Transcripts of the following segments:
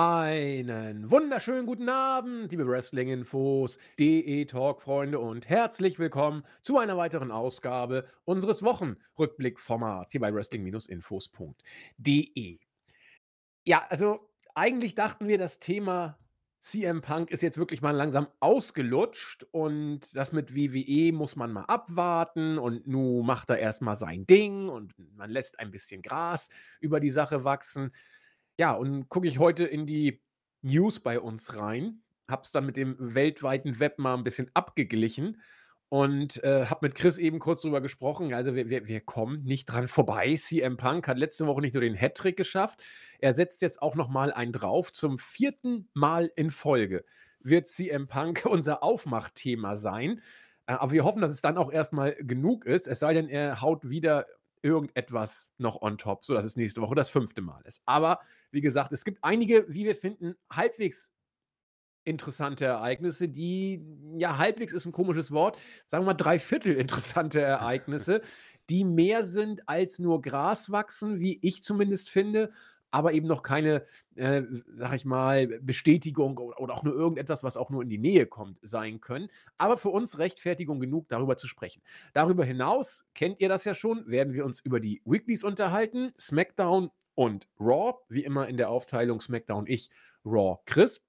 Einen wunderschönen guten Abend, liebe Wrestling-Infos, DE-Talk-Freunde und herzlich willkommen zu einer weiteren Ausgabe unseres Wochenrückblick-Formats hier bei Wrestling-Infos.de. Ja, also eigentlich dachten wir, das Thema CM Punk ist jetzt wirklich mal langsam ausgelutscht und das mit WWE muss man mal abwarten und nu macht er erst mal sein Ding und man lässt ein bisschen Gras über die Sache wachsen. Ja, und gucke ich heute in die News bei uns rein, habe es dann mit dem weltweiten Web mal ein bisschen abgeglichen und, äh, habe mit Chris eben kurz drüber gesprochen. Also, wir wir wir kommen nicht dran vorbei. CM Punk hat letzte Woche nicht nur den Hattrick geschafft, er setzt jetzt auch noch mal einen drauf. Zum vierten Mal in Folge wird CM Punk unser Aufmachthema sein. Äh, aber wir hoffen, dass es dann auch erst mal genug ist, es sei denn, er haut wieder irgendetwas noch on top, sodass es nächste Woche das fünfte Mal ist. Aber wie gesagt, es gibt einige, wie wir finden, halbwegs interessante Ereignisse, die, ja, halbwegs ist ein komisches Wort, sagen wir mal drei Viertel interessante Ereignisse, die mehr sind als nur Gras wachsen, wie ich zumindest finde, aber eben noch keine, äh, sage ich mal, Bestätigung oder auch nur irgendetwas, was auch nur in die Nähe kommt, sein können. Aber für uns Rechtfertigung genug, darüber zu sprechen. Darüber hinaus, kennt ihr das ja schon, werden wir uns über die Weeklies unterhalten. SmackDown und Raw, wie immer in der Aufteilung SmackDown ich, Raw Chris.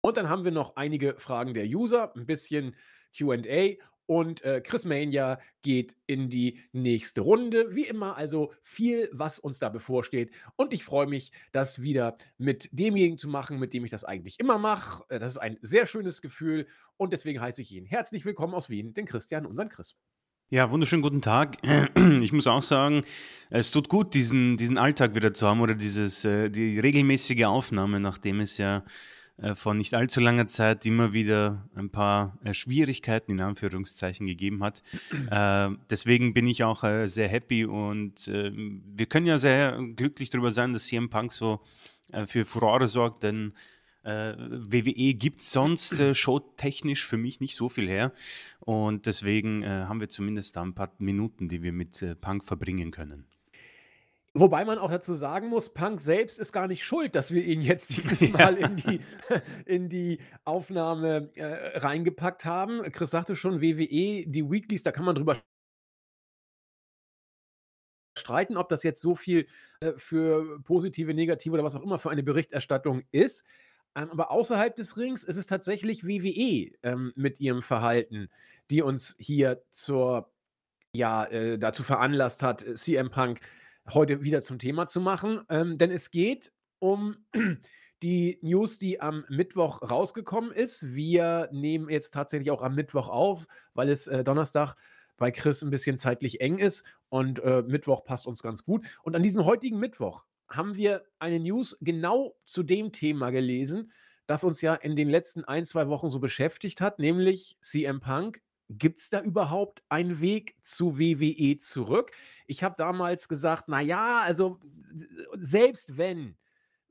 Und dann haben wir noch einige Fragen der User, ein bisschen QA und äh, Chris Mania geht in die nächste Runde. Wie immer, also viel, was uns da bevorsteht. Und ich freue mich, das wieder mit demjenigen zu machen, mit dem ich das eigentlich immer mache. Äh, das ist ein sehr schönes Gefühl. Und deswegen heiße ich ihn herzlich willkommen aus Wien, den Christian, unseren Chris. Ja, wunderschönen guten Tag. Ich muss auch sagen, es tut gut, diesen, diesen Alltag wieder zu haben oder dieses, äh, die regelmäßige Aufnahme, nachdem es ja vor nicht allzu langer Zeit immer wieder ein paar äh, Schwierigkeiten in Anführungszeichen gegeben hat. Äh, deswegen bin ich auch äh, sehr happy und äh, wir können ja sehr glücklich darüber sein, dass CM Punk so äh, für Furore sorgt, denn WWE gibt sonst showtechnisch für mich nicht so viel her und deswegen haben wir zumindest da ein paar Minuten, die wir mit Punk verbringen können. Wobei man auch dazu sagen muss, Punk selbst ist gar nicht schuld, dass wir ihn jetzt dieses Mal in die, in die Aufnahme äh, reingepackt haben. Chris sagte schon, WWE, die Weeklies, da kann man drüber streiten, ob das jetzt so viel äh, für positive, negative oder was auch immer für eine Berichterstattung ist. Ähm, aber außerhalb des Rings ist es tatsächlich WWE ähm, mit ihrem Verhalten, die uns hier zur, ja, äh, dazu veranlasst hat, äh, CM Punk heute wieder zum Thema zu machen. Ähm, denn es geht um die News, die am Mittwoch rausgekommen ist. Wir nehmen jetzt tatsächlich auch am Mittwoch auf, weil es äh, Donnerstag bei Chris ein bisschen zeitlich eng ist und äh, Mittwoch passt uns ganz gut. Und an diesem heutigen Mittwoch haben wir eine News genau zu dem Thema gelesen, das uns ja in den letzten ein, zwei Wochen so beschäftigt hat, nämlich CM Punk Gibt es da überhaupt einen Weg zu WWE zurück? Ich habe damals gesagt, na ja, also selbst wenn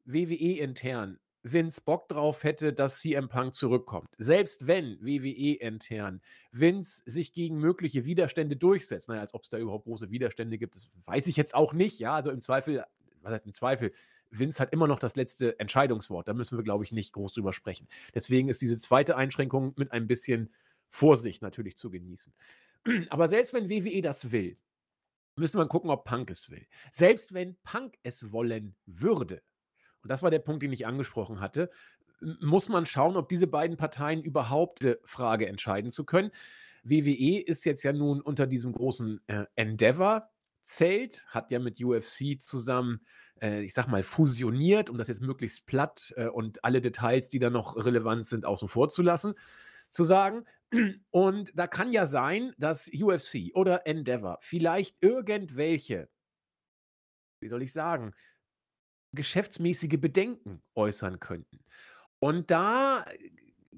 WWE intern Vince Bock drauf hätte, dass CM Punk zurückkommt, selbst wenn WWE intern Vince sich gegen mögliche Widerstände durchsetzt, naja, als ob es da überhaupt große Widerstände gibt, das weiß ich jetzt auch nicht, ja, also im Zweifel, was heißt im Zweifel, Vince hat immer noch das letzte Entscheidungswort, da müssen wir, glaube ich, nicht groß drüber sprechen. Deswegen ist diese zweite Einschränkung mit ein bisschen Vorsicht natürlich zu genießen. Aber selbst wenn WWE das will, müssen wir gucken, ob Punk es will. Selbst wenn Punk es wollen würde, und das war der Punkt, den ich angesprochen hatte, muss man schauen, ob diese beiden Parteien überhaupt diese Frage entscheiden zu können. WWE ist jetzt ja nun unter diesem großen äh, Endeavor-Zelt, hat ja mit UFC zusammen, äh, ich sag mal, fusioniert, um das jetzt möglichst platt äh, und alle Details, die da noch relevant sind, außen vor zu lassen zu sagen. Und da kann ja sein, dass UFC oder Endeavor vielleicht irgendwelche, wie soll ich sagen, geschäftsmäßige Bedenken äußern könnten. Und da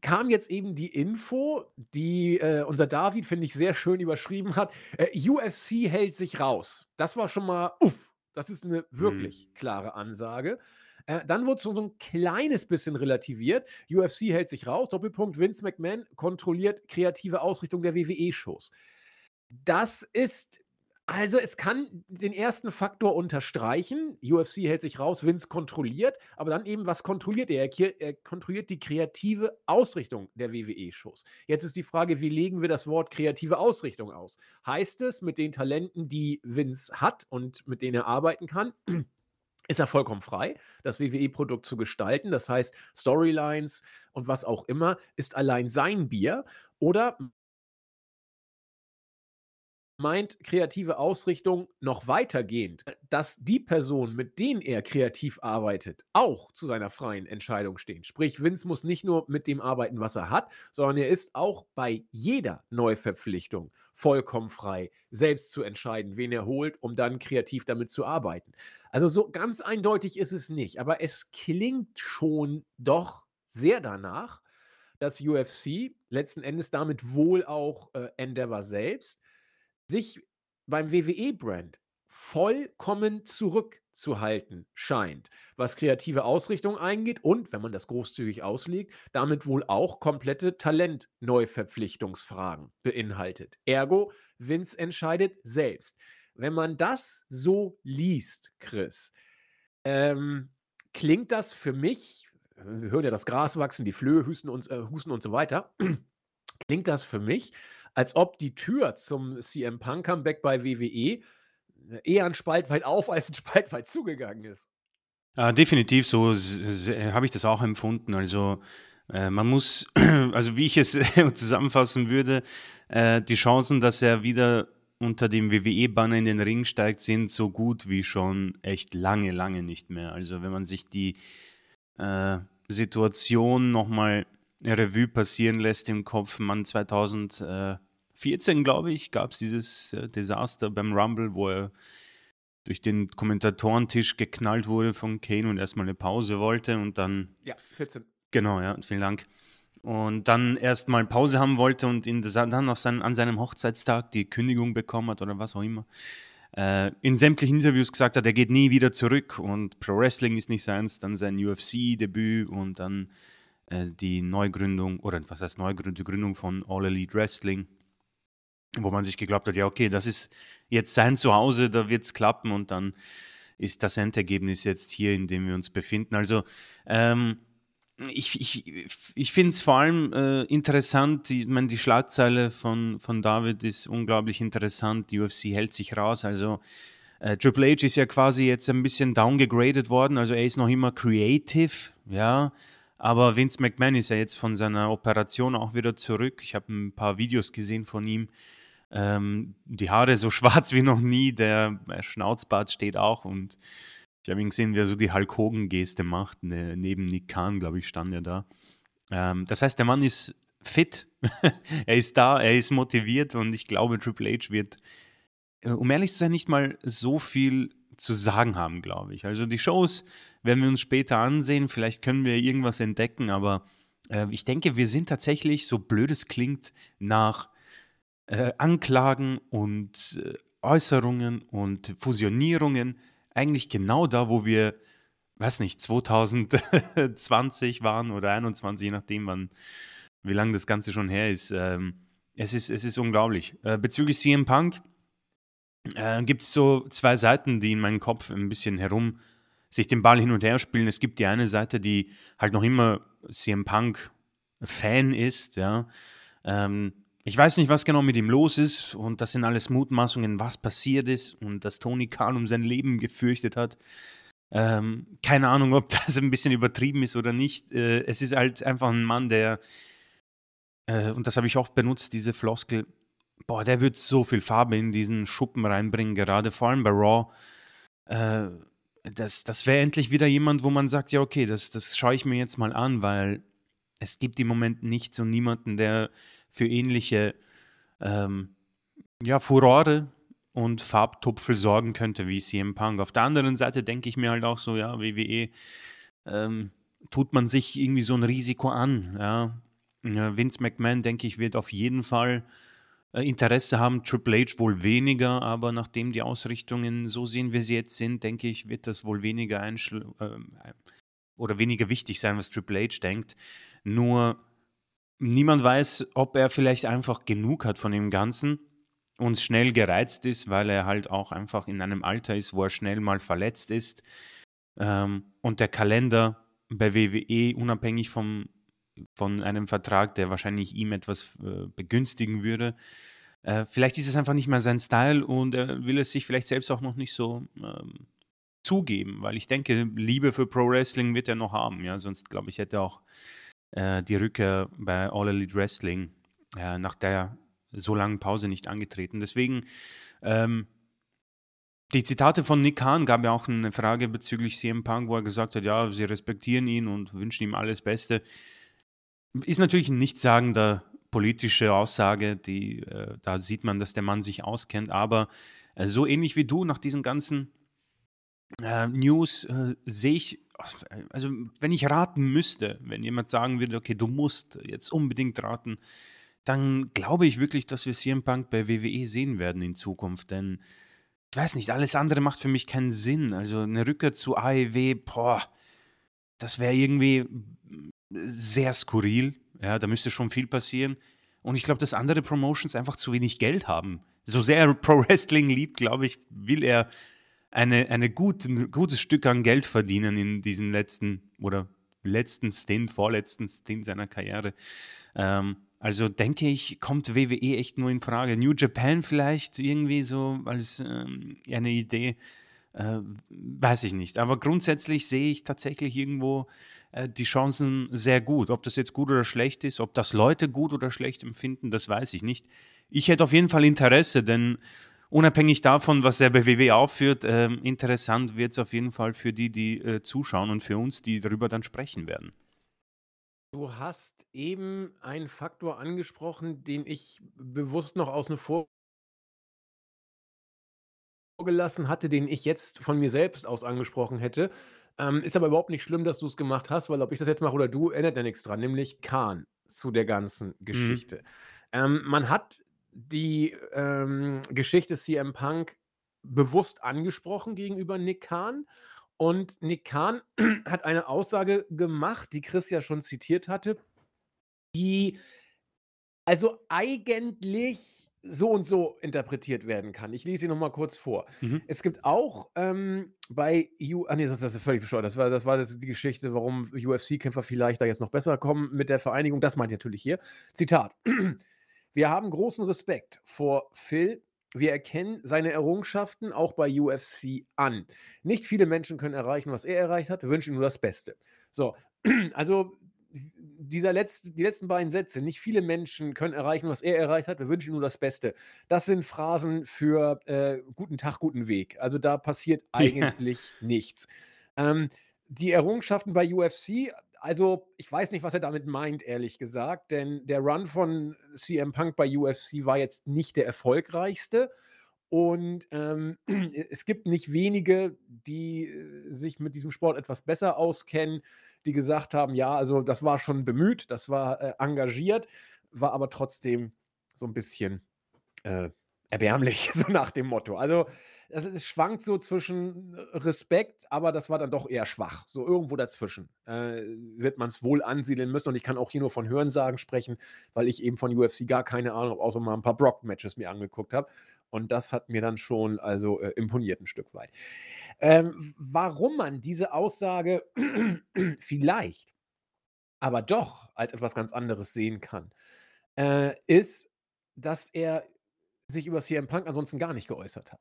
kam jetzt eben die Info, die äh, unser David, finde ich, sehr schön überschrieben hat. Äh, UFC hält sich raus. Das war schon mal, uff, das ist eine wirklich mhm. klare Ansage. Äh, dann wurde so, so ein kleines bisschen relativiert. UFC hält sich raus. Doppelpunkt Vince McMahon kontrolliert kreative Ausrichtung der WWE-Shows. Das ist Also, es kann den ersten Faktor unterstreichen. UFC hält sich raus, Vince kontrolliert, aber dann eben, was kontrolliert er? Er kontrolliert die kreative Ausrichtung der WWE-Shows. Jetzt ist die Frage, wie legen wir das Wort kreative Ausrichtung aus? Heißt es, mit den Talenten, die Vince hat und mit denen er arbeiten kann, ist er vollkommen frei, das WWE-Produkt zu gestalten. Das heißt, Storylines und was auch immer ist allein sein Bier. Oder meint kreative Ausrichtung noch weitergehend, dass die Personen, mit denen er kreativ arbeitet, auch zu seiner freien Entscheidung stehen. Sprich, Vince muss nicht nur mit dem arbeiten, was er hat, sondern er ist auch bei jeder Neuverpflichtung vollkommen frei, selbst zu entscheiden, wen er holt, um dann kreativ damit zu arbeiten. Also so ganz eindeutig ist es nicht, aber es klingt schon doch sehr danach, dass UFC letzten Endes damit wohl auch äh, Endeavor selbst sich beim WWE-Brand vollkommen zurückzuhalten scheint, was kreative Ausrichtung eingeht und, wenn man das großzügig auslegt, damit wohl auch komplette Talentneuverpflichtungsfragen beinhaltet. Ergo, Vince entscheidet selbst. Wenn man das so liest, Chris, ähm, klingt das für mich, wir hören ja das Gras wachsen, die Flöhe husten und, äh, husten und so weiter, klingt das für mich, als ob die Tür zum CM Punk Comeback bei WWE eher ein Spalt weit auf als ein Spalt weit zugegangen ist. Äh, definitiv, so äh, habe ich das auch empfunden. Also äh, man muss, also wie ich es zusammenfassen würde, äh, die Chancen, dass er wieder unter dem WWE-Banner in den Ring steigt, sind so gut wie schon echt lange, lange nicht mehr. Also wenn man sich die äh, Situation nochmal Revue passieren lässt im Kopf, man 2014, glaube ich, gab es dieses äh, Desaster beim Rumble, wo er durch den Kommentatorentisch geknallt wurde von Kane und erstmal eine Pause wollte und dann, Ja, 14. genau, ja, vielen Dank. Und dann erstmal Pause haben wollte und in, dann auf sein, an seinem Hochzeitstag die Kündigung bekommen hat oder was auch immer. Äh, in sämtlichen Interviews gesagt hat, er geht nie wieder zurück und Pro Wrestling ist nicht seins, dann sein UFC-Debüt und dann äh, die Neugründung, oder was heißt Neugründung, die Gründung von All Elite Wrestling, wo man sich geglaubt hat, ja, okay, das ist jetzt sein Zuhause, da wird es klappen und dann ist das Endergebnis jetzt hier, in dem wir uns befinden. Also ähm, ich, ich, ich finde es vor allem äh, interessant, die, ich meine, die Schlagzeile von, von David ist unglaublich interessant, die UFC hält sich raus, also äh, Triple H ist ja quasi jetzt ein bisschen downgegradet worden, also er ist noch immer creative, ja, aber Vince McMahon ist ja jetzt von seiner Operation auch wieder zurück. Ich habe ein paar Videos gesehen von ihm. Ähm, die Haare so schwarz wie noch nie, der Schnauzbart steht auch und ich habe ihn gesehen, wie er so die Hulk Hogan-Geste macht. Ne, neben Nick Khan, glaube ich, stand er da. Ähm, das heißt, der Mann ist fit, er ist da, er ist motiviert und ich glaube, Triple H wird, äh, um ehrlich zu sein, nicht mal so viel zu sagen haben, glaube ich. Also die Shows werden wir uns später ansehen, vielleicht können wir irgendwas entdecken, aber äh, ich denke, wir sind tatsächlich, so blöd es klingt, nach äh, Anklagen und äh, Äußerungen und Fusionierungen eigentlich genau da, wo wir, weiß nicht, 2020 waren oder 21, je nachdem, wann, wie lange das Ganze schon her ist. Ähm, es ist, es ist unglaublich. Äh, bezüglich CM Punk äh, gibt es so zwei Seiten, die in meinem Kopf ein bisschen herum sich den Ball hin und her spielen. Es gibt die eine Seite, die halt noch immer CM Punk Fan ist, ja. Ähm, ich weiß nicht, was genau mit ihm los ist und das sind alles Mutmaßungen, was passiert ist und dass Tony Khan um sein Leben gefürchtet hat. Ähm, keine Ahnung, ob das ein bisschen übertrieben ist oder nicht. Äh, es ist halt einfach ein Mann, der, äh, und das habe ich oft benutzt, diese Floskel, boah, der wird so viel Farbe in diesen Schuppen reinbringen, gerade vor allem bei Raw. Äh, das das wäre endlich wieder jemand, wo man sagt, ja, okay, das, das schaue ich mir jetzt mal an, weil es gibt im Moment nicht so niemanden, der für ähnliche ähm, ja, Furore und Farbtupfel sorgen könnte wie CM Punk. Auf der anderen Seite denke ich mir halt auch so, ja, WWE ähm, tut man sich irgendwie so ein Risiko an. Ja. Ja, Vince McMahon, denke ich, wird auf jeden Fall äh, Interesse haben, Triple H wohl weniger, aber nachdem die Ausrichtungen so sehen, wie sie jetzt sind, denke ich, wird das wohl weniger einschl äh, oder weniger wichtig sein, was Triple H denkt. Nur niemand weiß, ob er vielleicht einfach genug hat von dem Ganzen und schnell gereizt ist, weil er halt auch einfach in einem Alter ist, wo er schnell mal verletzt ist. Ähm, und der Kalender bei WWE, unabhängig vom, von einem Vertrag, der wahrscheinlich ihm etwas äh, begünstigen würde, äh, vielleicht ist es einfach nicht mehr sein Style und er will es sich vielleicht selbst auch noch nicht so ähm, zugeben, weil ich denke, Liebe für Pro Wrestling wird er noch haben. Ja, sonst glaube ich, hätte er auch äh, die Rückkehr bei All Elite Wrestling äh, nach der so langen Pause nicht angetreten. Deswegen, ähm, die Zitate von Nick Khan gab ja auch eine Frage bezüglich CM Punk, wo er gesagt hat, ja, sie respektieren ihn und wünschen ihm alles Beste. Ist natürlich ein nichtssagender politische Aussage, die, äh, da sieht man, dass der Mann sich auskennt, aber äh, so ähnlich wie du nach diesen ganzen äh, News äh, sehe ich, also wenn ich raten müsste, wenn jemand sagen würde, okay, du musst jetzt unbedingt raten, dann glaube ich wirklich, dass wir CM Punk bei WWE sehen werden in Zukunft, denn ich weiß nicht, alles andere macht für mich keinen Sinn. Also eine Rückkehr zu AEW, boah, das wäre irgendwie sehr skurril. Ja, da müsste schon viel passieren. Und ich glaube, dass andere Promotions einfach zu wenig Geld haben. So sehr er Pro Wrestling liebt, glaube ich, will er eine, eine gut, ein gutes Stück an Geld verdienen in diesen letzten oder letzten Stint, vorletzten Stint seiner Karriere. Ähm, also denke ich, kommt WWE echt nur in Frage. New Japan vielleicht irgendwie so als ähm, eine Idee, äh, weiß ich nicht. Aber grundsätzlich sehe ich tatsächlich irgendwo äh, die Chancen sehr gut. Ob das jetzt gut oder schlecht ist, ob das Leute gut oder schlecht empfinden, das weiß ich nicht. Ich hätte auf jeden Fall Interesse, denn unabhängig davon, was er bei WWE aufführt, äh, interessant wird es auf jeden Fall für die, die äh, zuschauen und für uns, die darüber dann sprechen werden. Du hast eben einen Faktor angesprochen, den ich bewusst noch aus außen vor gelassen hatte, den ich jetzt von mir selbst aus angesprochen hätte. Ähm, ist aber überhaupt nicht schlimm, dass du es gemacht hast, weil ob ich das jetzt mache oder du, ändert ja nichts dran, nämlich Khan zu der ganzen Mhm. Geschichte. Ähm, man hat die, ähm, Geschichte CM Punk bewusst angesprochen gegenüber Nick Khan und Nick Khan hat eine Aussage gemacht, die Chris ja schon zitiert hatte, die also eigentlich so und so interpretiert werden kann. Ich lese sie noch mal kurz vor. Mhm. Es gibt auch ähm, bei U ah, nee, das, das ist völlig bescheuert. Das war, das war das die Geschichte, warum UFC-Kämpfer vielleicht da jetzt noch besser kommen mit der Vereinigung. Das meint natürlich hier. Zitat. Wir haben großen Respekt vor Phil. Wir erkennen seine Errungenschaften auch bei UFC an. Nicht viele Menschen können erreichen, was er erreicht hat. Wir wünschen ihm nur das Beste. So, also dieser letzte, die letzten beiden Sätze, nicht viele Menschen können erreichen, was er erreicht hat, wir wünschen ihm nur das Beste. Das sind Phrasen für äh, guten Tag, guten Weg. Also da passiert eigentlich ja. nichts. Ähm, die Errungenschaften bei UFC, also ich weiß nicht, was er damit meint, ehrlich gesagt, denn der Run von CM Punk bei UFC war jetzt nicht der erfolgreichste. Und ähm, es gibt nicht wenige, die äh, sich mit diesem Sport etwas besser auskennen die gesagt haben, ja, also das war schon bemüht, das war äh, engagiert, war aber trotzdem so ein bisschen äh, erbärmlich, so nach dem Motto. Also es, schwankt so zwischen Respekt, aber das war dann doch eher schwach. So irgendwo dazwischen äh, wird man es wohl ansiedeln müssen. Und ich kann auch hier nur von Hörensagen sprechen, weil ich eben von UFC gar keine Ahnung außer mal ein paar Brock-Matches mir angeguckt habe. Und das hat mir dann schon also äh, imponiert ein Stück weit. Ähm, warum man diese Aussage vielleicht, aber doch als etwas ganz anderes sehen kann, äh, ist, dass er sich über CM Punk ansonsten gar nicht geäußert hat.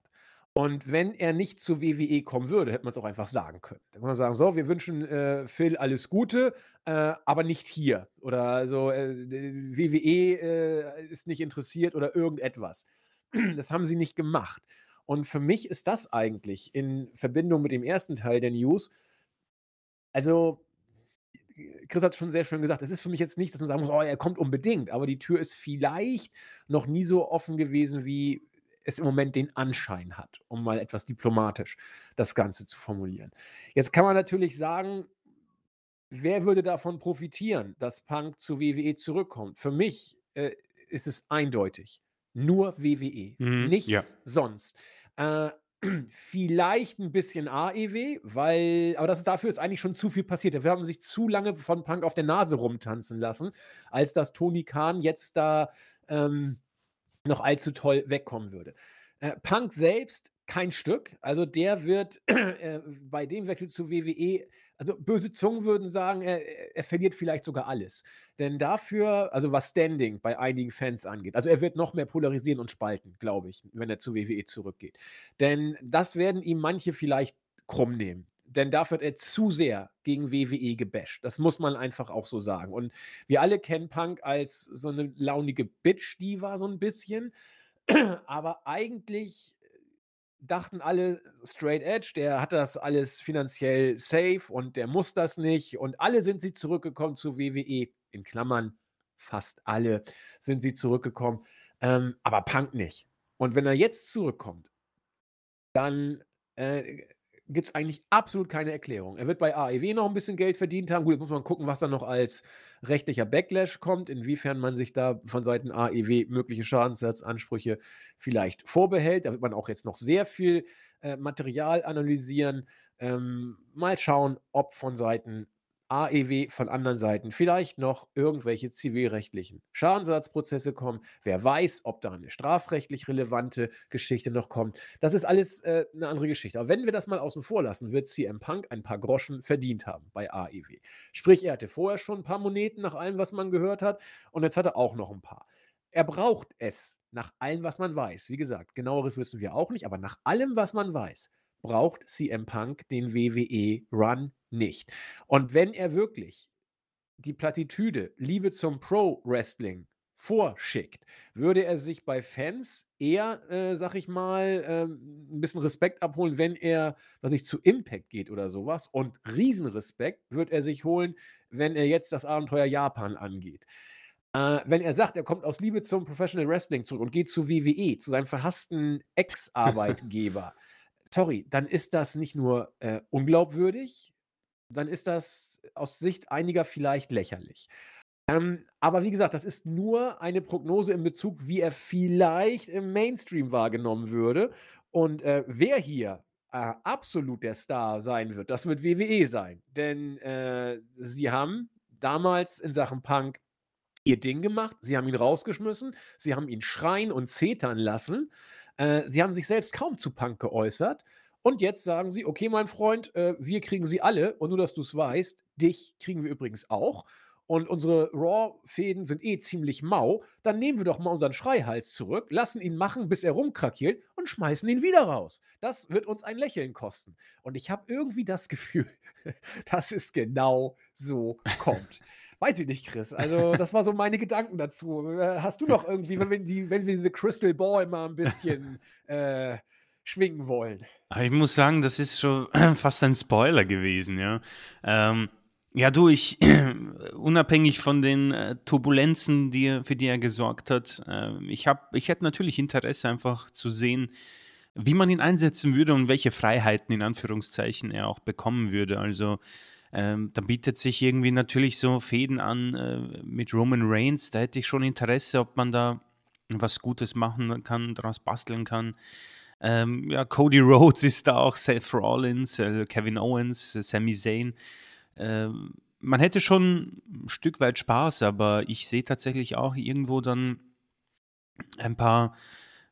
Und wenn er nicht zur WWE kommen würde, hätte man es auch einfach sagen können. Dann kann man sagen: So, wir wünschen äh, Phil alles Gute, äh, aber nicht hier. Oder also äh, WWE äh, ist nicht interessiert oder irgendetwas. Das haben sie nicht gemacht. Und für mich ist das eigentlich in Verbindung mit dem ersten Teil der News also, Chris hat es schon sehr schön gesagt, es ist für mich jetzt nicht, dass man sagen muss: „Oh, er kommt unbedingt“, aber die Tür ist vielleicht noch nie so offen gewesen, wie es im Moment den Anschein hat, um mal etwas diplomatisch das Ganze zu formulieren. Jetzt kann man natürlich sagen, wer würde davon profitieren, dass Punk zu WWE zurückkommt? Für mich, äh, ist es eindeutig. Nur WWE, Mhm, nichts ja. sonst. Äh, vielleicht ein bisschen AEW, weil aber das dafür ist eigentlich schon zu viel passiert. Wir haben sich zu lange von Punk auf der Nase rumtanzen lassen, als dass Tony Khan jetzt da, ähm noch allzu toll wegkommen würde. Äh, Punk selbst kein Stück. Also der wird äh, bei dem Wechsel zu WWE, also böse Zungen würden sagen, er, er, verliert vielleicht sogar alles. Denn dafür, also was Standing bei einigen Fans angeht, also er wird noch mehr polarisieren und spalten, glaube ich, wenn er zu WWE zurückgeht. Denn das werden ihm manche vielleicht krumm nehmen. Denn dafür hat er zu sehr gegen WWE gebasht. Das muss man einfach auch so sagen. Und wir alle kennen Punk als so eine launige Bitch, die war so ein bisschen. Aber eigentlich dachten alle, Straight Edge, der hat das alles finanziell safe und der muss das nicht. Und alle sind sie zurückgekommen zu WWE. In Klammern, fast alle sind sie zurückgekommen. Ähm, aber Punk nicht. Und wenn er jetzt zurückkommt, dann äh, gibt es eigentlich absolut keine Erklärung. Er wird bei AEW noch ein bisschen Geld verdient haben. Gut, jetzt muss man gucken, was da noch als rechtlicher Backlash kommt, inwiefern man sich da von Seiten AEW mögliche Schadensersatzansprüche vielleicht vorbehält. Da wird man auch jetzt noch sehr viel äh, Material analysieren. Ähm, mal schauen, ob von Seiten AEW von anderen Seiten vielleicht noch irgendwelche zivilrechtlichen Schadensersatzprozesse kommen. Wer weiß, ob da eine strafrechtlich relevante Geschichte noch kommt. Das ist alles äh, eine andere Geschichte. Aber wenn wir das mal außen vor lassen, wird CM Punk ein paar Groschen verdient haben bei AEW. Sprich, er hatte vorher schon ein paar Moneten nach allem, was man gehört hat, und jetzt hat er auch noch ein paar. Er braucht es nach allem, was man weiß. Wie gesagt, genaueres wissen wir auch nicht, aber nach allem, was man weiß, braucht CM Punk den WWE-Run nicht. Und wenn er wirklich die Plattitüde Liebe zum Pro-Wrestling vorschickt, würde er sich bei Fans eher, äh, sag ich mal, äh, ein bisschen Respekt abholen, wenn er, was ich zu Impact geht oder sowas. Und Riesenrespekt wird er sich holen, wenn er jetzt das Abenteuer Japan angeht. Äh, wenn er sagt, er kommt aus Liebe zum Professional Wrestling zurück und geht zu WWE, zu seinem verhassten Ex-Arbeitgeber, sorry, dann ist das nicht nur äh, unglaubwürdig, dann ist das aus Sicht einiger vielleicht lächerlich. Ähm, aber wie gesagt, das ist nur eine Prognose in Bezug, wie er vielleicht im Mainstream wahrgenommen würde. Und äh, wer hier äh, absolut der Star sein wird, das wird WWE sein. Denn äh, sie haben damals in Sachen Punk ihr Ding gemacht, sie haben ihn rausgeschmissen, sie haben ihn schreien und zetern lassen. Äh, sie haben sich selbst kaum zu Punk geäußert. Und jetzt sagen sie, okay, mein Freund, äh, wir kriegen sie alle. Und nur, dass du es weißt, dich kriegen wir übrigens auch. Und unsere Raw-Fäden sind eh ziemlich mau. Dann nehmen wir doch mal unseren Schreihals zurück, lassen ihn machen, bis er rumkrakiert und schmeißen ihn wieder raus. Das wird uns ein Lächeln kosten. Und ich habe irgendwie das Gefühl, dass es genau so kommt. Weiß ich nicht, Chris. Also, das war so meine Gedanken dazu. Äh, hast du noch irgendwie, wenn wir, die, wenn wir The Crystal Ball mal ein bisschen äh, schwingen wollen? Ich muss sagen, das ist schon fast ein Spoiler gewesen, ja. Ähm, ja, du, ich, unabhängig von den äh, Turbulenzen, die, für die er gesorgt hat, äh, ich, hab, ich hätte natürlich Interesse einfach zu sehen, wie man ihn einsetzen würde und welche Freiheiten in Anführungszeichen er auch bekommen würde. Also, ähm, da bietet sich irgendwie natürlich so Fäden an äh, mit Roman Reigns. Da hätte ich schon Interesse, ob man da was Gutes machen kann, daraus basteln kann. Ähm, ja, Cody Rhodes ist da auch, Seth Rollins, äh, Kevin Owens, äh, Sami Zayn. Ähm, man hätte schon ein Stück weit Spaß, aber ich sehe tatsächlich auch irgendwo dann ein paar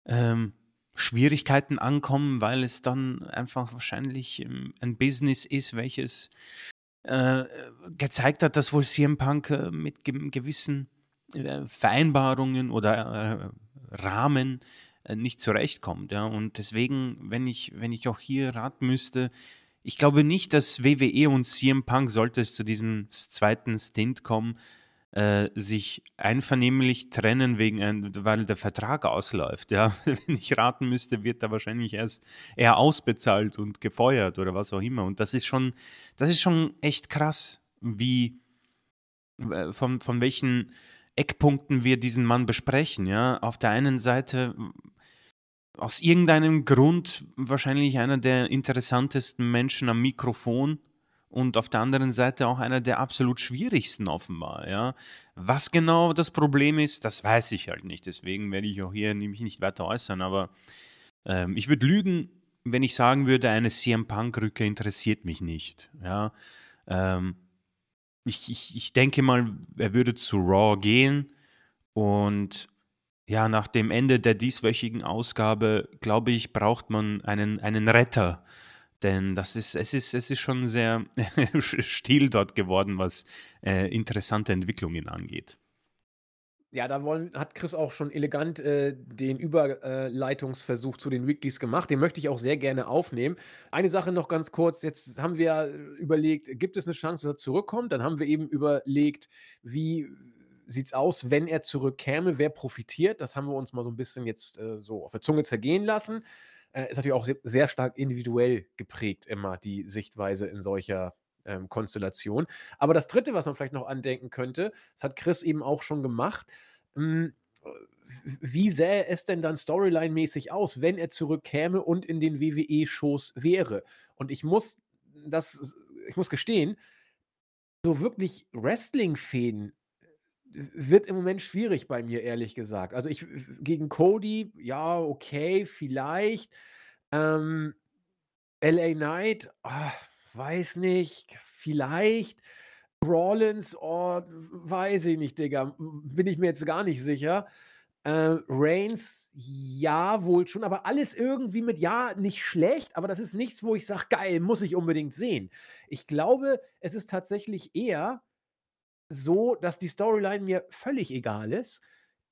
ähm, Schwierigkeiten ankommen, weil es dann einfach wahrscheinlich ähm, ein Business ist, welches äh, gezeigt hat, dass wohl CM Punk äh, mit ge gewissen äh, Vereinbarungen oder äh, Rahmen äh, nicht zurechtkommt. Ja? Und deswegen, wenn ich, wenn ich auch hier raten müsste, ich glaube nicht, dass WWE und CM Punk, sollte es zu diesem zweiten Stint kommen, äh, sich einvernehmlich trennen, wegen ein, weil der Vertrag ausläuft. Ja? Wenn ich raten müsste, wird er wahrscheinlich erst eher ausbezahlt und gefeuert oder was auch immer. Und das ist schon, das ist schon echt krass, wie äh, von, von welchen Eckpunkten wir diesen Mann besprechen. Ja? Auf der einen Seite aus irgendeinem Grund wahrscheinlich einer der interessantesten Menschen am Mikrofon und auf der anderen Seite auch einer der absolut schwierigsten offenbar. Ja. Was genau das Problem ist, das weiß ich halt nicht. Deswegen werde ich auch hier nämlich nicht weiter äußern. Aber ähm, ich würde lügen, wenn ich sagen würde, eine CM Punk-Rücke interessiert mich nicht. Ja. Ähm, ich, ich, ich denke mal, er würde zu Raw gehen und ja, nach dem Ende der dieswöchigen Ausgabe, glaube ich, braucht man einen, einen Retter. Denn das ist, es ist, es ist schon sehr still dort geworden, was äh, interessante Entwicklungen angeht. Ja, da wollen, hat Chris auch schon elegant äh, den Überleitungsversuch zu den Weeklies gemacht. Den möchte ich auch sehr gerne aufnehmen. Eine Sache noch ganz kurz. Jetzt haben wir überlegt, gibt es eine Chance, dass er zurückkommt? Dann haben wir eben überlegt, wie sieht es aus, wenn er zurückkäme, wer profitiert? Das haben wir uns mal so ein bisschen jetzt äh, so auf der Zunge zergehen lassen. Äh, ist natürlich auch sehr, stark individuell geprägt, immer die Sichtweise in solcher ähm, Konstellation. Aber das Dritte, was man vielleicht noch andenken könnte, das hat Chris eben auch schon gemacht, mh, hm, wie sähe es denn dann storyline-mäßig aus, wenn er zurückkäme und in den WWE-Shows wäre? Und ich muss das, ich muss gestehen, so wirklich Wrestling-Fäden wird im Moment schwierig bei mir, ehrlich gesagt. Also ich gegen Cody, ja, okay, vielleicht. Ähm, LA Knight, ah, weiß nicht, vielleicht. Rollins, oh, weiß ich nicht, Digga. Bin ich mir jetzt gar nicht sicher. Äh, Reigns, ja, wohl schon, aber alles irgendwie mit ja, nicht schlecht, aber das ist nichts, wo ich sage, geil, muss ich unbedingt sehen. Ich glaube, es ist tatsächlich eher so, dass die Storyline mir völlig egal ist.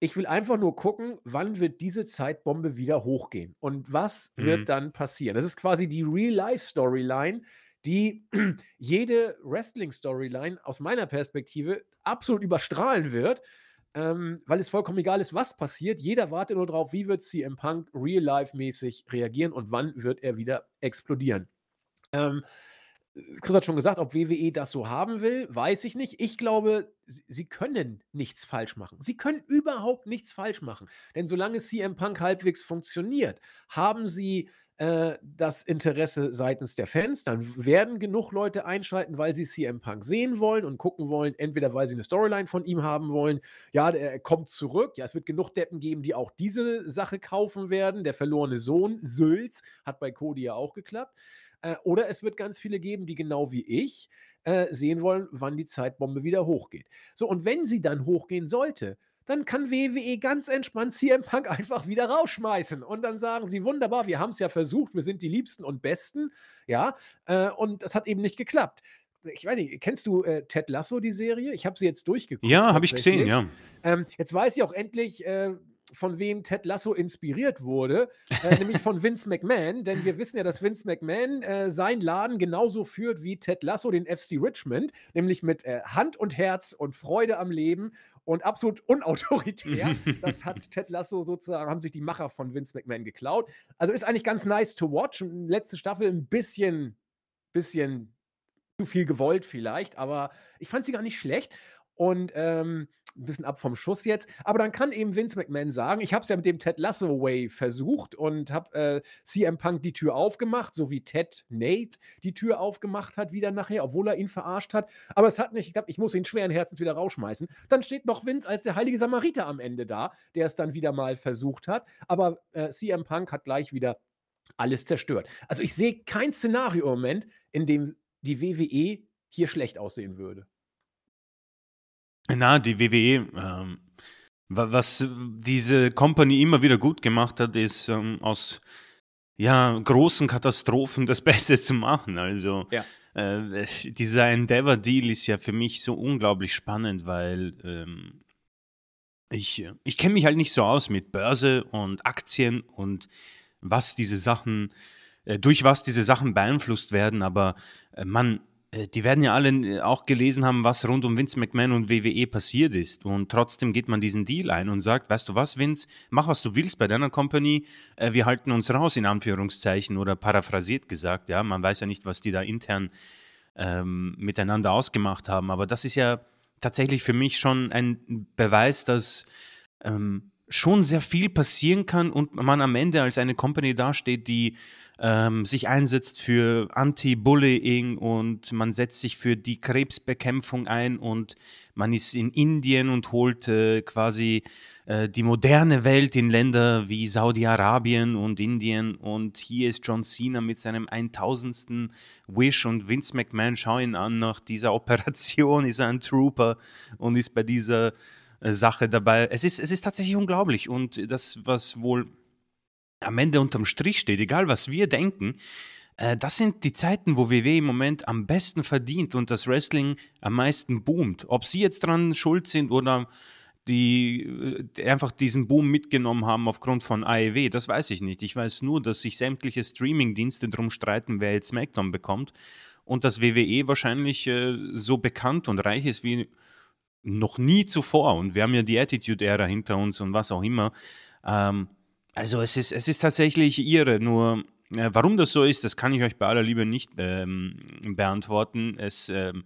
Ich will einfach nur gucken, wann wird diese Zeitbombe wieder hochgehen und was mhm. wird dann passieren. Das ist quasi die Real-Life-Storyline, die jede Wrestling-Storyline aus meiner Perspektive absolut überstrahlen wird, ähm, weil es vollkommen egal ist, was passiert. Jeder wartet nur darauf, wie wird CM Punk real-life-mäßig reagieren und wann wird er wieder explodieren. Ähm, Chris hat schon gesagt, ob WWE das so haben will, weiß ich nicht. Ich glaube, sie können nichts falsch machen. Sie können überhaupt nichts falsch machen. Denn solange CM Punk halbwegs funktioniert, haben sie äh, das Interesse seitens der Fans. Dann werden genug Leute einschalten, weil sie CM Punk sehen wollen und gucken wollen, entweder weil sie eine Storyline von ihm haben wollen. Ja, er kommt zurück. Ja, es wird genug Deppen geben, die auch diese Sache kaufen werden. Der verlorene Sohn, Sülz, hat bei Cody ja auch geklappt. Äh, oder es wird ganz viele geben, die genau wie ich äh, sehen wollen, wann die Zeitbombe wieder hochgeht. So, und wenn sie dann hochgehen sollte, dann kann WWE ganz entspannt CM Punk einfach wieder rausschmeißen. Und dann sagen sie, wunderbar, wir haben es ja versucht, wir sind die Liebsten und Besten. Ja, äh, und das hat eben nicht geklappt. Ich weiß nicht, kennst du äh, Ted Lasso, die Serie? Ich habe sie jetzt durchgeguckt. Ja, habe ich gesehen, ja. Ähm, jetzt weiß ich auch endlich, äh, von wem Ted Lasso inspiriert wurde, äh, nämlich von Vince McMahon, denn wir wissen ja, dass Vince McMahon äh, seinen Laden genauso führt wie Ted Lasso den FC Richmond, nämlich mit äh, Hand und Herz und Freude am Leben und absolut unautoritär. das hat Ted Lasso sozusagen, haben sich die Macher von Vince McMahon geklaut. Also ist eigentlich ganz nice to watch. Letzte Staffel ein bisschen, bisschen zu viel gewollt vielleicht, aber ich fand sie gar nicht schlecht und ähm, ein bisschen ab vom Schuss jetzt. Aber dann kann eben Vince McMahon sagen, ich habe es ja mit dem Ted Lasso Way versucht und habe äh, CM Punk die Tür aufgemacht, so wie Ted Nate die Tür aufgemacht hat wieder nachher, obwohl er ihn verarscht hat. Aber es hat nicht geklappt, ich muss ihn schweren Herzens wieder rausschmeißen. Dann steht noch Vince als der heilige Samariter am Ende da, der es dann wieder mal versucht hat. Aber äh, CM Punk hat gleich wieder alles zerstört. Also ich sehe kein Szenario im Moment, in dem die WWE hier schlecht aussehen würde. Na, die WWE, ähm, was diese Company immer wieder gut gemacht hat, ist ähm, aus ja, großen Katastrophen das Beste zu machen. Also ja. äh, dieser Endeavor-Deal ist ja für mich so unglaublich spannend, weil ähm, ich, ich kenne mich halt nicht so aus mit Börse und Aktien und was diese Sachen, äh, durch was diese Sachen beeinflusst werden, aber äh, man die werden ja alle äh, auch gelesen haben, was rund um Vince McMahon und WWE passiert ist. Und trotzdem geht man diesen Deal ein und sagt, weißt du was, Vince, mach was du willst bei deiner Company, äh, wir halten uns raus, in Anführungszeichen, oder paraphrasiert gesagt, ja, man weiß ja nicht, was die da intern ähm, miteinander ausgemacht haben. Aber das ist ja tatsächlich für mich schon ein Beweis, dass ähm, schon sehr viel passieren kann und man am Ende als eine Company dasteht, die ähm, sich einsetzt für Anti-Bullying und man setzt sich für die Krebsbekämpfung ein und man ist in Indien und holt äh, quasi äh, die moderne Welt in Länder wie Saudi-Arabien und Indien und hier ist John Cena mit seinem 1000. Wish und Vince McMahon, schau ihn an, nach dieser Operation ist er ein Trooper und ist bei dieser Sache dabei. Es ist, es ist tatsächlich unglaublich. Und das, was wohl am Ende unterm Strich steht, egal was wir denken, äh, das sind die Zeiten, wo WWE im Moment am besten verdient und das Wrestling am meisten boomt. Ob sie jetzt dran schuld sind oder die, die äh, einfach diesen Boom mitgenommen haben aufgrund von AEW, das weiß ich nicht. Ich weiß nur, dass sich sämtliche Streaming-Dienste drum streiten, wer jetzt SmackDown bekommt und dass WWE wahrscheinlich äh, so bekannt und reich ist wie noch nie zuvor. Und wir haben ja die Attitude-Ära hinter uns und was auch immer. Ähm, also es ist, es ist tatsächlich irre, nur äh, warum das so ist, das kann ich euch bei aller Liebe nicht ähm, beantworten. Es ähm,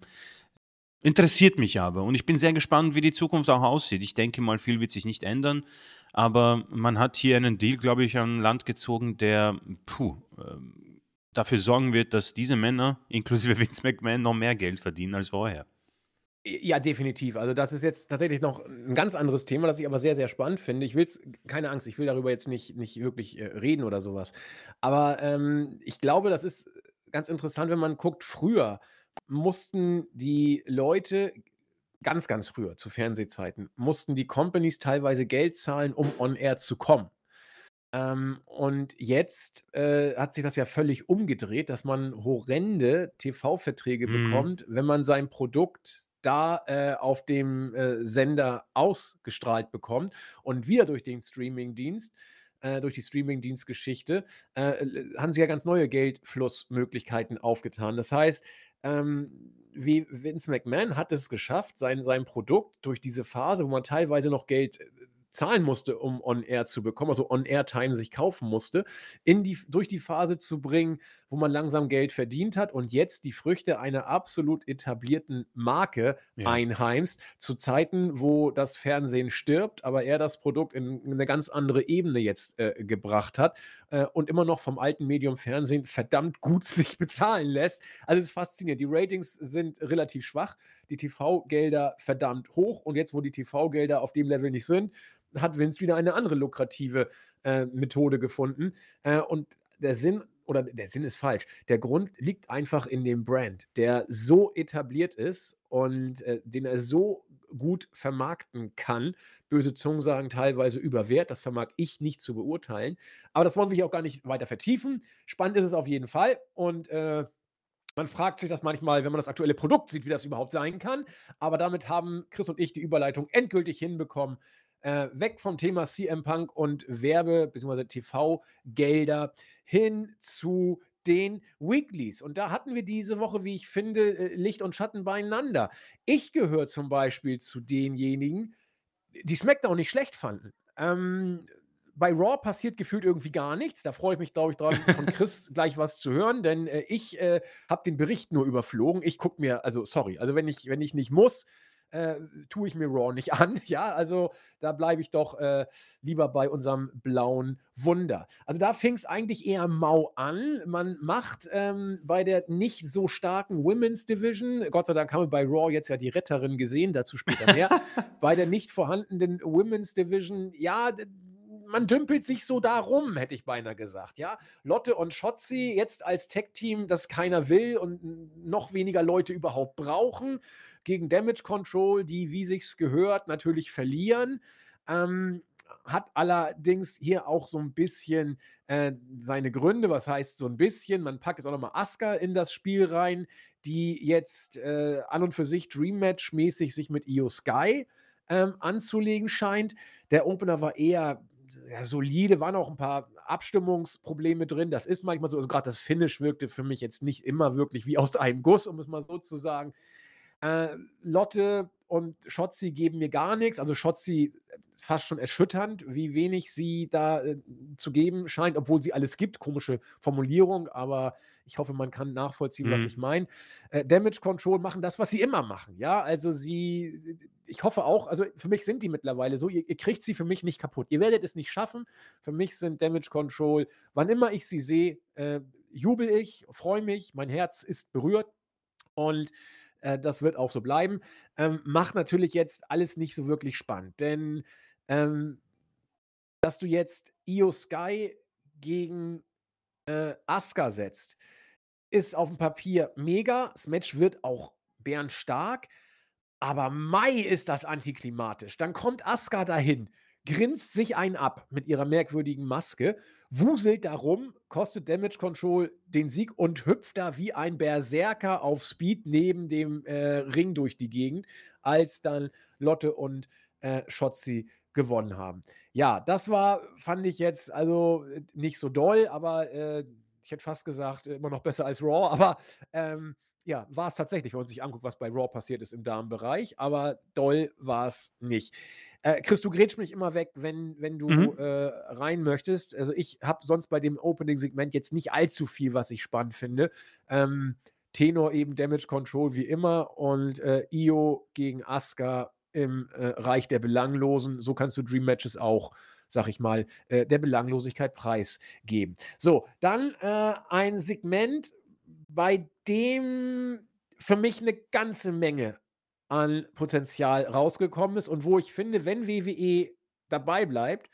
interessiert mich aber und ich bin sehr gespannt, wie die Zukunft auch aussieht. Ich denke mal, viel wird sich nicht ändern, aber man hat hier einen Deal, glaube ich, an Land gezogen, der puh, äh, dafür sorgen wird, dass diese Männer, inklusive Vince McMahon, noch mehr Geld verdienen als vorher. Ja, definitiv. Also, das ist jetzt tatsächlich noch ein ganz anderes Thema, das ich aber sehr, sehr spannend finde. Ich will es keine Angst, ich will darüber jetzt nicht nicht wirklich, äh, reden oder sowas. Aber, ähm, ich glaube, das ist ganz interessant, wenn man guckt, früher mussten die Leute ganz, ganz früher zu Fernsehzeiten, mussten die Companies teilweise Geld zahlen, um on air zu kommen. Ähm, und jetzt, äh, hat sich das ja völlig umgedreht, dass man horrende TV-Verträge Mhm. bekommt, wenn man sein Produkt da, äh, auf dem, äh, Sender ausgestrahlt bekommt und wir durch den Streamingdienst äh, durch die Streamingdienstgeschichte, äh, haben sie ja ganz neue Geldflussmöglichkeiten aufgetan. Das heißt, ähm, wie Vince McMahon hat es geschafft, sein sein Produkt durch diese Phase, wo man teilweise noch Geld, äh, zahlen musste, um on air zu bekommen, also On-Air-Time sich kaufen musste, in die durch die Phase zu bringen, wo man langsam Geld verdient hat und jetzt die Früchte einer absolut etablierten Marke Ja. einheimst, zu Zeiten, wo das Fernsehen stirbt, aber er das Produkt in 'ne ganz andere Ebene jetzt, äh, gebracht hat, äh, und immer noch vom alten Medium Fernsehen verdammt gut sich bezahlen lässt. Also, es ist faszinierend. Die Ratings sind relativ schwach, die TV-Gelder verdammt hoch und jetzt, wo die TV-Gelder auf dem Level nicht sind, hat Vince wieder eine andere lukrative, äh, Methode gefunden. Äh, und der Sinn oder der Sinn ist falsch. Der Grund liegt einfach in dem Brand, der so etabliert ist und, äh, den er so gut vermarkten kann. Böse Zungen sagen teilweise über Wert, das vermag ich nicht zu beurteilen. Aber das wollen wir hier auch gar nicht weiter vertiefen. Spannend ist es auf jeden Fall und, äh, man fragt sich das manchmal, wenn man das aktuelle Produkt sieht, wie das überhaupt sein kann. Aber damit haben Chris und ich die Überleitung endgültig hinbekommen, äh, weg vom Thema CM Punk und Werbe beziehungsweise TV-Gelder hin zu den Weeklies. Und da hatten wir diese Woche, wie ich finde, äh, Licht und Schatten beieinander. Ich gehöre zum Beispiel zu denjenigen, die SmackDown nicht schlecht fanden. Ähm, bei Raw passiert gefühlt irgendwie gar nichts. Da freue ich mich, glaube ich, dran, von Chris gleich was zu hören, denn, äh, ich, äh, habe den Bericht nur überflogen. Ich gucke mir also sorry, also wenn ich wenn ich nicht muss, äh, tue ich mir Raw nicht an, ja? Also, da bleibe ich doch, äh, lieber bei unserem blauen Wunder. Also, da fing es eigentlich eher mau an. Man macht, ähm, bei der nicht so starken Women's Division Gott sei Dank haben wir bei Raw jetzt ja die Retterin gesehen, dazu später mehr. Bei der nicht vorhandenen Women's Division, ja, man dümpelt sich so da rum, hätte ich beinahe gesagt, ja? Lotte und Shotzi jetzt als Tag-Team, das keiner will und noch weniger Leute überhaupt brauchen, gegen Damage Control, die, wie sich's gehört, natürlich verlieren. Ähm, hat allerdings hier auch so 'n bisschen, äh, seine Gründe. Was heißt so 'n bisschen? Man packt jetzt auch noch mal Asuka in das Spiel rein, die jetzt, äh, an und für sich Dream Match-mäßig sich mit Io Sky, ähm, anzulegen scheint. Der Opener war eher, ja, solide, waren auch 'n paar Abstimmungsprobleme drin. Das ist manchmal so. Also, grad das Finish wirkte für mich jetzt nicht immer wirklich wie aus einem Guss, um es mal so zu sagen. Äh, Lotte und Shotzi geben mir gar nix. Also, Shotzi fast schon erschütternd, wie wenig sie da, äh, zu geben scheint, obwohl sie alles gibt. Komische Formulierung, aber ich hoffe, man kann nachvollziehen, was Mhm. ich meine. Äh, Damage Control machen das, was sie immer machen, ja? Also, sie ich hoffe auch also, für mich sind die mittlerweile so, ihr ihr kriegt sie für mich nicht kaputt. Ihr werdet es nicht schaffen. Für mich sind Damage Control wann immer ich sie sehe, äh, jubele ich, freue mich, mein Herz ist berührt und, äh, das wird auch so bleiben. Ähm, macht natürlich jetzt alles nicht so wirklich spannend, denn, ähm dass du jetzt Io Sky gegen, äh, Asuka setzt, ist aufm Papier mega. Das Match wird auch bärenstark. Aber Mai ist das antiklimatisch. Dann kommt Asuka dahin, grinst sich einen ab mit ihrer merkwürdigen Maske, wuselt da rum, kostet Damage Control den Sieg und hüpft da wie ein Berserker auf Speed neben dem äh, Ring durch die Gegend, als dann Lotte und äh, Shotzi gewonnen haben. Ja, das war, fand ich jetzt also äh, nicht so doll, aber äh, ich hätte fast gesagt, immer noch besser als Raw, aber ähm, ja, war es tatsächlich, wenn man sich anguckt, was bei Raw passiert ist im Damenbereich, aber doll war es nicht. Äh, Chris, du grätsch mich immer weg, wenn, wenn du mhm. äh, rein möchtest. Also ich habe sonst bei dem Opening-Segment jetzt nicht allzu viel, was ich spannend finde. Ähm, Tenor eben Damage Control wie immer und äh, Io gegen Asuka im äh, Reich der Belanglosen. So kannst du Dream Matches auch sag ich mal, äh, der Belanglosigkeit preisgeben. So, dann äh, ein Segment, bei dem für mich eine ganze Menge an Potenzial rausgekommen ist und wo ich finde, wenn WWE dabei bleibt,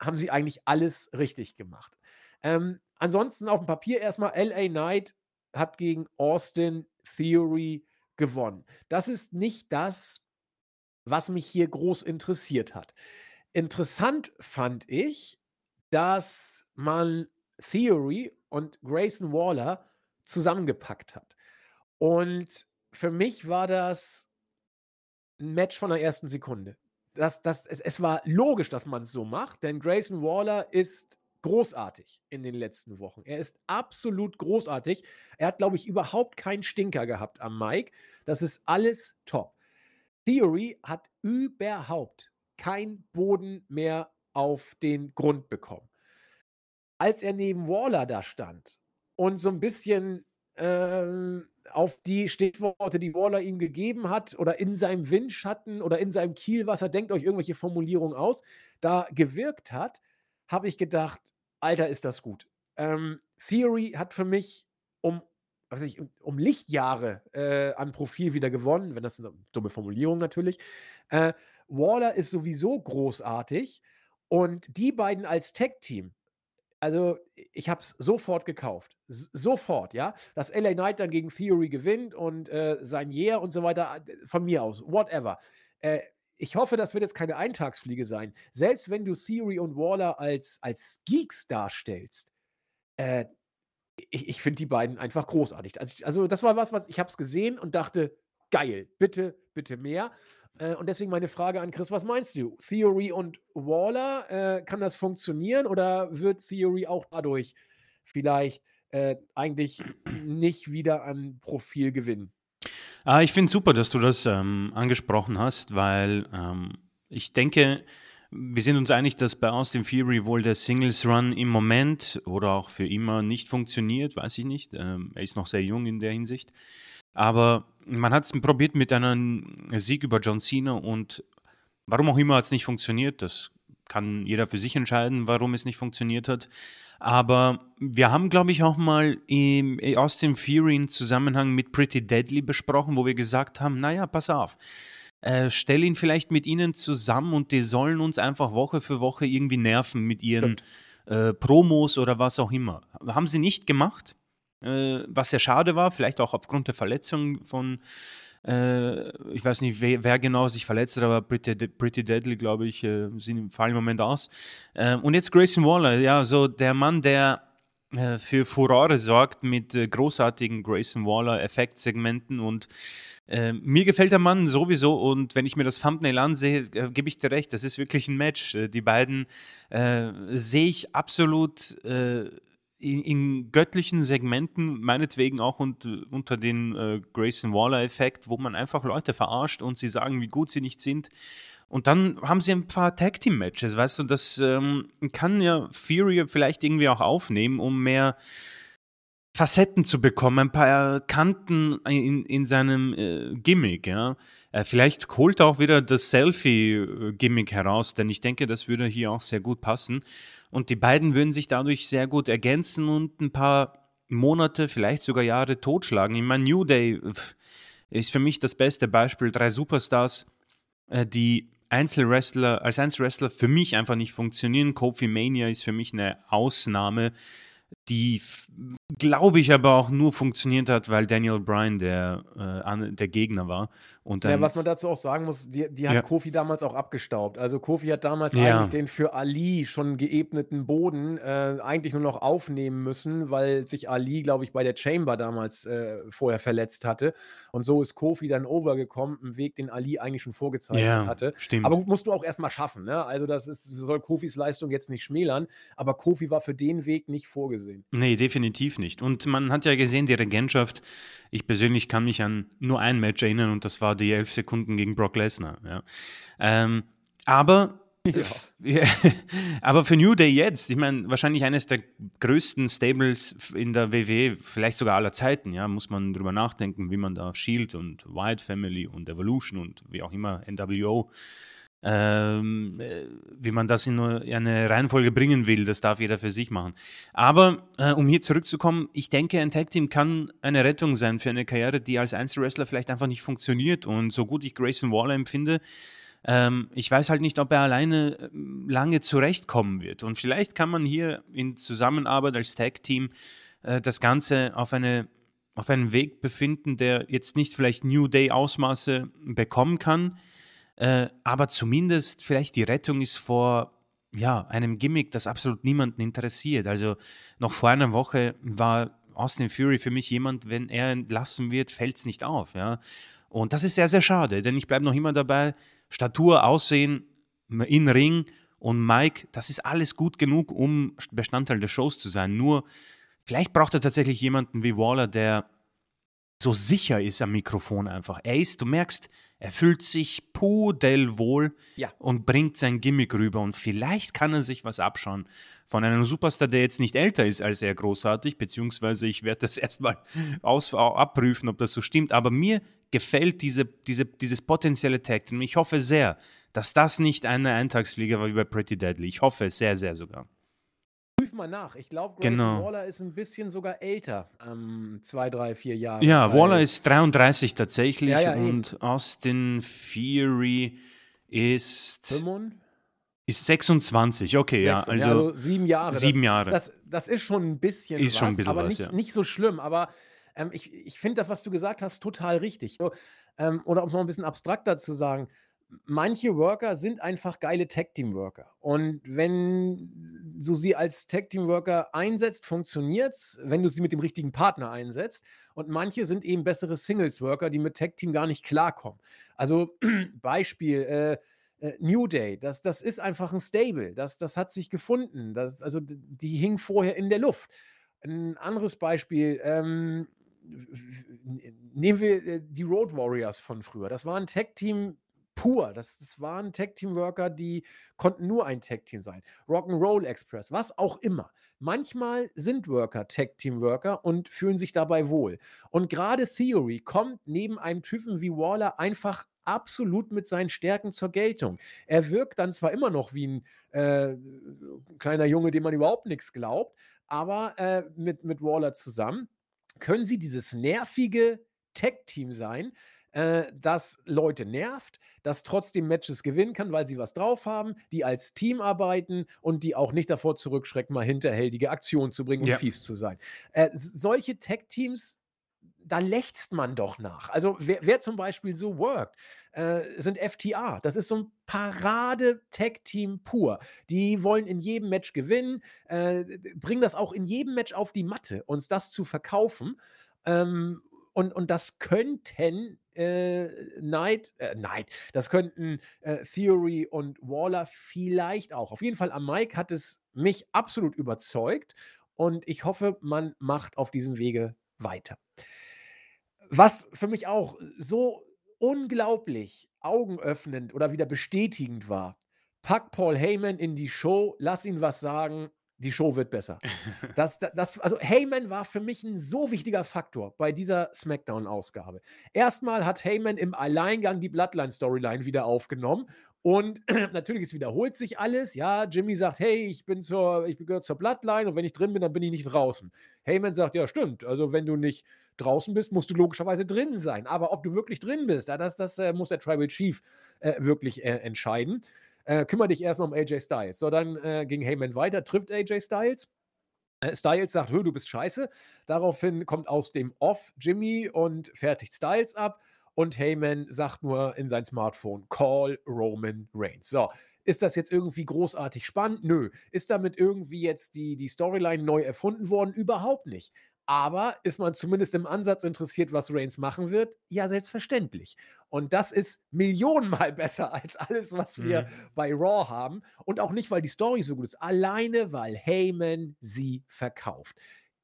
haben sie eigentlich alles richtig gemacht. Ähm, ansonsten auf dem Papier erstmal LA Knight hat gegen Austin Theory gewonnen. Das ist nicht das, was mich hier groß interessiert hat. Interessant fand ich, dass man Theory und Grayson Waller zusammengepackt hat. Und für mich war das ein Match von der ersten Sekunde. Das, das, es, es war logisch, dass man es so macht, denn Grayson Waller ist großartig in den letzten Wochen. Er ist absolut großartig. Er hat, glaube ich, überhaupt keinen Stinker gehabt am Mike. Das ist alles top. Theory hat überhaupt kein Boden mehr auf den Grund bekommen. Als er neben Waller da stand und so ein bisschen ähm, auf die Stichworte, die Waller ihm gegeben hat, oder in seinem Windschatten oder in seinem Kielwasser, denkt euch irgendwelche Formulierungen aus, da gewirkt hat, habe ich gedacht, Alter, ist das gut. Ähm, Theory hat für mich um, was ich, um Lichtjahre äh, an Profil wieder gewonnen, wenn das eine dumme Formulierung natürlich. Äh, Waller ist sowieso großartig und die beiden als Tag-Team, also ich habe es sofort gekauft. S sofort, ja. Dass LA Knight dann gegen Theory gewinnt und äh, sein Yeah und so weiter, äh, von mir aus, whatever. Äh, ich hoffe, das wird jetzt keine Eintagsfliege sein. Selbst wenn du Theory und Waller als, als Geeks darstellst, äh, ich, ich finde die beiden einfach großartig. Also, ich, also das war was, was ich habe es gesehen und dachte, geil, bitte, bitte mehr. Äh, und deswegen meine Frage an Chris, was meinst du? Theory und Waller, äh, kann das funktionieren oder wird Theory auch dadurch vielleicht äh, eigentlich nicht wieder an Profil gewinnen? Ah, ich finde super, dass du das ähm, angesprochen hast, weil ähm, ich denke, wir sind uns einig, dass bei Austin Theory wohl der Singles Run im Moment oder auch für immer nicht funktioniert, weiß ich nicht. Ähm, er ist noch sehr jung in der Hinsicht. Aber man hat es probiert mit einem Sieg über John Cena und warum auch immer hat es nicht funktioniert. Das kann jeder für sich entscheiden, warum es nicht funktioniert hat. Aber wir haben, glaube ich, auch mal im Austin Fury in Zusammenhang mit Pretty Deadly besprochen, wo wir gesagt haben, naja, pass auf, äh, stell ihn vielleicht mit ihnen zusammen und die sollen uns einfach Woche für Woche irgendwie nerven mit ihren äh, Promos oder was auch immer. Haben sie nicht gemacht äh, was sehr schade war, vielleicht auch aufgrund der Verletzung von, äh, ich weiß nicht, wer, wer, genau sich verletzt hat, aber Pretty, Pretty Deadly, glaube ich, äh, sind, fallen im Moment aus. Ähm, und jetzt Grayson Waller, ja, so der Mann, der äh, für Furore sorgt mit äh, großartigen Grayson Waller Effektsegmenten und äh, mir gefällt der Mann sowieso und wenn ich mir das Thumbnail ansehe, äh, gebe ich dir recht, das ist wirklich ein Match. Äh, die beiden äh, sehe ich absolut in, in, göttlichen Segmenten, meinetwegen auch und, unter den äh, Grayson Waller-Effekt, wo man einfach Leute verarscht und sie sagen, wie gut sie nicht sind. Und dann haben sie ein paar Tag-Team-Matches, weißt du, das ähm, kann ja Fury vielleicht irgendwie auch aufnehmen, um mehr Facetten zu bekommen, ein paar Kanten in, in seinem äh, Gimmick, ja. Äh, vielleicht holt er auch wieder das Selfie-Gimmick heraus, denn ich denke, das würde hier auch sehr gut passen. Und die beiden würden sich dadurch sehr gut ergänzen und ein paar Monate, vielleicht sogar Jahre totschlagen. Ich meine, New Day ist für mich das beste Beispiel. Drei Superstars, äh, die Einzelwrestler, als Einzelwrestler für mich einfach nicht funktionieren. Kofi Mania ist für mich eine Ausnahme. Die, glaube ich, aber auch nur funktioniert hat, weil Daniel Bryan der, äh, der Gegner war. Und Ja, was man dazu auch sagen muss, die, die hat Ja. Kofi damals auch abgestaubt. Also Kofi hat damals Ja. eigentlich den für Ali schon geebneten Boden äh, eigentlich nur noch aufnehmen müssen, weil sich Ali, glaube ich, bei der Chamber damals äh, vorher verletzt hatte. Und so ist Kofi dann overgekommen, einen Weg, den Ali eigentlich schon vorgezeichnet ja, hatte. stimmt. Aber musst du auch erstmal schaffen. Ne? Also das ist, soll Kofis Leistung jetzt nicht schmälern, aber Kofi war für den Weg nicht vorgesehen. Nee, definitiv nicht. Und man hat ja gesehen, die Regentschaft, ich persönlich kann mich an nur ein Match erinnern und das war die elf Sekunden gegen Brock Lesnar. Ja. Ähm, aber, ja, aber für New Day jetzt, ich meine, wahrscheinlich eines der größten Stables in der WWE, vielleicht sogar aller Zeiten, ja, muss man drüber nachdenken, wie man da Shield und Wyatt Family und Evolution und wie auch immer NWO ähm, äh, wie man das in eine Reihenfolge bringen will, das darf jeder für sich machen. Aber äh, um hier zurückzukommen, ich denke, ein Tag Team kann eine Rettung sein für eine Karriere, die als Einzelwrestler vielleicht einfach nicht funktioniert. Und so gut ich Grayson Waller empfinde, ähm, ich weiß halt nicht, ob er alleine ähm, lange zurechtkommen wird. Und vielleicht kann man hier in Zusammenarbeit als Tag Team äh, das Ganze auf eine auf einen Weg befinden, der jetzt nicht vielleicht New Day Ausmaße bekommen kann, äh, aber zumindest vielleicht die Rettung ist vor ja, einem Gimmick, das absolut niemanden interessiert. Also noch vor einer Woche war Austin Fury für mich jemand, wenn er entlassen wird, fällt es nicht auf. Ja? Und das ist sehr, sehr schade, denn ich bleibe noch immer dabei, Statur, Aussehen, in Ring und Mike, das ist alles gut genug, um Bestandteil der Shows zu sein. Nur vielleicht braucht er tatsächlich jemanden wie Waller, der so sicher ist am Mikrofon einfach. Er ist, du merkst, er fühlt sich pudelwohl Ja. und bringt sein Gimmick rüber. Und vielleicht kann er sich was abschauen von einem Superstar, der jetzt nicht älter ist als er großartig, beziehungsweise ich werde das erstmal abprüfen, ob das so stimmt. Aber mir gefällt diese, diese, dieses potenzielle Tag Team. Ich hoffe sehr, dass das nicht eine Eintagsflieger war wie bei Pretty Deadly. Ich hoffe es sehr, sehr sogar. Prüf mal nach. Ich glaube, Grayson Genau. Waller ist ein bisschen sogar älter. Ähm, zwei, drei, vier Jahre. Ja, Waller ist 33 tatsächlich Ja, ja, eben. und Austin Fury ist, 25? ist 26. Okay, ja, Sechs- also sieben Jahre. sieben das, Jahre. Das, das ist schon ein bisschen Ist was, schon ein bisschen aber was, nicht, ja. nicht so schlimm. Aber ähm, ich, ich finde das, was du gesagt hast, total richtig. So, ähm, oder um es noch ein bisschen abstrakter zu sagen, manche Worker sind einfach geile Tag-Team-Worker. Und wenn du sie als Tag-Team-Worker einsetzt, funktioniert es, wenn du sie mit dem richtigen Partner einsetzt. Und manche sind eben bessere Singles-Worker, die mit Tag-Team gar nicht klarkommen. Also Beispiel, äh, äh, New Day, das, das ist einfach ein Stable. Das, das hat sich gefunden. Das, also die hing vorher in der Luft. Ein anderes Beispiel, ähm, nehmen wir äh, die Road Warriors von früher. Das war ein Tag-Team pur. Das, das waren Tag-Team-Worker, die konnten nur ein Tag-Team sein. Rock'n'Roll Express, was auch immer. Manchmal sind Worker Tag-Team-Worker und fühlen sich dabei wohl. Und gerade Theory kommt neben einem Typen wie Waller einfach absolut mit seinen Stärken zur Geltung. Er wirkt dann zwar immer noch wie ein äh, kleiner Junge, dem man überhaupt nichts glaubt, aber äh, mit, mit Waller zusammen können sie dieses nervige Tag-Team sein, äh, das Leute nervt, das trotzdem Matches gewinnen kann, weil sie was drauf haben, die als Team arbeiten und die auch nicht davor zurückschrecken, mal hinterhältige Aktionen zu bringen und Ja. fies zu sein. Äh, solche Tag-Teams, da lechzt man doch nach. Also wer, wer zum Beispiel so workt, äh, sind FTA. Das ist so ein Parade-Tag-Team pur. Die wollen in jedem Match gewinnen, äh, bringen das auch in jedem Match auf die Matte, uns das zu verkaufen. Ähm, und, und das könnten äh, Knight, äh, Knight, das könnten äh, Theory und Waller vielleicht auch. Auf jeden Fall am Mike hat es mich absolut überzeugt und ich hoffe, man macht auf diesem Wege weiter. Was für mich auch so unglaublich augenöffnend oder wieder bestätigend war, pack Paul Heyman in die Show, lass ihn was sagen, die Show wird besser. Das, das, das, also Heyman war für mich ein so wichtiger Faktor bei dieser SmackDown-Ausgabe. Erstmal hat Heyman im Alleingang die Bloodline-Storyline wieder aufgenommen und natürlich, es wiederholt sich alles. Ja, Jimmy sagt, hey, ich bin zur, ich gehöre zur Bloodline und wenn ich drin bin, dann bin ich nicht draußen. Heyman sagt, ja, stimmt. Also wenn du nicht draußen bist, musst du logischerweise drin sein. Aber ob du wirklich drin bist, ja, das, das äh, muss der Tribal Chief äh, wirklich äh, entscheiden. Äh, kümmere dich erstmal um AJ Styles. So, dann äh, ging Heyman weiter, trifft AJ Styles. Äh, Styles sagt: „Hö, du bist scheiße.“ Daraufhin kommt aus dem Off Jimmy und fertigt Styles ab und Heyman sagt nur in sein Smartphone: „Call Roman Reigns.“ So, ist das jetzt irgendwie großartig spannend? Nö. Ist damit irgendwie jetzt die die Storyline neu erfunden worden? Überhaupt nicht. Aber ist man zumindest im Ansatz interessiert, was Reigns machen wird? Ja, selbstverständlich. Und das ist millionenmal besser als alles, was wir Mhm. bei Raw haben. Und auch nicht, weil die Story so gut ist, alleine weil Heyman sie verkauft.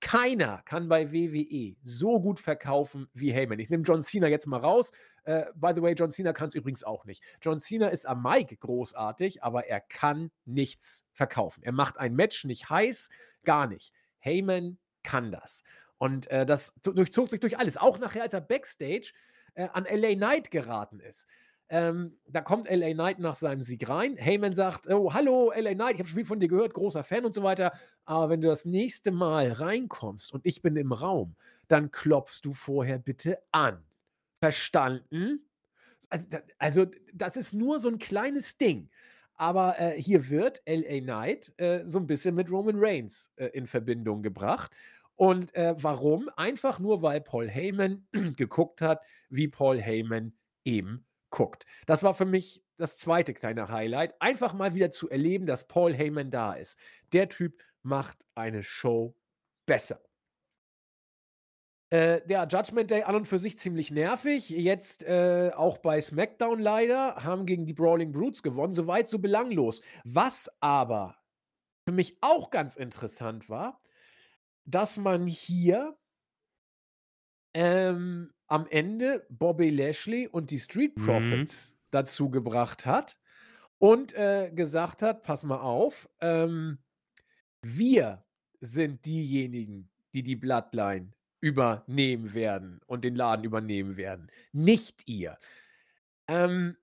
Keiner kann bei WWE so gut verkaufen wie Heyman. Ich nehme John Cena jetzt mal raus. Äh, by the way, John Cena kann es übrigens auch nicht. John Cena ist am Mic großartig, aber er kann nichts verkaufen. Er macht ein Match nicht heiß, gar nicht. Heyman kann das. Und äh, das durchzog sich durch alles. Auch nachher, als er Backstage äh, an LA Knight geraten ist. Ähm, da kommt LA Knight nach seinem Sieg rein. Heyman sagt: Oh, hallo, LA Knight, ich habe schon viel von dir gehört, großer Fan und so weiter. Aber wenn du das nächste Mal reinkommst und ich bin im Raum, dann klopfst du vorher bitte an. Verstanden? Also, also, das ist nur so 'n kleines Ding. Aber, äh, hier wird LA Knight, äh, so 'n bisschen mit Roman Reigns, äh, in Verbindung gebracht. Und, äh, warum? Einfach nur, weil Paul Heyman geguckt hat, wie Paul Heyman eben guckt. Das war für mich das zweite kleine Highlight. Einfach mal wieder zu erleben, dass Paul Heyman da ist. Der Typ macht eine Show besser. Äh, der Judgment Day an und für sich ziemlich nervig. Jetzt, äh, auch bei SmackDown leider, haben gegen die Brawling Brutes gewonnen. Soweit so belanglos. Was aber für mich auch ganz interessant war, dass man hier ähm, am Ende Bobby Lashley und die Street Mhm. Profits dazu gebracht hat und, äh, gesagt hat: „Pass mal auf, ähm, wir sind diejenigen, die die Bloodline übernehmen werden und den Laden übernehmen werden, nicht ihr.“ Ähm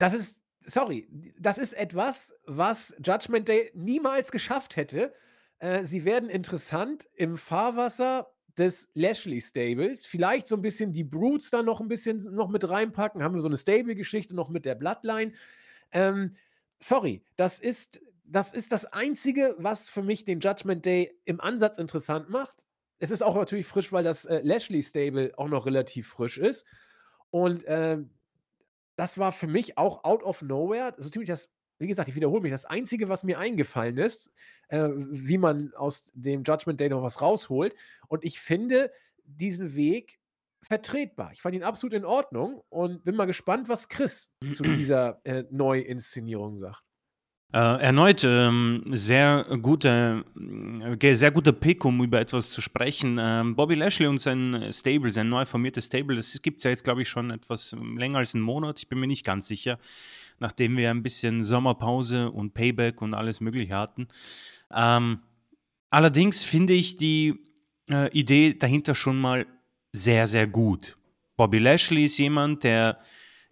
das ist sorry, das ist etwas, was Judgment Day niemals geschafft hätte. Äh, sie werden interessant im Fahrwasser des Lashley Stables. Vielleicht so 'n bisschen die Brutes da noch 'n bisschen noch mit reinpacken. Haben wir so 'ne Stable-Geschichte noch mit der Bloodline. Ähm, sorry, das ist das ist das Einzige, was für mich den Judgment Day im Ansatz interessant macht. Es ist auch natürlich frisch, weil das, äh, Lashley Stable auch noch relativ frisch ist. Und, ähm, das war für mich auch out of nowhere so ziemlich das wie gesagt, ich wiederhole mich, das Einzige, was mir eingefallen ist, äh, wie man aus dem Judgment Day noch was rausholt. Und ich finde diesen Weg vertretbar. Ich fand ihn absolut in Ordnung und bin mal gespannt, was Chris zu dieser, äh, Neuinszenierung sagt. Äh, erneut, ähm, sehr gute ge sehr guter Pick, um über etwas zu sprechen. Ähm, Bobby Lashley und sein Stable, sein neu formiertes Stable, das gibt's ja jetzt, glaube ich, schon etwas länger als 'n Monat. Ich bin mir nicht ganz sicher, nachdem wir ein bisschen Sommerpause und Payback und alles Mögliche hatten. Ähm, allerdings finde ich die, äh, Idee dahinter schon mal sehr, sehr gut. Bobby Lashley ist jemand, der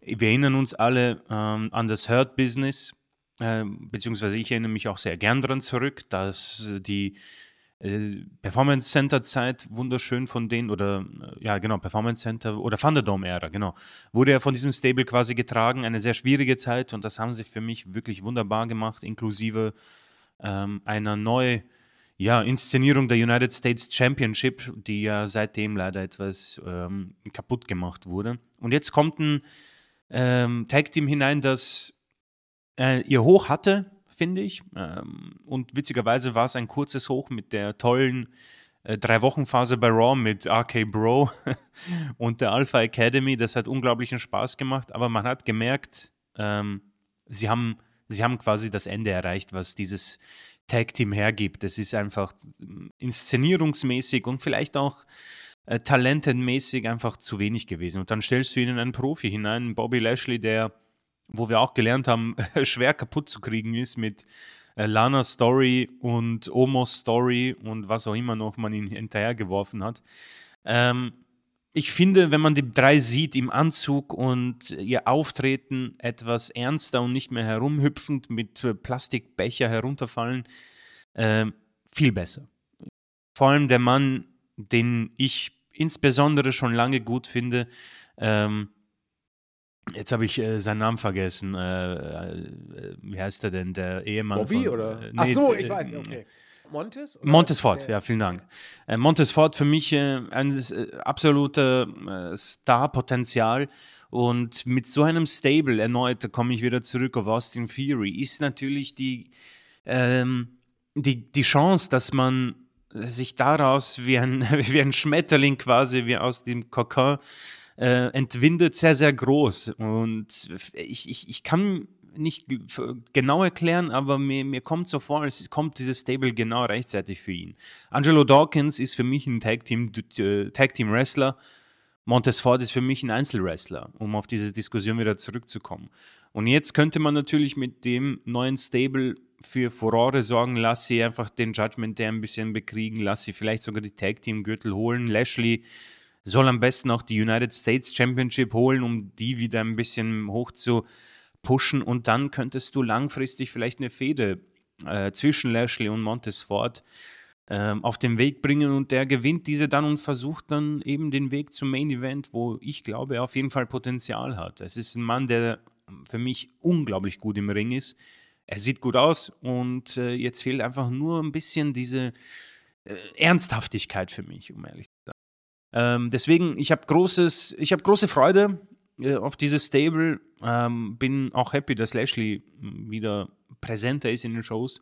wir erinnern uns alle, ähm, an das Hurt Business, ähm, beziehungsweise ich erinnere mich auch sehr gern dran zurück, dass die, äh, Performance Center Zeit wunderschön von denen oder äh, ja genau, Performance Center oder Thunderdome-Ära, genau. Wurde ja von diesem Stable quasi getragen, eine sehr schwierige Zeit und das haben sie für mich wirklich wunderbar gemacht, inklusive, ähm, einer neu ja, Inszenierung der United States Championship, die ja seitdem leider etwas, ähm, kaputt gemacht wurde. Und jetzt kommt 'n, ähm, Tag-Team hinein, das, äh, ihr Hoch hatte, finde ich. Ähm, und witzigerweise war's ein kurzes Hoch mit der tollen, äh, 3-Wochen-Phase bei Raw mit RK Bro und der Alpha Academy. Das hat unglaublichen Spaß gemacht, aber man hat gemerkt, ähm, sie haben sie haben quasi das Ende erreicht, was dieses Tag-Team hergibt. Das ist einfach hm, inszenierungsmäßig und vielleicht auch, äh, talentenmäßig einfach zu wenig gewesen. Und dann stellst du ihnen einen Profi hinein, Bobby Lashley, der, wo wir auch gelernt haben, schwer kaputt zu kriegen ist mit, äh, Lanas Story und Omos Story und was auch immer noch man ihm hinterhergeworfen hat. Ähm, ich finde, wenn man die 3 sieht im Anzug und ihr Auftreten etwas ernster und nicht mehr herumhüpfend mit, äh, Plastikbecher herunterfallen, ähm, viel besser. Vor allem der Mann, den ich insbesondere schon lange gut finde, ähm Jetzt habe ich äh, seinen Namen vergessen. Äh, äh, wie heißt er denn? Der Ehemann Bobby von. oder? Äh, Ach nee, so, d- ich weiß, äh, okay. Montes? Oder Montes Ford, der- ja, vielen Dank. Äh, Montes Ford für mich äh, ein absoluter Star-Potenzial und mit so einem Stable, erneut, da komme ich wieder zurück auf Austin Theory, ist natürlich die, ähm, die, die Chance, dass man sich daraus wie ein, wie ein Schmetterling quasi, wie aus dem Kokon äh, entwindet, sehr, sehr groß. Und ich, ich, ich kann nicht genau erklären, aber mir, mir kommt so vor, es kommt dieses Stable genau rechtzeitig für ihn. Angelo Dawkins ist für mich ein Tag Team, äh, Tag Team Wrestler. Montes Ford ist für mich ein Einzelwrestler, um auf diese Diskussion wieder zurückzukommen. Und jetzt könnte man natürlich mit dem neuen Stable für Furore sorgen, lass sie einfach den Judgment Day ein bisschen bekriegen, lass sie vielleicht sogar die Tag Team Gürtel holen. Lashley soll am besten auch die United States Championship holen, um die wieder ein bisschen hoch zu pushen und dann könntest du langfristig vielleicht eine Fehde äh, zwischen Lashley und Montes Ford ähm, auf den Weg bringen und der gewinnt diese dann und versucht dann eben den Weg zum Main Event, wo ich glaube, er auf jeden Fall Potenzial hat. Es ist ein Mann, der für mich unglaublich gut im Ring ist. Er sieht gut aus und äh, jetzt fehlt einfach nur ein bisschen diese äh, Ernsthaftigkeit für mich, um ehrlich zu sein. Ähm, deswegen, ich habe großes, ich habe große Freude äh, auf dieses Stable. Ähm, bin auch happy, dass Lashley mh, wieder präsenter ist in den Shows.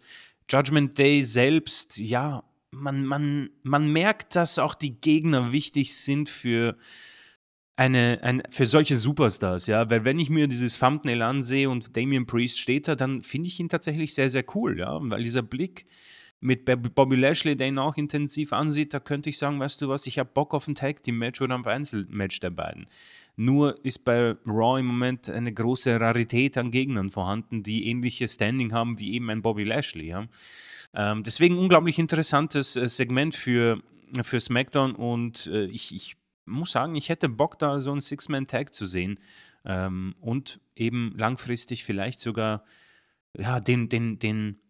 Judgment Day selbst, ja, man, man, man merkt, dass auch die Gegner wichtig sind für eine, ein, für solche Superstars, ja, weil wenn ich mir dieses Thumbnail ansehe und Damian Priest steht da, dann finde ich ihn tatsächlich sehr, sehr cool, ja, weil dieser Blick mit Bob- Bobby Lashley, der ihn auch intensiv ansieht, da könnte ich sagen, weißt du was, ich habe Bock auf ein Tag Team Match oder auf ein Einzelmatch der beiden. Nur ist bei Raw im Moment eine große Rarität an Gegnern vorhanden, die ähnliche Standing haben wie eben ein Bobby Lashley, ja. Ähm, deswegen unglaublich interessantes äh, Segment für, für SmackDown und äh, ich, ich muss sagen, ich hätte Bock, da so einen Six-Man-Tag zu sehen ähm, und eben langfristig vielleicht sogar ja, den, den, den,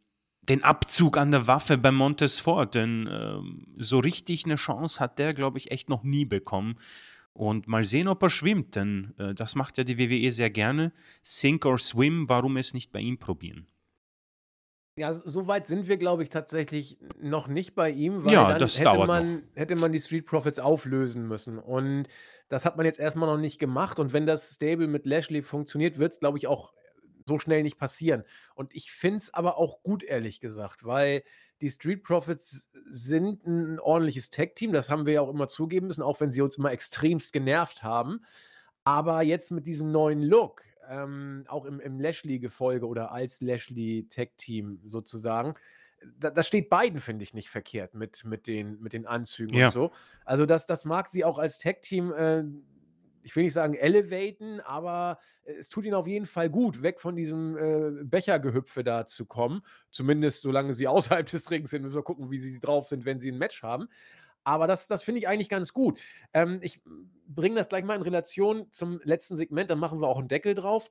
den Abzug an der Waffe bei Montes Ford, denn ähm, so richtig eine Chance hat der, glaube ich, echt noch nie bekommen. Und mal sehen, ob er schwimmt, denn äh, das macht ja die WWE sehr gerne. Sink or swim, warum es nicht bei ihm probieren? Ja, so weit sind wir, glaube ich, tatsächlich noch nicht bei ihm, weil Ja, dann hätte man, hätte man die Street Profits auflösen müssen. Und das hat man jetzt erstmal noch nicht gemacht. Und wenn das Stable mit Lashley funktioniert, wird es, glaube ich, auch so schnell nicht passieren. Und ich finde es aber auch gut, ehrlich gesagt, weil die Street Profits sind ein ordentliches Tag-Team. Das haben wir ja auch immer zugeben müssen, auch wenn sie uns immer extremst genervt haben. Aber jetzt mit diesem neuen Look, ähm, auch im, im Lashley-Gefolge oder als Lashley-Tag-Team sozusagen, da, das steht beiden, finde ich, nicht verkehrt mit, mit, den, mit den Anzügen Ja. und so. Also das, das mag sie auch als Tag-Team, äh, ich will nicht sagen elevaten, aber es tut ihnen auf jeden Fall gut, weg von diesem äh, Bechergehüpfe da zu kommen. Zumindest solange sie außerhalb des Rings sind. Müssen wir gucken, wie sie drauf sind, wenn sie ein Match haben. Aber das, das finde ich eigentlich ganz gut. Ähm, ich bringe das gleich mal in Relation zum letzten Segment, dann machen wir auch einen Deckel drauf.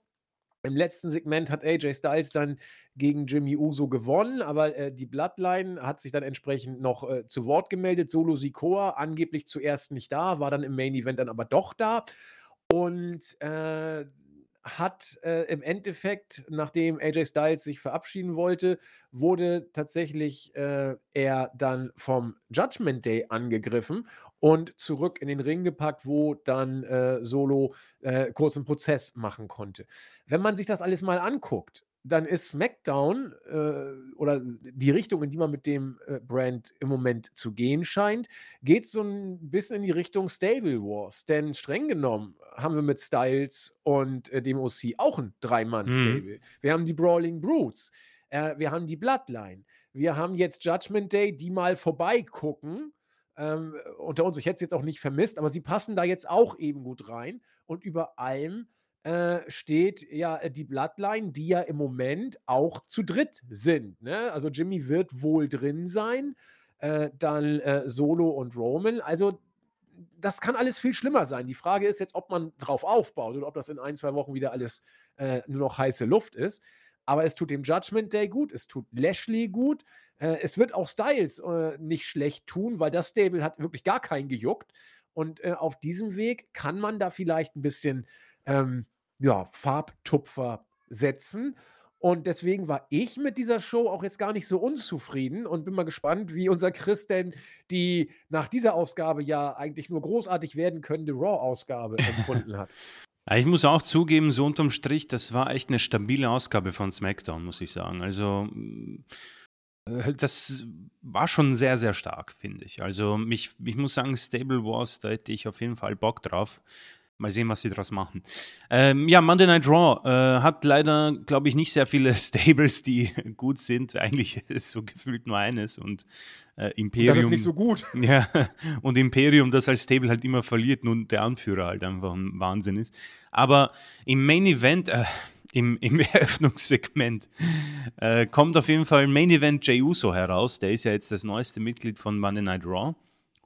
Im letzten Segment hat AJ Styles dann gegen Jimmy Uso gewonnen, aber äh, die Bloodline hat sich dann entsprechend noch äh, zu Wort gemeldet. Solo Sikoa, angeblich zuerst nicht da, war dann im Main Event dann aber doch da und äh, hat äh, im Endeffekt, nachdem AJ Styles sich verabschieden wollte, wurde tatsächlich äh, er dann vom Judgment Day angegriffen und zurück in den Ring gepackt, wo dann äh, Solo äh, kurz einen Prozess machen konnte. Wenn man sich das alles mal anguckt, dann ist SmackDown äh, oder die Richtung, in die man mit dem äh, Brand im Moment zu gehen scheint, geht so ein bisschen in die Richtung Stable Wars. Denn streng genommen haben wir mit Styles und äh, dem OC auch ein Drei-Mann-Stable. Wir haben die Brawling Brutes, äh, wir haben die Bloodline, wir haben jetzt Judgment Day, die mal vorbeigucken. Ähm, unter uns, ich hätte es jetzt auch nicht vermisst, aber sie passen da jetzt auch eben gut rein. Und über allem äh, steht ja äh, die Bloodline, die ja im Moment auch zu dritt sind. Ne? Also Jimmy wird wohl drin sein, äh, dann äh, Solo und Roman. Also das kann alles viel schlimmer sein. Die Frage ist jetzt, ob man drauf aufbaut oder ob das in ein, zwei Wochen wieder alles äh, nur noch heiße Luft ist. Aber es tut dem Judgment Day gut, es tut Lashley gut, äh, es wird auch Styles äh, nicht schlecht tun, weil das Stable hat wirklich gar keinen gejuckt. Und äh, auf diesem Weg kann man da vielleicht ein bisschen ähm, ja, Farbtupfer setzen. Und deswegen war ich mit dieser Show auch jetzt gar nicht so unzufrieden und bin mal gespannt, wie unser Chris denn die nach dieser Ausgabe ja eigentlich nur großartig werden könnte Raw-Ausgabe empfunden hat. Ich muss auch zugeben, so unterm Strich, das war echt eine stabile Ausgabe von SmackDown, muss ich sagen. Also, äh, das war schon sehr, sehr stark, finde ich. Also, mich, ich muss sagen, Stable Wars, da hätte ich auf jeden Fall Bock drauf. Mal sehen, was sie daraus machen. Ähm, ja, Monday Night Raw äh, hat leider, glaube ich, nicht sehr viele Stables, die gut sind. Eigentlich ist so gefühlt nur eines und äh, Imperium. Das ist nicht so gut. Ja, und Imperium, das als Stable halt immer verliert, nun der Anführer halt einfach ein Wahnsinn ist. Aber im Main Event, äh, im, im Eröffnungssegment, äh, kommt auf jeden Fall Main Event Jey Uso heraus. Der ist ja jetzt das neueste Mitglied von Monday Night Raw.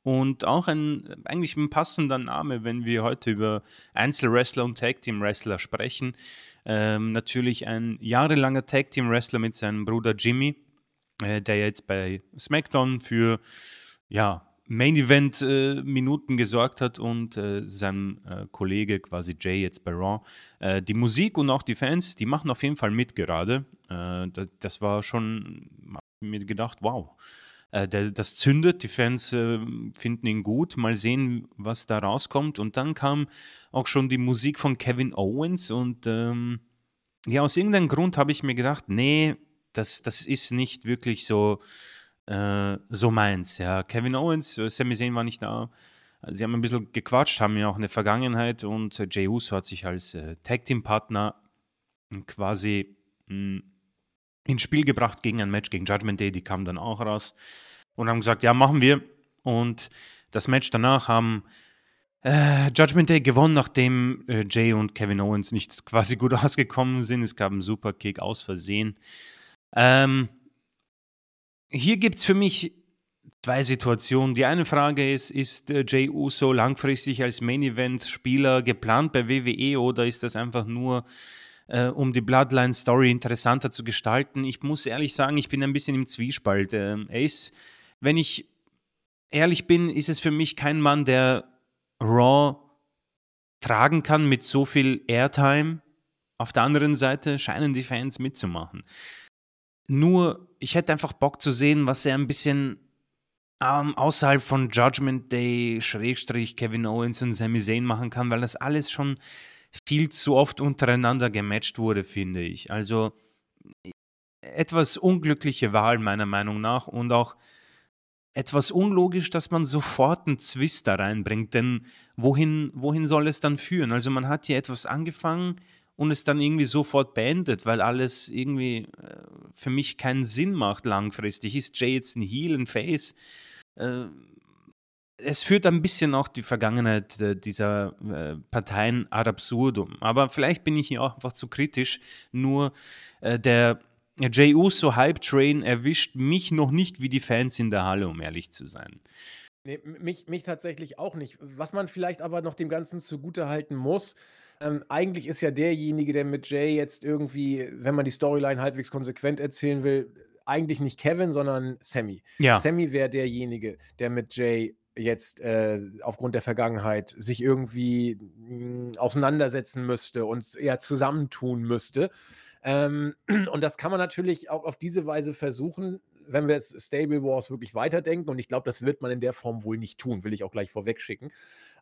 Und auch ein eigentlich ein passender Name, wenn wir heute über Einzelwrestler und Tag Team Wrestler sprechen. Ähm, natürlich ein jahrelanger Tag Team Wrestler mit seinem Bruder Jimmy, äh, der jetzt bei SmackDown für ja, Main Event äh, Minuten gesorgt hat und äh, sein äh, Kollege quasi Jay jetzt bei Raw. Äh, die Musik und auch die Fans, die machen auf jeden Fall mit gerade. Äh, das, das, war schon, mir gedacht, wow äh, der, das zündet, die Fans äh, finden ihn gut, mal sehen, was da rauskommt. Und dann kam auch schon die Musik von Kevin Owens und ähm, ja, aus irgendeinem Grund habe ich mir gedacht, nee, das, das ist nicht wirklich so, äh, so meins. Ja, Kevin Owens, äh, Sami Zayn war nicht da. Sie haben ein bisschen gequatscht, haben ja auch eine Vergangenheit und äh, Jey Uso hat sich als äh, Tag-Team-Partner quasi mh, hm, ins Spiel gebracht gegen ein Match gegen Judgment Day, die kamen dann auch raus und haben gesagt, ja, machen wir. Und das Match danach haben äh, Judgment Day gewonnen, nachdem äh, Jay und Kevin Owens nicht quasi gut ausgekommen sind. Es gab einen Superkick aus Versehen. Ähm, hier gibt es für mich zwei Situationen. Die eine Frage ist, ist äh, Jay Uso langfristig als Main Event Spieler geplant bei WWE oder ist das einfach nur äh, um die Bloodline-Story interessanter zu gestalten. Ich muss ehrlich sagen, ich bin ein bisschen im Zwiespalt. Äh, er ist, wenn ich ehrlich bin, ist es für mich kein Mann, der Raw tragen kann mit so viel Airtime. Auf der anderen Seite scheinen die Fans mitzumachen. Nur, ich hätte einfach Bock zu sehen, was er ein bisschen ähm, außerhalb von Judgment Day, Schrägstrich, Kevin Owens und Sami Zayn machen kann, weil das alles schon viel zu oft untereinander gematcht wurde, finde ich. Also etwas unglückliche Wahl meiner Meinung nach und auch etwas unlogisch, dass man sofort einen Zwist da reinbringt, denn wohin, wohin soll es dann führen? Also man hat hier etwas angefangen und es dann irgendwie sofort beendet, weil alles irgendwie äh, für mich keinen Sinn macht langfristig. Ist Jay jetzt ein Heel, ein Face? Es führt ein bisschen auch die Vergangenheit äh, dieser äh, Parteien ad absurdum. Aber vielleicht bin ich hier auch einfach zu kritisch. Nur äh, der Jey Uso Hype Train erwischt mich noch nicht wie die Fans in der Halle, um ehrlich zu sein. Nee, mich, mich tatsächlich auch nicht. Was man vielleicht aber noch dem Ganzen zugute halten muss, ähm, eigentlich ist ja derjenige, der mit Jay jetzt irgendwie, wenn man die Storyline halbwegs konsequent erzählen will, eigentlich nicht Kevin, sondern Sammy. Ja. Sammy wäre derjenige, der mit Jay jetzt äh, aufgrund der Vergangenheit sich irgendwie mh, hm, auseinandersetzen müsste und eher zusammentun müsste. Ähm, und das kann man natürlich auch auf diese Weise versuchen, wenn wir es Stable Wars wirklich weiterdenken. Und ich glaube, das wird man in der Form wohl nicht tun, will ich auch gleich vorweg schicken.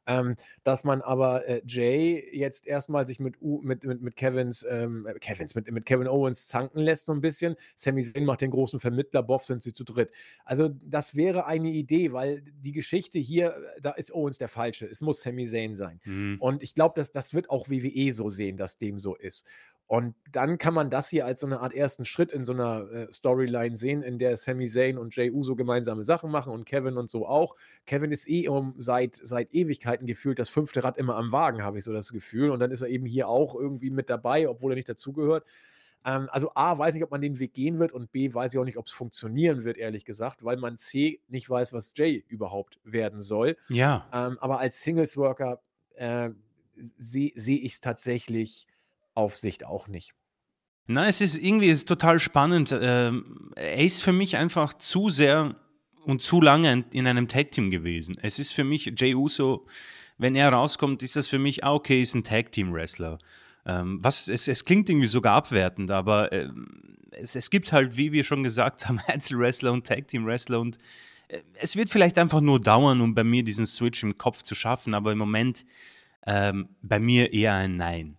Ähm, dass man aber äh, Jay jetzt erstmal sich mit, U, mit, mit, mit Kevins, ähm, äh, Kevins, mit, mit Kevin Owens zanken lässt, so ein bisschen. Sammy Zayn macht den großen Vermittler, Boff sind sie zu dritt. Also, das wäre eine Idee, weil die Geschichte hier, äh, da ist Owens der Falsche. Es muss Sammy Zayn sein. Mhm. Und ich glaube, dass das wird auch WWE so sehen, dass dem so ist. Und dann kann man das hier als so eine Art ersten Schritt in so einer äh, Storyline sehen, in der Sami Zayn und Jey Uso gemeinsame Sachen machen und Kevin und so auch. Kevin ist eh um seit, seit Ewigkeiten gefühlt das fünfte Rad immer am Wagen, habe ich so das Gefühl. Und dann ist er eben hier auch irgendwie mit dabei, obwohl er nicht dazugehört. Ähm, also A, weiß nicht, ob man den Weg gehen wird und B, weiß ich auch nicht, ob es funktionieren wird, ehrlich gesagt, weil man C nicht weiß, was Jay überhaupt werden soll. Ja. Ähm, aber als Singles-Worker äh, sehe seh ich es tatsächlich auf Sicht auch nicht. Na, es ist irgendwie ist total spannend. Ähm, er ist für mich einfach zu sehr und zu lange in einem Tag-Team gewesen. Es ist für mich, Jay Uso, wenn er rauskommt, ist das für mich, ah, okay, ist ein Tag-Team-Wrestler. Ähm, was, es, es klingt irgendwie sogar abwertend, aber äh, es, es gibt halt, wie wir schon gesagt haben, Einzelwrestler und Tag Team Wrestler und äh, es wird vielleicht einfach nur dauern, um bei mir diesen Switch im Kopf zu schaffen, aber im Moment ähm, bei mir eher ein Nein.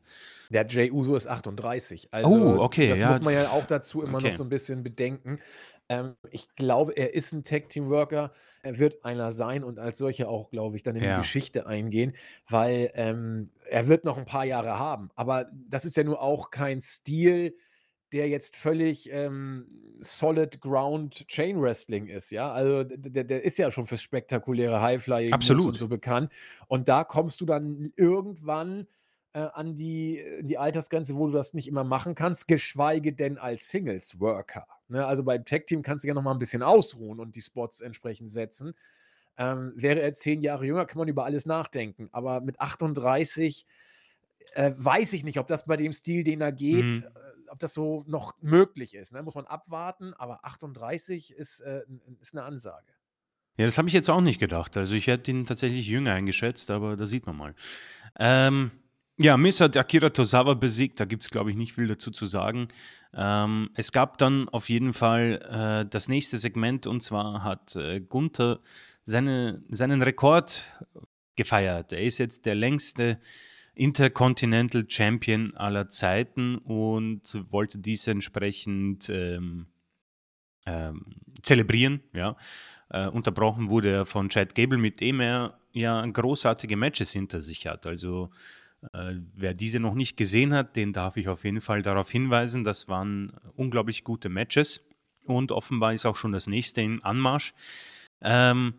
Der Jay Uso ist 38. Also, oh, okay. Das ja. muss man ja auch dazu immer okay. noch so ein bisschen bedenken. Ähm, ich glaube, er ist ein Tag-Team-Worker. Er wird einer sein und als solcher auch, glaube ich, dann in ja. die Geschichte eingehen, weil ähm, er wird noch ein paar Jahre haben. Aber das ist ja nur auch kein Stil, der jetzt völlig ähm, solid ground Chain Wrestling ist, ja. Also der, der ist ja schon fürs spektakuläre Highflying und so bekannt. Und da kommst du dann irgendwann äh, an die, die Altersgrenze, wo du das nicht immer machen kannst, geschweige denn als Singles-Worker. Ne? Also beim Tag-Team kannst du ja noch mal ein bisschen ausruhen und die Spots entsprechend setzen. Ähm, wäre er zehn Jahre jünger, kann man über alles nachdenken. Aber mit 38 äh, weiß ich nicht, ob das bei dem Stil, den er geht, mhm. äh, ob das so noch möglich ist. Ne? Muss man abwarten, aber 38 ist, äh, ist eine Ansage. Ja, das habe ich jetzt auch nicht gedacht. Also ich hätte ihn tatsächlich jünger eingeschätzt, aber da sieht man mal. Ähm, ja, Miss hat Akira Tosawa besiegt, da gibt es, glaube ich, nicht viel dazu zu sagen. Ähm, es gab dann auf jeden Fall äh, das nächste Segment und zwar hat äh, Gunther seine, seinen Rekord gefeiert. Er ist jetzt der längste Intercontinental Champion aller Zeiten und wollte dies entsprechend ähm, ähm, zelebrieren. Ja. Äh, unterbrochen wurde er von Chad Gable, mit dem er ja großartige Matches hinter sich hat. Also wer diese noch nicht gesehen hat, den darf ich auf jeden Fall darauf hinweisen. Das waren unglaublich gute Matches und offenbar ist auch schon das nächste in Anmarsch. Ähm,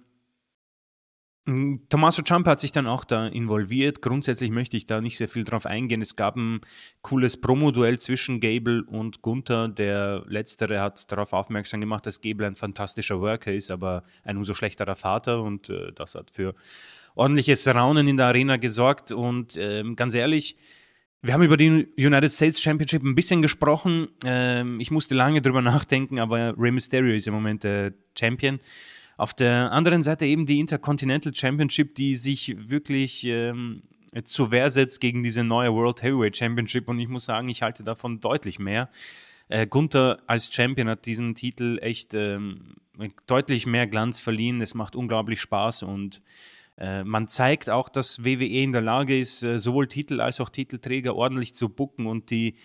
hm, Tommaso Ciampa hat sich dann auch da involviert. Grundsätzlich möchte ich da nicht sehr viel drauf eingehen. Es gab ein cooles Promo-Duell zwischen Gable und Gunther. Der letztere hat darauf aufmerksam gemacht, dass Gable ein fantastischer Worker ist, aber ein umso schlechterer Vater und äh, das hat für ordentliches Raunen in der Arena gesorgt. Und ähm, ganz ehrlich, wir haben über die United States Championship ein bisschen gesprochen. Ähm, ich musste lange drüber nachdenken, aber Rey Mysterio ist im Moment der Champion. Auf der anderen Seite eben die Intercontinental Championship, die sich wirklich ähm, zur Wehr setzt gegen diese neue World Heavyweight Championship. Und ich muss sagen, ich halte davon deutlich mehr. Äh, Gunther als Champion hat diesen Titel echt ähm, deutlich mehr Glanz verliehen. Es macht unglaublich Spaß und man zeigt auch, dass WWE in der Lage ist, äh, sowohl Titel als auch Titelträger ordentlich zu bucken und die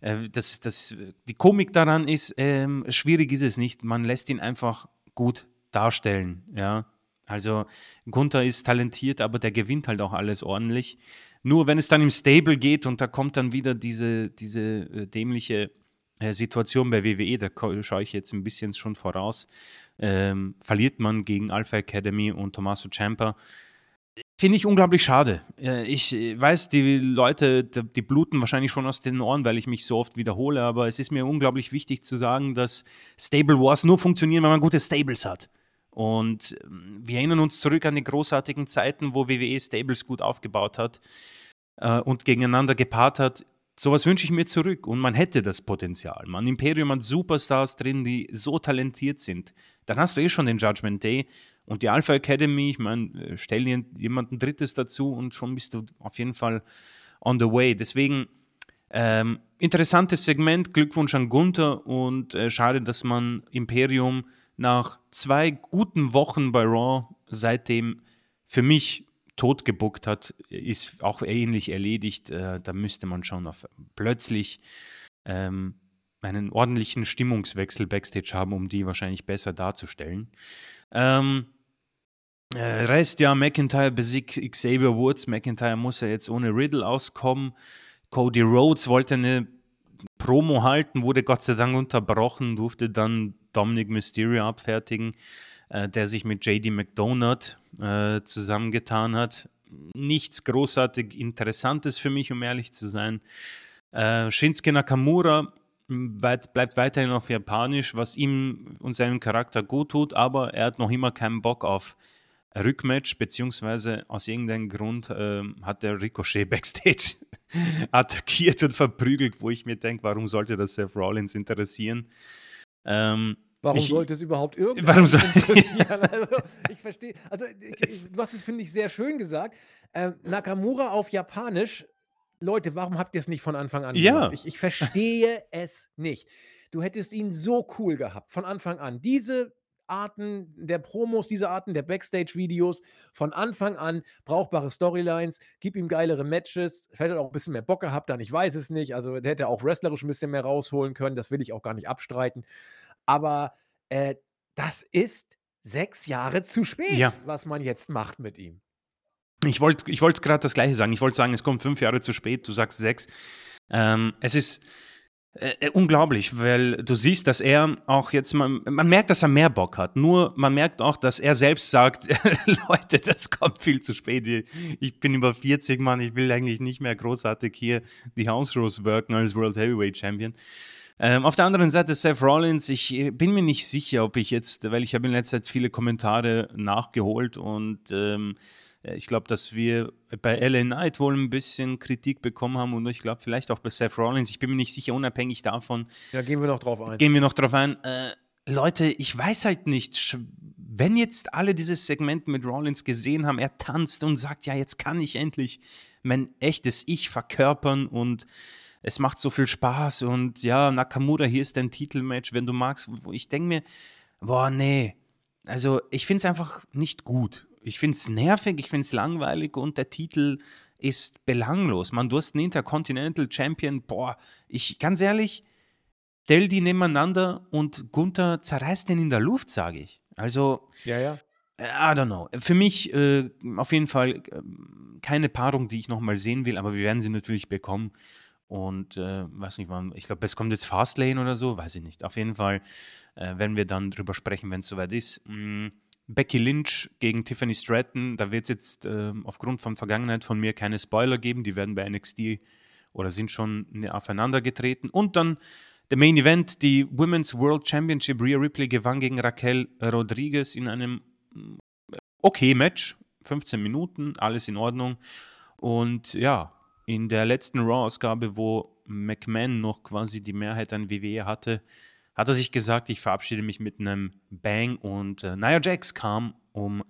äh, das, das, die Komik daran ist, ähm, schwierig ist es nicht. Man lässt ihn einfach gut darstellen. Ja? Also Gunther ist talentiert, aber der gewinnt halt auch alles ordentlich. Nur wenn es dann im Stable geht und da kommt dann wieder diese, diese äh, dämliche äh, Situation bei WWE, da schaue ich jetzt ein bisschen schon voraus, ähm, verliert man gegen Alpha Academy und Tommaso Ciampa. Finde ich unglaublich schade. Äh, ich weiß, die Leute, die bluten wahrscheinlich schon aus den Ohren, weil ich mich so oft wiederhole, aber es ist mir unglaublich wichtig zu sagen, dass Stable Wars nur funktionieren, wenn man gute Stables hat. Und ähm, wir erinnern uns zurück an die großartigen Zeiten, wo WWE Stables gut aufgebaut hat äh, und gegeneinander gepaart hat. Sowas wünsche ich mir zurück und man hätte das Potenzial. Man Imperium hat Superstars drin, die so talentiert sind. Dann hast du eh schon den Judgment Day und die Alpha Academy. Ich meine, äh, stell jemanden Drittes dazu und schon bist du auf jeden Fall on the way. Deswegen ähm, interessantes Segment. Glückwunsch an Gunther und äh, schade, dass man Imperium nach zwei guten Wochen bei Raw seitdem für mich totgebuckt hat, ist auch ähnlich erledigt. Äh, da müsste man schon auf plötzlich ähm, einen ordentlichen Stimmungswechsel backstage haben, um die wahrscheinlich besser darzustellen. Ähm, äh, Rest ja, McIntyre besiegt Xavier Woods. McIntyre muss ja jetzt ohne Riddle auskommen. Cody Rhodes wollte eine Promo halten, wurde Gott sei Dank unterbrochen, durfte dann Dominic Mysterio abfertigen, äh, der sich mit JD McDonald äh, zusammengetan hat. Nichts großartig Interessantes für mich, um ehrlich zu sein. Äh, Shinsuke Nakamura weit, bleibt weiterhin auf Japanisch, was ihm und seinem Charakter gut tut, aber er hat noch immer keinen Bock auf Rückmatch, beziehungsweise aus irgendeinem Grund äh, hat der Ricochet backstage attackiert und verprügelt, wo ich mir denke, warum sollte das Seth Rollins interessieren? Ähm, Warum ich, sollte es überhaupt irgendwas interessieren? also, ich verstehe. Also, ich, du hast es, finde ich, sehr schön gesagt. Ähm, Nakamura auf Japanisch Leute, warum habt ihr es nicht von Anfang an Ja. gemacht? Ich, ich verstehe es nicht. Du hättest ihn so cool gehabt, von Anfang an. Diese Arten der Promos, diese Arten der Backstage-Videos, von Anfang an brauchbare Storylines, gib ihm geilere Matches. Vielleicht hat er auch ein bisschen mehr Bock gehabt dann, ich weiß es nicht. Also der hätte auch wrestlerisch ein bisschen mehr rausholen können, das will ich auch gar nicht abstreiten. Aber äh, das ist sechs Jahre zu spät, Ja. was man jetzt macht mit ihm. Ich wollte ich wollt gerade das Gleiche sagen. Ich wollte sagen, es kommt fünf Jahre zu spät, du sagst sechs. Ähm, es ist äh, äh, unglaublich, weil du siehst, dass er auch jetzt, man, man merkt, dass er mehr Bock hat. Nur man merkt auch, dass er selbst sagt, Leute, das kommt viel zu spät. Ich bin über 40, Mann, ich will eigentlich nicht mehr großartig hier die House Rules worken als World Heavyweight Champion. Ähm, auf der anderen Seite Seth Rollins, ich äh, bin mir nicht sicher, ob ich jetzt, weil ich habe in letzter Zeit viele Kommentare nachgeholt und ähm, äh, ich glaube, dass wir bei LA Knight wohl ein bisschen Kritik bekommen haben und ich glaube vielleicht auch bei Seth Rollins. Ich bin mir nicht sicher, unabhängig davon. Ja, gehen wir noch drauf ein. Gehen wir noch drauf ein. Äh, Leute, ich weiß halt nicht, wenn jetzt alle dieses Segment mit Rollins gesehen haben, er tanzt und sagt, ja, jetzt kann ich endlich mein echtes Ich verkörpern und es macht so viel Spaß und ja, Nakamura, hier ist dein Titelmatch, wenn du magst. Ich denke mir, boah, nee. Also, ich finde es einfach nicht gut. Ich finde es nervig, ich finde es langweilig und der Titel ist belanglos. Man, du hast einen Intercontinental Champion, boah, ich, ganz ehrlich, stell die nebeneinander und Gunther zerreißt den in der Luft, sage ich. Also, Ja, ja. I don't know. Für mich äh, auf jeden Fall äh, keine Paarung, die ich nochmal sehen will, aber wir werden sie natürlich bekommen. Und äh, weiß nicht wann, ich glaube, es kommt jetzt Fastlane oder so, weiß ich nicht. Auf jeden Fall äh, werden wir dann drüber sprechen, wenn es soweit ist. Mm, Becky Lynch gegen Tiffany Stratton, da wird es jetzt äh, aufgrund von Vergangenheit von mir keine Spoiler geben, die werden bei NXT oder sind schon ne, aufeinander getreten. Und dann der Main Event, die Women's World Championship, Rhea Ripley gewann gegen Raquel Rodriguez in einem okay Match, 15 Minuten, alles in Ordnung. Und ja, in der letzten Raw-Ausgabe, wo McMahon noch quasi die Mehrheit an WWE hatte, hat er sich gesagt, ich verabschiede mich mit einem Bang und äh, Nia Jax kam, um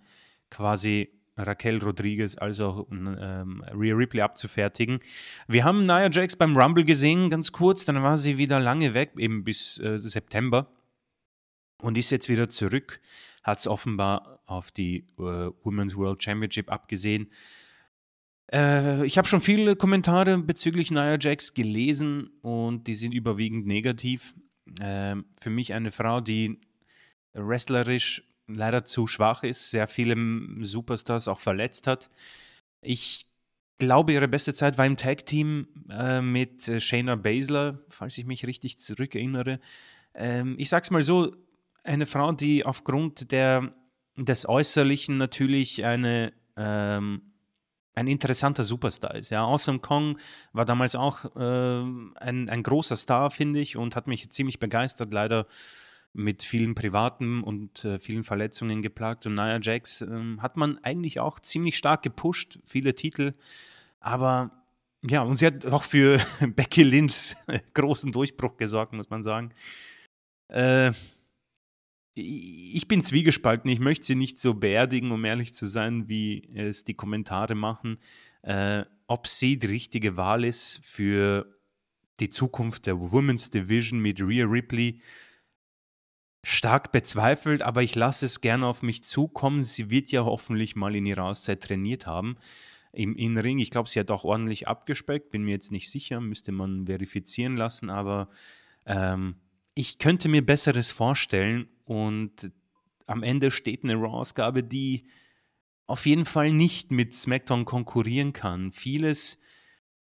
quasi Raquel Rodriguez, also ähm, Rhea Ripley abzufertigen. Wir haben Nia Jax beim Rumble gesehen, ganz kurz, dann war sie wieder lange weg, eben bis äh, September und ist jetzt wieder zurück, hat es offenbar auf die äh, Women's World Championship abgesehen. Äh, ich habe schon viele Kommentare bezüglich Nia Jax gelesen und die sind überwiegend negativ. Äh, für mich eine Frau, die wrestlerisch leider zu schwach ist, sehr viele Superstars auch verletzt hat. Ich glaube, ihre beste Zeit war im Tag-Team äh, mit Shayna Baszler, falls ich mich richtig zurückerinnere. Ähm, ich sag's mal so: eine Frau, die aufgrund der, des Äußerlichen natürlich eine. Ähm, ein interessanter Superstar ist. Ja, Awesome Kong war damals auch äh, ein, ein großer Star, finde ich, und hat mich ziemlich begeistert. Leider mit vielen privaten und äh, vielen Verletzungen geplagt. Und Nia Jax äh, hat man eigentlich auch ziemlich stark gepusht, viele Titel. Aber ja, und sie hat auch für Becky Lynch großen Durchbruch gesorgt, muss man sagen. Äh, ich bin zwiegespalten. Ich möchte sie nicht so beerdigen, um ehrlich zu sein, wie es die Kommentare machen. Äh, ob sie die richtige Wahl ist für die Zukunft der Women's Division mit Rhea Ripley, stark bezweifelt, aber ich lasse es gerne auf mich zukommen. Sie wird ja hoffentlich mal in ihrer Auszeit trainiert haben im Innenring. Ich glaube, sie hat auch ordentlich abgespeckt, bin mir jetzt nicht sicher, müsste man verifizieren lassen, aber ähm, ich könnte mir Besseres vorstellen und am Ende steht eine Raw-Ausgabe, die auf jeden Fall nicht mit SmackDown konkurrieren kann. Vieles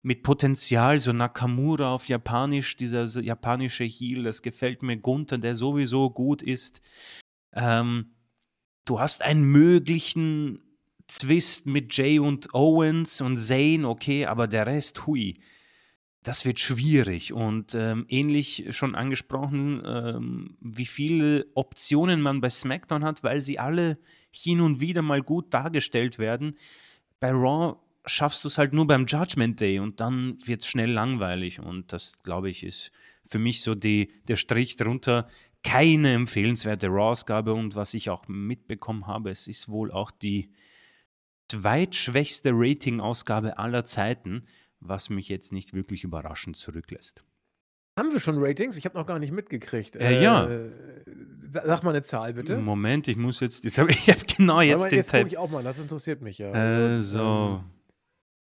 mit Potenzial, so Nakamura auf Japanisch, dieser japanische Heel, das gefällt mir. Gunther, der sowieso gut ist. Ähm, du hast einen möglichen Zwist mit Jay und Owens und Zane, okay, aber der Rest, hui das wird schwierig und ähm, ähnlich schon angesprochen, ähm, wie viele Optionen man bei SmackDown hat, weil sie alle hin und wieder mal gut dargestellt werden. Bei Raw schaffst du es halt nur beim Judgment Day und dann wird es schnell langweilig und das, glaube ich, ist für mich so die, der Strich drunter. Keine empfehlenswerte Raw-Ausgabe und was ich auch mitbekommen habe, es ist wohl auch die zweitschwächste Rating-Ausgabe aller Zeiten was mich jetzt nicht wirklich überraschend zurücklässt. Haben wir schon Ratings? Ich habe noch gar nicht mitgekriegt. Äh, ja. Sag mal eine Zahl, bitte. Moment, ich muss jetzt. jetzt hab, ich habe genau jetzt mal, den jetzt gucke ich auch mal, das interessiert mich ja. Äh, Also, so.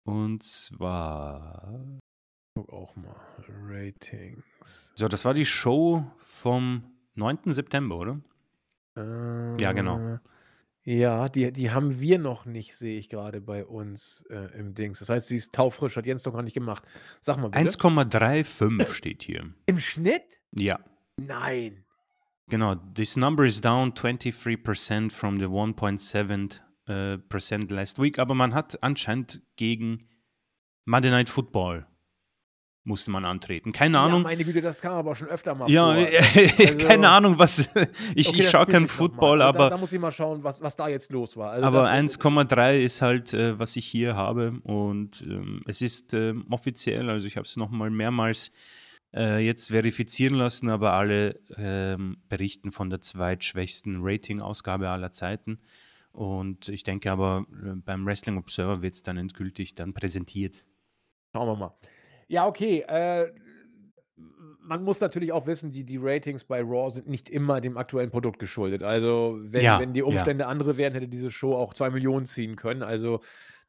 ähm, Und zwar. guck auch mal. Ratings. So, das war die Show vom 9. September, oder? Ja, genau. Ja, die, die haben wir noch nicht, sehe ich gerade bei uns äh, im Dings. Das heißt, sie ist taufrisch, hat Jens doch gar nicht gemacht. Sag mal bitte. 1,35 steht hier. Im Schnitt? Ja. Nein. Genau, this number is down 23% from the 1.7% äh, percent last week, aber man hat anscheinend gegen Monday Night Football musste man antreten. Keine Ja, Ahnung. meine Güte, das kam aber schon öfter mal Ja, vor. keine Also- Ahnung, was. ich Okay, ich schaue prüfe kein ich noch mal. Football, Also Da, aber, da muss ich mal schauen, was, was da jetzt los war. Also aber das, 1,3 ist halt, äh, was ich hier habe. Und ähm, es ist ähm, offiziell, also ich habe es nochmal mehrmals äh, jetzt verifizieren lassen, aber alle ähm, berichten von der zweitschwächsten Rating-Ausgabe aller Zeiten. Und ich denke aber, äh, beim Wrestling Observer wird es dann endgültig dann präsentiert. Schauen wir mal. Ja, okay. Äh, man muss natürlich auch wissen, die, die Ratings bei Raw sind nicht immer dem aktuellen Produkt geschuldet. Also, wenn, Ja, wenn die ja. Umstände andere wären, hätte diese Show auch zwei Millionen ziehen können. Also,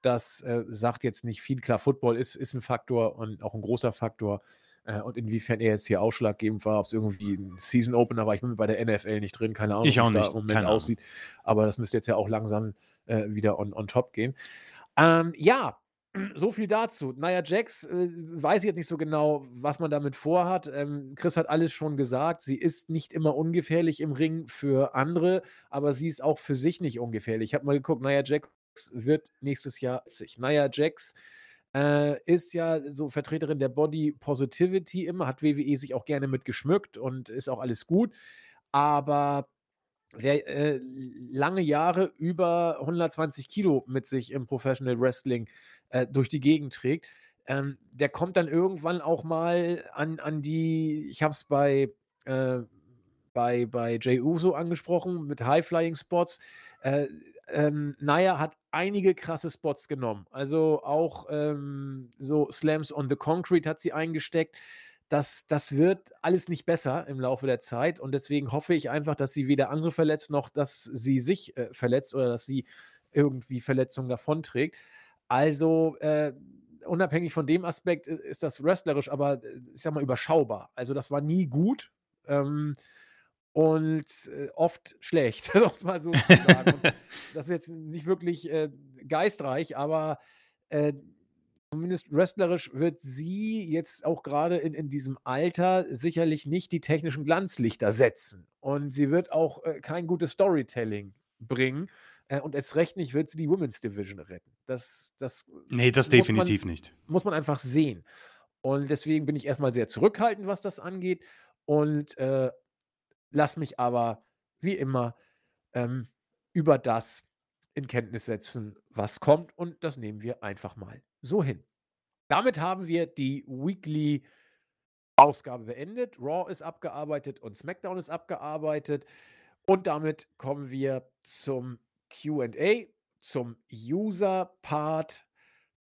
das äh, sagt jetzt nicht viel. Klar, Football ist, ist ein Faktor und auch ein großer Faktor. Äh, und inwiefern er jetzt hier ausschlaggebend war, ob es irgendwie ein Season Opener war. Ich bin bei der NFL nicht drin, keine Ahnung, Ich wie auch es da nicht, im Moment keine Ahnung. aussieht. Aber das müsste jetzt ja auch langsam äh, wieder on, on top gehen. Ähm, ja, so viel dazu. Naja, Jax, äh, weiß ich jetzt nicht so genau, was man damit vorhat. Ähm, Chris hat alles schon gesagt. Sie ist nicht immer ungefährlich im Ring für andere, aber sie ist auch für sich nicht ungefährlich. Ich habe mal geguckt, Naja, Jax wird nächstes Jahr 40. Naja, Jax äh, ist ja so Vertreterin der Body Positivity immer, hat WWE sich auch gerne mit geschmückt und ist auch alles gut. Aber wer äh, lange Jahre über 120 Kilo mit sich im Professional Wrestling äh, durch die Gegend trägt, ähm, der kommt dann irgendwann auch mal an, an die, ich habe es bei, äh, bei, bei Jay Uso angesprochen, mit High-Flying-Spots. Äh, ähm, Naya hat einige krasse Spots genommen. Also auch ähm, so Slams on the Concrete hat sie eingesteckt. Das, das wird alles nicht besser im Laufe der Zeit und deswegen hoffe ich einfach, dass sie weder andere verletzt, noch dass sie sich äh, verletzt oder dass sie irgendwie Verletzungen davonträgt. Also äh, unabhängig von dem Aspekt äh, ist das wrestlerisch, aber äh, ich sag mal überschaubar. Also das war nie gut. Ähm, und äh, oft schlecht, es mal so zu sagen. Und das ist jetzt nicht wirklich äh, geistreich, aber äh, zumindest wrestlerisch wird sie jetzt auch gerade in, in diesem Alter sicherlich nicht die technischen Glanzlichter setzen. Und sie wird auch äh, kein gutes Storytelling bringen. Äh, und erst recht nicht wird sie die Women's Division retten. Das, das Nee, das muss man- definitiv nicht. muss man einfach sehen. Und deswegen bin ich erstmal sehr zurückhaltend, was das angeht. Und äh, lass mich aber wie immer ähm, über das in Kenntnis setzen, was kommt. Und das nehmen wir einfach mal so hin. Damit haben wir die Weekly Ausgabe beendet. Raw ist abgearbeitet und SmackDown ist abgearbeitet. Und damit kommen wir zum QA, zum User-Part,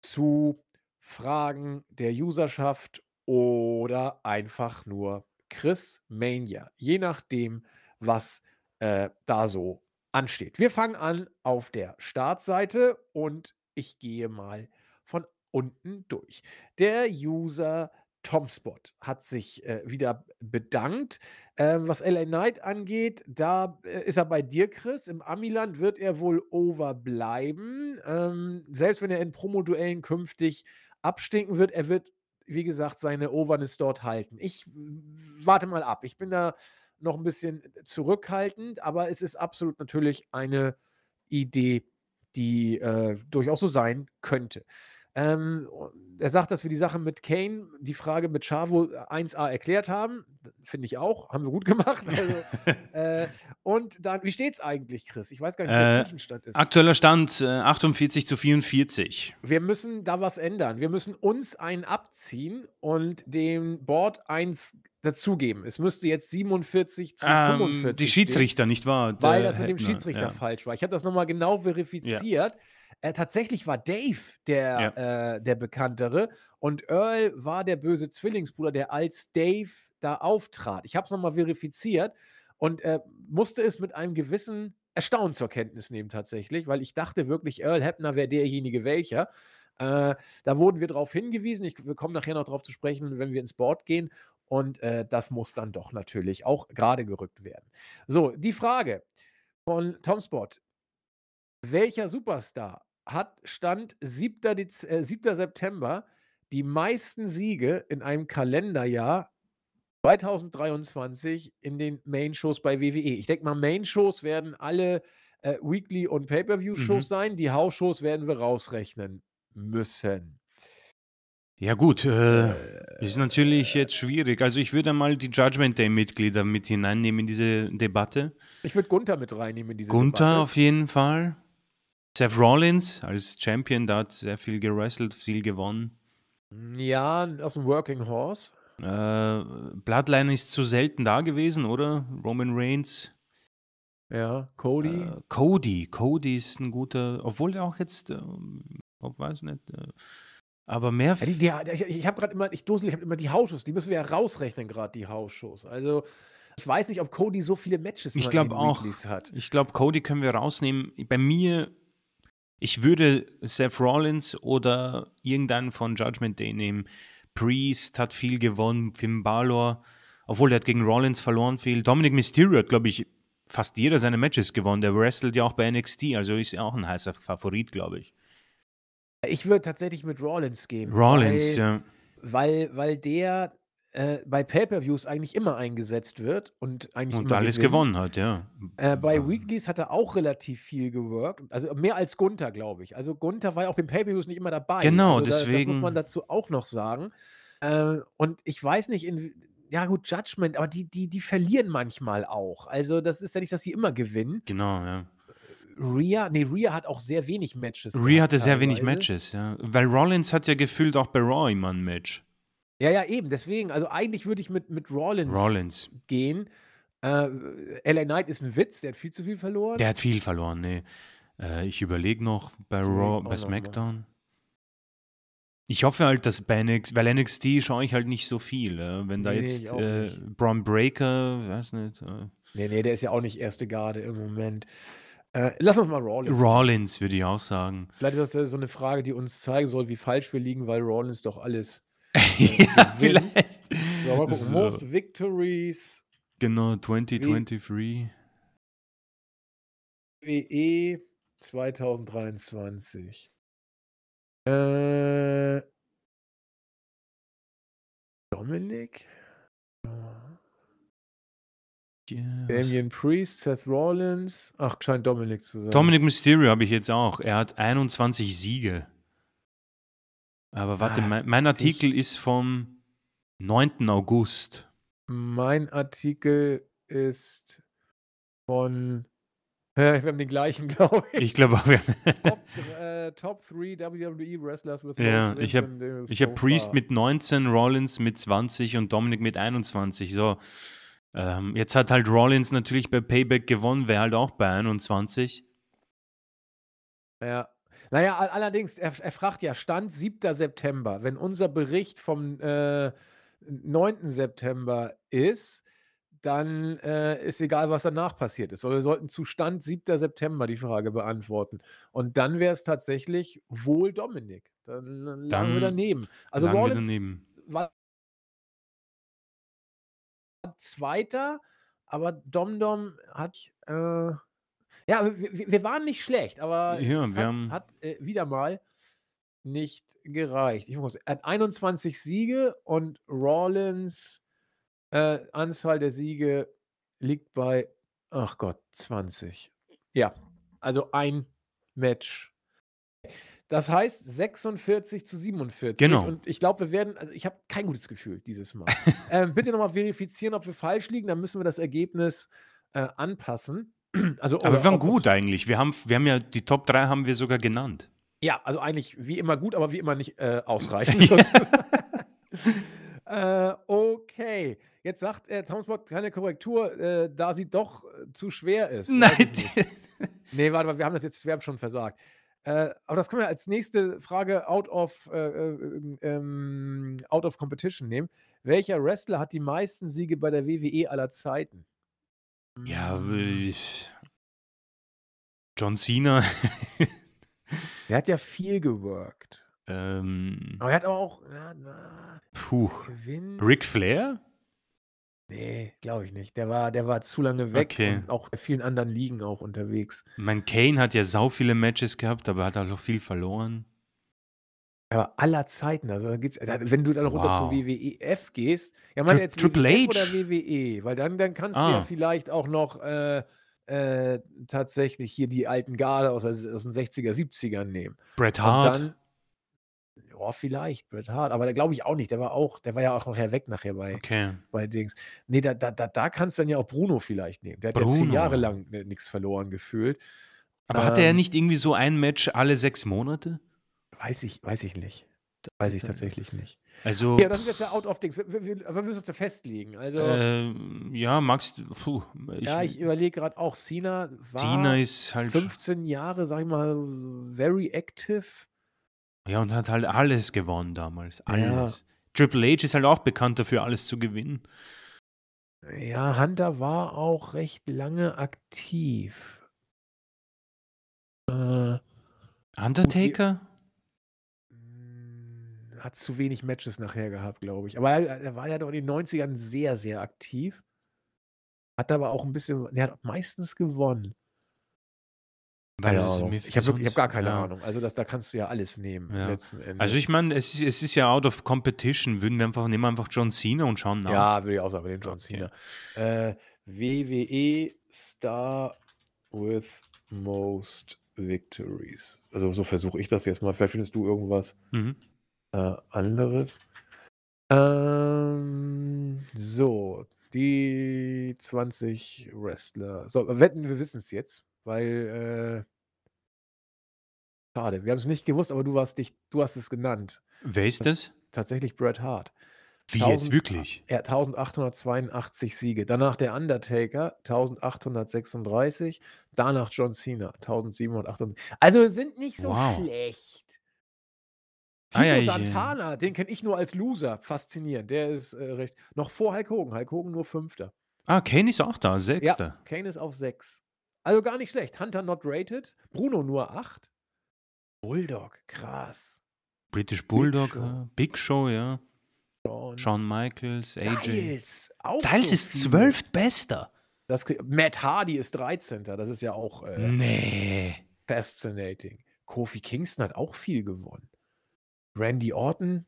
zu Fragen der Userschaft oder einfach nur Chris Mania. Je nachdem, was äh, da so ansteht. Wir fangen an auf der Startseite und ich gehe mal von unten durch. Der User Tomspot hat sich äh, wieder bedankt. Ähm, was LA Knight angeht, da äh, ist er bei dir, Chris. Im Amiland wird er wohl over bleiben. Ähm, selbst wenn er in Promoduellen künftig abstinken wird, er wird, wie gesagt, seine Overness dort halten. Ich warte mal ab. Ich bin da noch ein bisschen zurückhaltend, aber es ist absolut natürlich eine Idee, die äh, durchaus so sein könnte. Ähm, er sagt, dass wir die Sache mit Kane, die Frage mit Chavo 1a erklärt haben. Finde ich auch. Haben wir gut gemacht. Also, äh, und dann, wie steht es eigentlich, Chris? Ich weiß gar nicht, wie der Äh, Zwischenstand ist. Aktueller Stand äh, 48 zu 44. Wir müssen da was ändern. Wir müssen uns einen abziehen und dem Board eins dazugeben. Es müsste jetzt 47 zu Ähm, 45 die stehen. Schiedsrichter, nicht wahr? Weil das mit dem Schiedsrichter ja. falsch war. Ich habe das nochmal genau verifiziert. Äh, tatsächlich war Dave der, Ja. äh, der Bekanntere und Earl war der böse Zwillingsbruder, der als Dave da auftrat. Ich habe es nochmal verifiziert und äh, musste es mit einem gewissen Erstaunen zur Kenntnis nehmen tatsächlich, weil ich dachte wirklich, Earl Hebner wäre derjenige welcher. Äh, da wurden wir darauf hingewiesen. Ich, wir kommen nachher noch darauf zu sprechen, wenn wir ins Board gehen. Und äh, das muss dann doch natürlich auch gerade gerückt werden. So, die Frage von Tom Spot. Welcher Superstar hat Stand 7. Dez äh, 7. September die meisten Siege in einem Kalenderjahr 2023 in den Main-Shows bei WWE? Ich denke mal, Main-Shows werden alle äh, Weekly- und Pay-Per-View-Shows Mhm. sein. Die House-Shows werden wir rausrechnen müssen. Ja, gut, äh, Äh, ist natürlich jetzt schwierig. Also, ich würde mal die Judgment Day-Mitglieder mit hineinnehmen in diese Debatte. Ich würde Gunther mit reinnehmen in diese Gunther Debatte. auf jeden Fall. Seth Rollins als Champion, da hat sehr viel gewrestelt, viel gewonnen. Ja, aus dem Working Horse. Äh, Bloodline ist zu selten da gewesen, oder? Roman Reigns. Ja, Cody. Äh, Cody. Cody ist ein guter, obwohl der auch jetzt, äh, ich weiß nicht, äh, aber mehr. Ja, die, die, ich ich habe gerade immer, ich dosel, ich habe immer die Hausshows, die müssen wir ja rausrechnen, gerade die Hausshows. Also, ich weiß nicht, ob Cody so viele Matches Ich in auch. Hat. Ich glaube, Cody können wir rausnehmen. Bei mir, ich würde Seth Rollins oder irgendeinen von Judgment Day nehmen. Priest hat viel gewonnen, Finn Balor, obwohl der hat gegen Rollins verloren viel. Dominic Mysterio hat, glaube ich, fast jeder seine Matches gewonnen. Der wrestelt ja auch bei NXT, also ist er auch ein heißer Favorit, glaube ich. Ich würde tatsächlich mit Rollins gehen. Rollins, weil, ja. Weil, weil der äh, bei Pay-Per-Views eigentlich immer eingesetzt wird und eigentlich Und immer alles gewinnt. gewonnen hat, ja. Äh, bei Weeklies hat er auch relativ viel geworkt. Also mehr als Gunther, glaube ich. Also Gunther war ja auch beim Pay-Per-Views nicht immer dabei. Genau, also da, Das muss deswegen- man dazu auch noch sagen. Äh, und ich weiß nicht, in, ja gut, Judgment, aber die, die, die verlieren manchmal auch. Also das ist ja nicht, dass sie immer gewinnen. Genau, ja. Rhea, nee, Rhea hat auch sehr wenig Matches. Rhea hatte sehr wenig. Matches, ja. Weil Rollins hat ja gefühlt auch bei Raw immer ein Match. Ja, ja, eben. Deswegen, also eigentlich würde ich mit, mit Rollins, Rollins. gehen. Äh, LA Knight ist ein Witz, der hat viel zu viel verloren. Der hat viel verloren, nee. Äh, ich überlege noch bei Raw, bei. SmackDown. Ich hoffe halt, dass bei NXT, weil NXT schaue ich halt nicht so viel. Äh, wenn da Nee, jetzt äh, nicht. Braun Breaker, weiß nicht, äh, Nee, nee, der ist ja auch nicht erste Garde im Moment. Äh, lass uns mal Rollins. Rollins würde ich auch sagen. Vielleicht ist das so eine Frage, die uns zeigen soll, wie falsch wir liegen, weil Rollins doch alles. ja, vielleicht. So, mal gucken. So. Most Victories Genau, 2023. WE 2023. Äh, Dominik? Was- Damien Priest, Seth Rollins. Ach, scheint Dominik zu sein. Dominic Mysterio habe ich jetzt auch. Er hat 21 Siege. Aber warte, Ach, mein, mein Artikel ist vom 9. August. Mein Artikel ist von. Ja, wir haben den gleichen, glaube ich. Ich glaube auch, wir- Top, äh, Top 3 WWE Wrestlers with Ja, ich hab- the ich habe so Priest mit 19, Rollins mit 20 und Dominic mit 21. So, ähm, jetzt hat halt Rollins natürlich bei Payback gewonnen, wäre halt auch bei 21. Ja. Naja, all- allerdings, er, er fragt ja, Stand 7. September. Wenn unser Bericht vom äh, 9. September ist, dann äh, ist egal, was danach passiert ist. Weil wir sollten zu Stand 7. September die Frage beantworten. Und dann wäre es tatsächlich wohl Dominik. Dann lagen wir Dann daneben. Also Rollins daneben. war Zweiter, aber Domdom hat, äh, ja, wir, wir- waren nicht schlecht, aber Ja, es wir hat, haben- hat äh, wieder mal nicht gereicht. Ich muss, er hat 21 Siege und Rollins äh, Anzahl der Siege liegt bei, ach Gott, 20. Ja, also ein Match. Das heißt 46 zu 47. Genau. Und ich glaube, wir werden, also ich habe kein gutes Gefühl dieses Mal. ähm, bitte nochmal verifizieren, ob wir falsch liegen, dann müssen wir das Ergebnis äh, anpassen. Also, Aber wir waren gut eigentlich. Wir haben, wir haben ja, die Top 3 haben wir sogar genannt. Ja, also eigentlich wie immer gut, aber wie immer nicht äh, ausreichend. äh, okay. Jetzt sagt äh, Tomspot keine Korrektur, äh, da sie doch äh, zu schwer ist. Nicht. Nee, warte mal, wir haben das jetzt, wir haben schon versagt. Äh, aber das können wir als nächste Frage out of, äh, ähm, out of competition nehmen. Welcher Wrestler hat die meisten Siege bei der WWE aller Zeiten? Ja, Hm. äh, John Cena. Der hat ja viel geworkt. ähm, Aber er hat aber auch ja, na, puh. gewinnt. Ric Flair? Nee, glaube ich nicht. Der war, der war zu lange weg Okay. und auch bei vielen anderen Ligen auch unterwegs. Mein Kane hat ja sau viele Matches gehabt, aber hat auch viel verloren. Aber aller Zeiten, also da geht's, da- wenn du dann runter zu Wow. WWF gehst, ja, meine Tri- jetzt Triple WWF H? oder WWE, weil dann, dann kannst du ja Ah. vielleicht auch noch äh, äh, tatsächlich hier die alten Garde aus, aus den 60er, 70ern nehmen. Bret Und Hart? dann, ja, vielleicht, Bret Hart, aber da glaube ich auch nicht. Der war auch, der war ja auch nachher weg nachher bei, Okay. bei Dings. Nee, da, da, da, da kannst du dann ja auch Bruno vielleicht nehmen. Der hat ja zehn Bruno. Jahre lang nichts verloren gefühlt. Aber hatte er Ähm, nicht irgendwie so ein Match alle sechs Monate? Weiß ich, weiß ich nicht. Weiß ich tatsächlich nicht. Also, Ja, das ist jetzt der Out of Dings. Wir, wir, wir müssen uns ja festlegen. Also, ähm, ja, du. Puh, ich, ja, ich überlege gerade auch, Cena war Tina ist halt. 15 Jahre, sag ich mal, very active. Ja, und hat halt alles gewonnen damals. Ja. Alles. Triple H ist halt auch bekannt dafür, alles zu gewinnen. Ja, Hunter war auch recht lange aktiv. Äh, Undertaker? Hat zu wenig Matches nachher gehabt, glaube ich. Aber er, er war ja doch in den 90ern sehr, sehr aktiv. Hat aber auch ein bisschen, er hat meistens gewonnen. Weil Keine Ahnung. Ich habe hab gar keine ja. Ahnung. Also das, da kannst du ja alles nehmen Ja. Also ich meine, es ist, es ist ja out of competition. Würden wir einfach, nehmen wir einfach John Cena und schauen nach. ja, will ich auch sagen, bei dem John Okay. Cena. Äh, WWE Star with most victories. Also so versuche ich das jetzt mal. Vielleicht findest du irgendwas Mhm. Äh, anderes. Ähm, so, die 20 Wrestler. So, wetten, wir wissen es jetzt, weil äh, schade, wir haben es nicht gewusst, aber du warst dich, du hast es genannt. Wer ist das? Tatsächlich Bret Hart. Wie 1000 jetzt wirklich? Er hat 1882 Siege. Danach der Undertaker 1836. Danach John Cena 1788. Also sind nicht so Wow. schlecht. Ah, Tito ja, ich, äh, Santana, den kenne ich nur als Loser. Faszinierend. Der ist äh, recht. Noch vor Hulk Hogan. Hulk Hogan nur Fünfter. Ah, Kane ist auch da, Ja, Sechster. Kane ist auf 6. Also gar nicht schlecht. Hunter not rated. Bruno nur 8. Bulldog, krass. British Bulldog, Show. äh, Big Show, ja. Shawn Shawn Michaels, AJ. Styles, auch Styles so ist zwölftbester. Das, Matt Hardy ist 13. Das ist ja auch äh, Nee. fascinating. Kofi Kingston hat auch viel gewonnen. Randy Orton.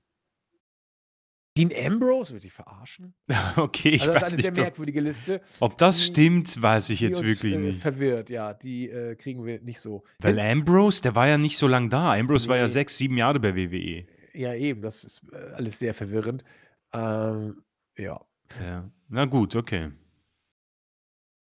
Dean Ambrose, wird die verarschen? Okay, ich also das weiß ist eine sehr nicht, ob, merkwürdige Liste. ob das die- stimmt, weiß ich jetzt uns, wirklich äh, nicht. Verwirrt, ja. Die äh, kriegen wir nicht so. Weil hin. Ambrose, der war ja nicht so lang da. Ambrose war ja Nee. sechs, sieben Jahre bei WWE. Ja, eben, das ist äh, alles sehr verwirrend. Ähm, ja. Ja. Na gut, okay.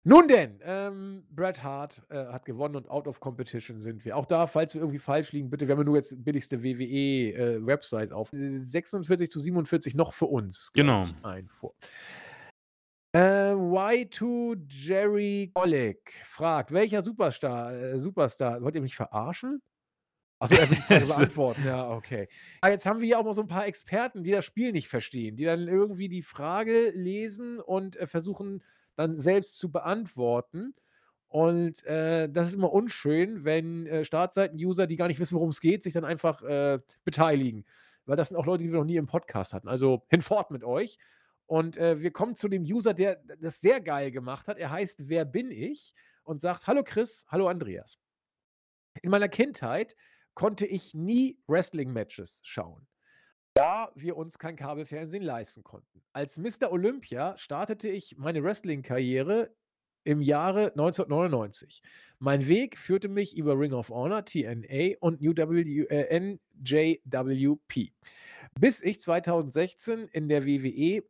Nun denn, ähm, Bret Hart äh, hat gewonnen und out of competition sind wir. Auch da, falls wir irgendwie falsch liegen, bitte, wir haben ja nur jetzt billigste WWE-Website auf. 46 zu 47 noch für uns. Genau. Ein vor. Äh, Y2 Jerry Gollick fragt, welcher Superstar, äh, Superstar, wollt ihr mich verarschen? Achso, er will die Frage beantworten. Ja, okay. Ah, jetzt haben wir ja auch mal so ein paar Experten, die das Spiel nicht verstehen, die dann irgendwie die Frage lesen und äh, versuchen dann selbst zu beantworten. Und äh, das ist immer unschön, wenn äh, Startseiten-User, die gar nicht wissen, worum es geht, sich dann einfach äh, beteiligen. Weil das sind auch Leute, die wir noch nie im Podcast hatten. Also hinfort mit euch. Und äh, wir kommen zu dem User, der das sehr geil gemacht hat. Er heißt Wer bin ich? Und sagt: Hallo Chris, hallo Andreas. In meiner Kindheit konnte ich nie Wrestling-Matches schauen, da wir uns kein Kabelfernsehen leisten konnten. Als Mr. Olympia startete ich meine Wrestling-Karriere im Jahre 1999. Mein Weg führte mich über Ring of Honor, TNA und New w, äh, NJWP, bis ich 2016 in der WWE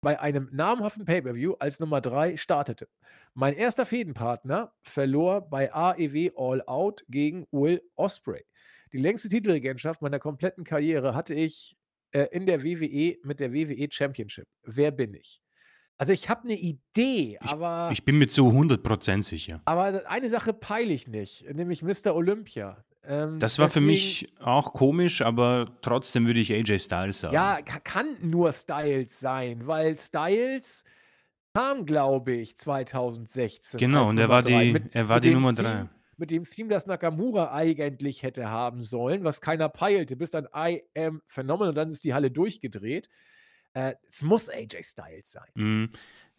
bei einem namhaften Pay-per-View als Nummer 3 startete. Mein erster Fädenpartner verlor bei AEW All Out gegen Will Osprey. Die längste Titelregentschaft meiner kompletten Karriere hatte ich äh, in der WWE mit der WWE Championship. Wer bin ich? Also ich habe eine Idee, aber, Ich bin mir zu 100% sicher. aber eine Sache peile ich nicht, nämlich Mr. Olympia. Ähm, Das war für deswegen, mich auch komisch, aber trotzdem würde ich AJ Styles sagen. ja, ka- kann nur Styles sein, weil Styles kam, glaube ich, 2016 Genau, und er war die, Mit, er war die Nummer Theme, drei. Mit dem Theme, das Nakamura eigentlich hätte haben sollen, was keiner peilte, bis dann I Am Phenomenal und dann ist die Halle durchgedreht. Äh, es muss AJ Styles sein. Mhm.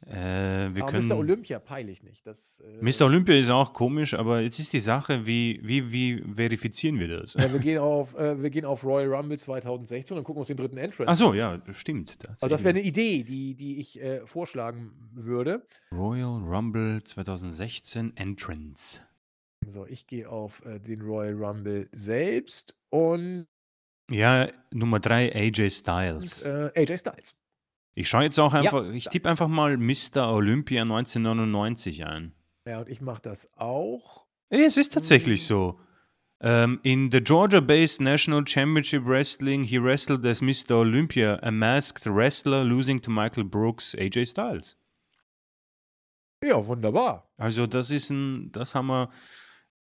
Äh, wir Aber Mr. können. Olympia peile ich nicht. Das, äh, Mr. Olympia ist auch komisch, aber jetzt ist die Sache, wie, wie, wie verifizieren wir das? ja, wir, gehen auf, äh, wir gehen auf Royal Rumble 2016 und gucken uns den dritten Entrance Ach so, ja, stimmt. Also das wäre eine Idee, die, die ich äh, vorschlagen würde. Royal Rumble 2016 Entrance. So, ich gehe auf äh, den Royal Rumble selbst und Ja, Nummer 3, AJ Styles. äh, AJ Styles. Ich schaue jetzt auch Ja, einfach, ich tippe einfach mal Mr. Olympia 1999 ein. Ja, und ich mache das auch. Es ist tatsächlich Hm, so. Um, in the Georgia-based National Championship Wrestling, he wrestled as Mr. Olympia, a masked wrestler, losing to Michael Brooks, AJ Styles. Ja, wunderbar. Also das ist ein, das haben wir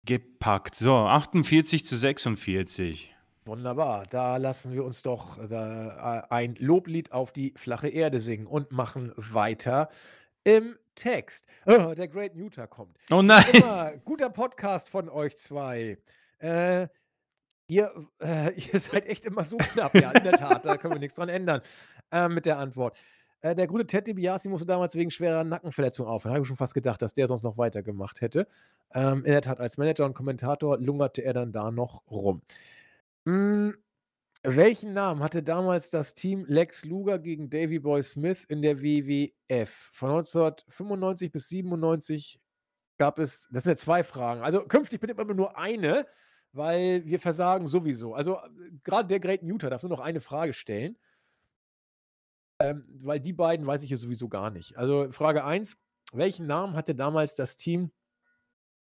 gepackt. So, 48 zu 46. Wunderbar. Da lassen wir uns doch äh, äh, ein Loblied auf die flache Erde singen und machen weiter im Text. Oh, der Great Muta kommt. Oh nein! immer, guter Podcast von euch zwei. Äh, ihr, äh, ihr seid echt immer so knapp. Ja, in der Tat, da können wir nichts dran ändern äh, mit der Antwort. Äh, der gute Ted DiBiase musste damals wegen schwerer Nackenverletzung aufhören. Habe ich schon fast gedacht, dass der sonst noch weitergemacht hätte. Ähm, in der Tat, als Manager und Kommentator lungerte er dann da noch rum. Hm, welchen Namen hatte damals das Team Lex Luger gegen Davy Boy Smith in der WWF? Von 1995 bis 97 gab es, das sind ja zwei Fragen. Also künftig bitte immer nur eine, weil wir versagen sowieso. Also äh, gerade der Great Muter darf nur noch eine Frage stellen, ähm, weil die beiden weiß ich hier sowieso gar nicht. Also Frage 1, welchen Namen hatte damals das Team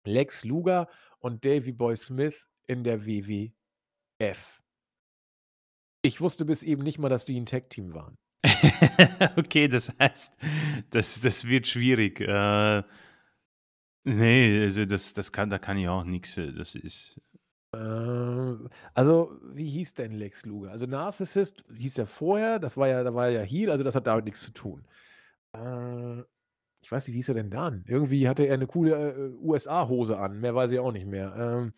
Lex Luger und Davy Boy Smith in der WWF? Ich wusste bis eben nicht mal, dass die ein Tag-Team waren. okay, das heißt, das, das wird schwierig. Äh, nee, also das, das kann, da kann ich auch nichts. Das ist. Äh, also, wie hieß denn Lex Luger? Also, Narcissist hieß er vorher, das war ja, da war er ja Heal, also das hat damit nichts zu tun. Äh, ich weiß nicht, wie hieß er denn dann? Irgendwie hatte er eine coole äh, USA-Hose an, mehr weiß ich auch nicht mehr. Ähm,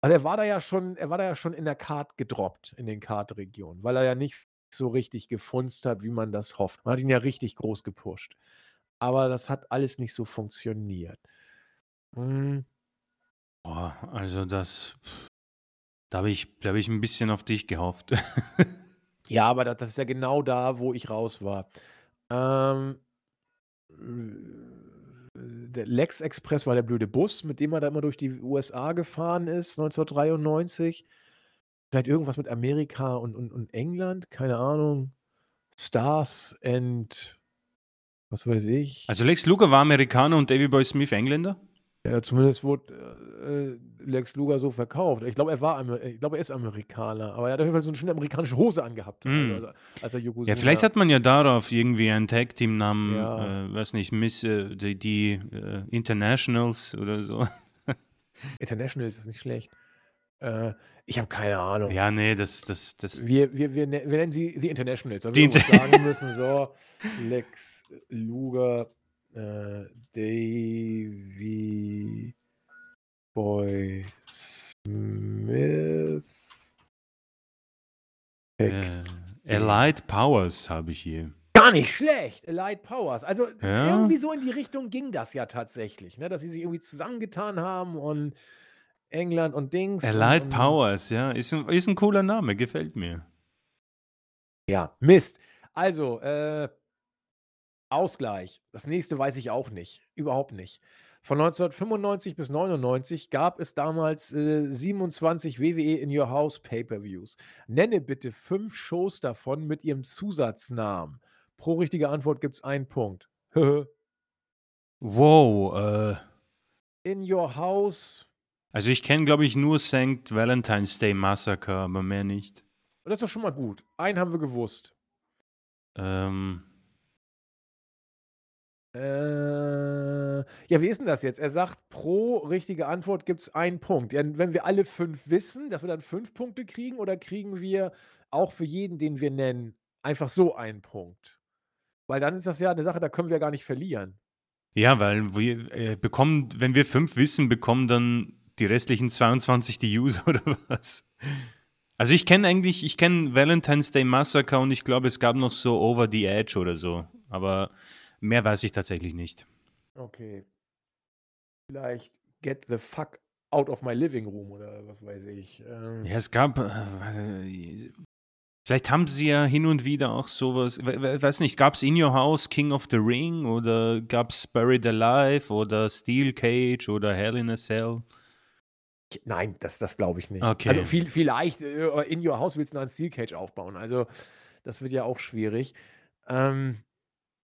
also er war da ja schon, er war da ja schon in der Card gedroppt, in den Card-Regionen, weil er ja nicht so richtig gefunzt hat, wie man das hofft. Man hat ihn ja richtig groß gepusht. Aber das hat alles nicht so funktioniert. Hm. Boah, also das. Da habe ich, da hab ich ein bisschen auf dich gehofft. Ja, aber das, das ist ja genau da, wo ich raus war. Ähm, der Lex Express war der blöde Bus, mit dem er da immer durch die USA gefahren ist, 1993. Vielleicht irgendwas mit Amerika und, und, und England, keine Ahnung. Stars and was weiß ich. Also Lex Luger war Amerikaner und Davy Boy Smith Engländer? Ja, zumindest wurde äh, Lex Luger so verkauft. Ich glaube, er war Amer ich glaube, er ist Amerikaner, aber er hat auf jeden Fall so eine schöne amerikanische Hose angehabt, Mm. also, als er Ja, Yokozuna. vielleicht hat man ja darauf irgendwie ein Tag-Team-Namen, Ja. äh, weiß nicht, Miss, äh, die, die äh, Internationals oder so. International ist nicht schlecht. Äh, ich habe keine Ahnung. Ja, nee, das, das, das. Wir, wir, wir, ne- wir nennen sie die Internationals, weil Die wir Inter- sagen müssen. So, Lex Luger, äh, Davy Boy Smith. Äh, Elite Powers habe ich hier. Gar nicht schlecht. Elite Powers. Also Ja. irgendwie so in die Richtung ging das ja tatsächlich, ne? dass sie sich irgendwie zusammengetan haben und England und Dings. Elite und, Powers, ja, ist ein, ist ein cooler Name, gefällt mir. Ja, Mist. Also, äh, Ausgleich. Das nächste weiß ich auch nicht. Überhaupt nicht. Von 1995 bis 99 gab es damals äh, 27 WWE in Your House Pay-per-Views. Nenne bitte fünf Shows davon mit ihrem Zusatznamen. Pro richtige Antwort gibt es einen Punkt. Wow, äh, in Your House. also ich kenne, glaube ich, nur St. Valentine's Day Massacre, aber mehr nicht. Das ist doch schon mal gut. Einen haben wir gewusst. Ähm, Äh, ja, wie ist denn das jetzt? Er sagt, pro richtige Antwort gibt es einen Punkt. Ja, wenn wir alle fünf wissen, dass wir dann fünf Punkte kriegen, oder kriegen wir auch für jeden, den wir nennen, einfach so einen Punkt? Weil dann ist das ja eine Sache, da können wir gar nicht verlieren. Ja, weil wir äh, bekommen, wenn wir fünf wissen, bekommen dann die restlichen 22 die User oder was? Also ich kenne eigentlich, ich kenne Valentine's Day Massacre und ich glaube, es gab noch so Over the Edge oder so. Aber mehr weiß ich tatsächlich nicht. Okay. Vielleicht Get the fuck out of my living room oder was weiß ich. Ähm. Ja, es gab, äh, Vielleicht haben sie ja hin und wieder auch sowas, weiß nicht, gab es In Your House King of the Ring oder gab es Buried Alive oder Steel Cage oder Hell in a Cell? Nein, das, das glaube ich nicht. Okay. Also viel, vielleicht äh, In Your House willst du noch ein Steel Cage aufbauen. Also das wird ja auch schwierig. Ähm,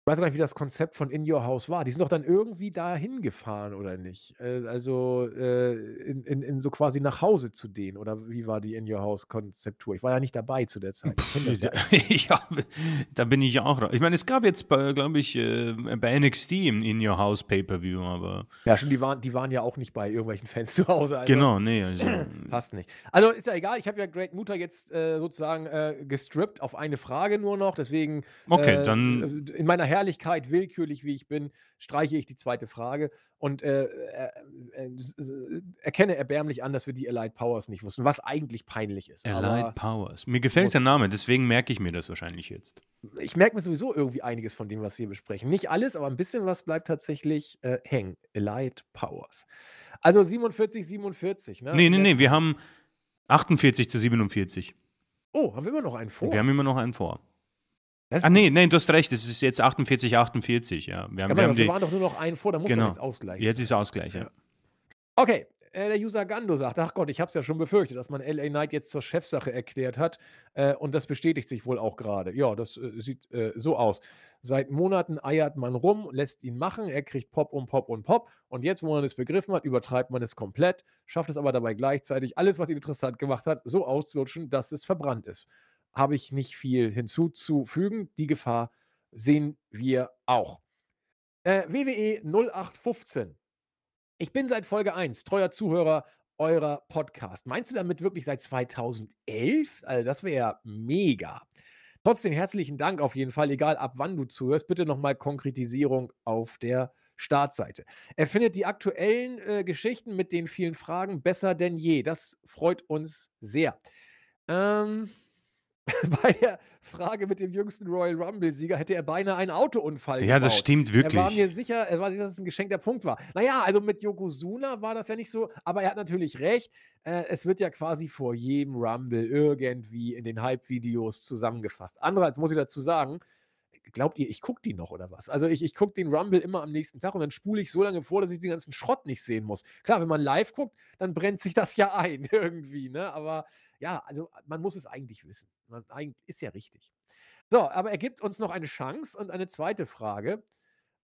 weiß gar nicht, wie das Konzept von In Your House war. Die sind doch dann irgendwie dahin gefahren, oder nicht? Äh, also äh, in, in, in so quasi nach Hause zu denen. Oder wie war die In Your House Konzeptur? Ich war ja nicht dabei zu der Zeit. Ich ja, ja, da bin ich auch. Ich meine, es gab jetzt, glaube ich, äh, bei NXT im In Your House Pay-Per-View, aber. Ja, schon, die waren, die waren ja auch nicht bei irgendwelchen Fans zu Hause. Also, genau, nee. Also, passt nicht. Also ist ja egal, ich habe ja Great Mutter jetzt äh, sozusagen äh, gestrippt auf eine Frage nur noch. Deswegen. Okay, äh, dann. In meiner Herr Herrlichkeit, willkürlich wie ich bin, streiche ich die zweite Frage und äh, äh, äh, erkenne erbärmlich an, dass wir die Elite Powers nicht wussten, was eigentlich peinlich ist. Elite Powers. Mir gefällt der Name, deswegen merke ich mir das wahrscheinlich jetzt. Ich merke mir sowieso irgendwie einiges von dem, was wir besprechen. Nicht alles, aber ein bisschen was bleibt tatsächlich äh, hängen. Elite Powers. Also 47, 47. Ne? Nee, nee, nee, wir haben 48 zu 47. Oh, haben wir immer noch einen vor? Wir haben immer noch einen vor. Ah, nee, nee, du hast recht, es ist jetzt 48, 48, ja. Wir, haben, ja, wir, haben die, waren doch nur noch einen vor, da muss genau. jetzt Ausgleich. Jetzt ist Ausgleich, ja. ja. Okay, äh, der User Gando sagt, ach Gott, ich habe es ja schon befürchtet, dass man LA Knight jetzt zur Chefsache erklärt hat äh, und das bestätigt sich wohl auch gerade. Ja, das äh, sieht äh, so aus. Seit Monaten eiert man rum, lässt ihn machen, er kriegt Pop und Pop und Pop und jetzt, wo man es begriffen hat, übertreibt man es komplett, schafft es aber dabei gleichzeitig, alles, was ihn interessant gemacht hat, so auszulutschen, dass es verbrannt ist habe ich nicht viel hinzuzufügen. Die Gefahr sehen wir auch. Äh, WWE 0815. Ich bin seit Folge 1 treuer Zuhörer eurer Podcast. Meinst du damit wirklich seit 2011? Also das wäre ja mega. Trotzdem herzlichen Dank auf jeden Fall, egal ab wann du zuhörst. Bitte nochmal Konkretisierung auf der Startseite. Er findet die aktuellen äh, Geschichten mit den vielen Fragen besser denn je. Das freut uns sehr. Ähm, bei der Frage mit dem jüngsten Royal Rumble-Sieger hätte er beinahe einen Autounfall Ja, das stimmt wirklich. Er war mir sicher, er war sicher, dass es ein geschenkter Punkt war. Naja, also mit Yokozuna war das ja nicht so, aber er hat natürlich recht. Äh, es wird ja quasi vor jedem Rumble irgendwie in den Hype-Videos zusammengefasst. Andererseits muss ich dazu sagen, glaubt ihr, ich gucke die noch oder was? Also ich, ich gucke den Rumble immer am nächsten Tag und dann spule ich so lange vor, dass ich den ganzen Schrott nicht sehen muss. Klar, wenn man live guckt, dann brennt sich das ja ein irgendwie, ne? Aber ja, also man muss es eigentlich wissen. Man, ist ja richtig. So, aber er gibt uns noch eine Chance und eine zweite Frage.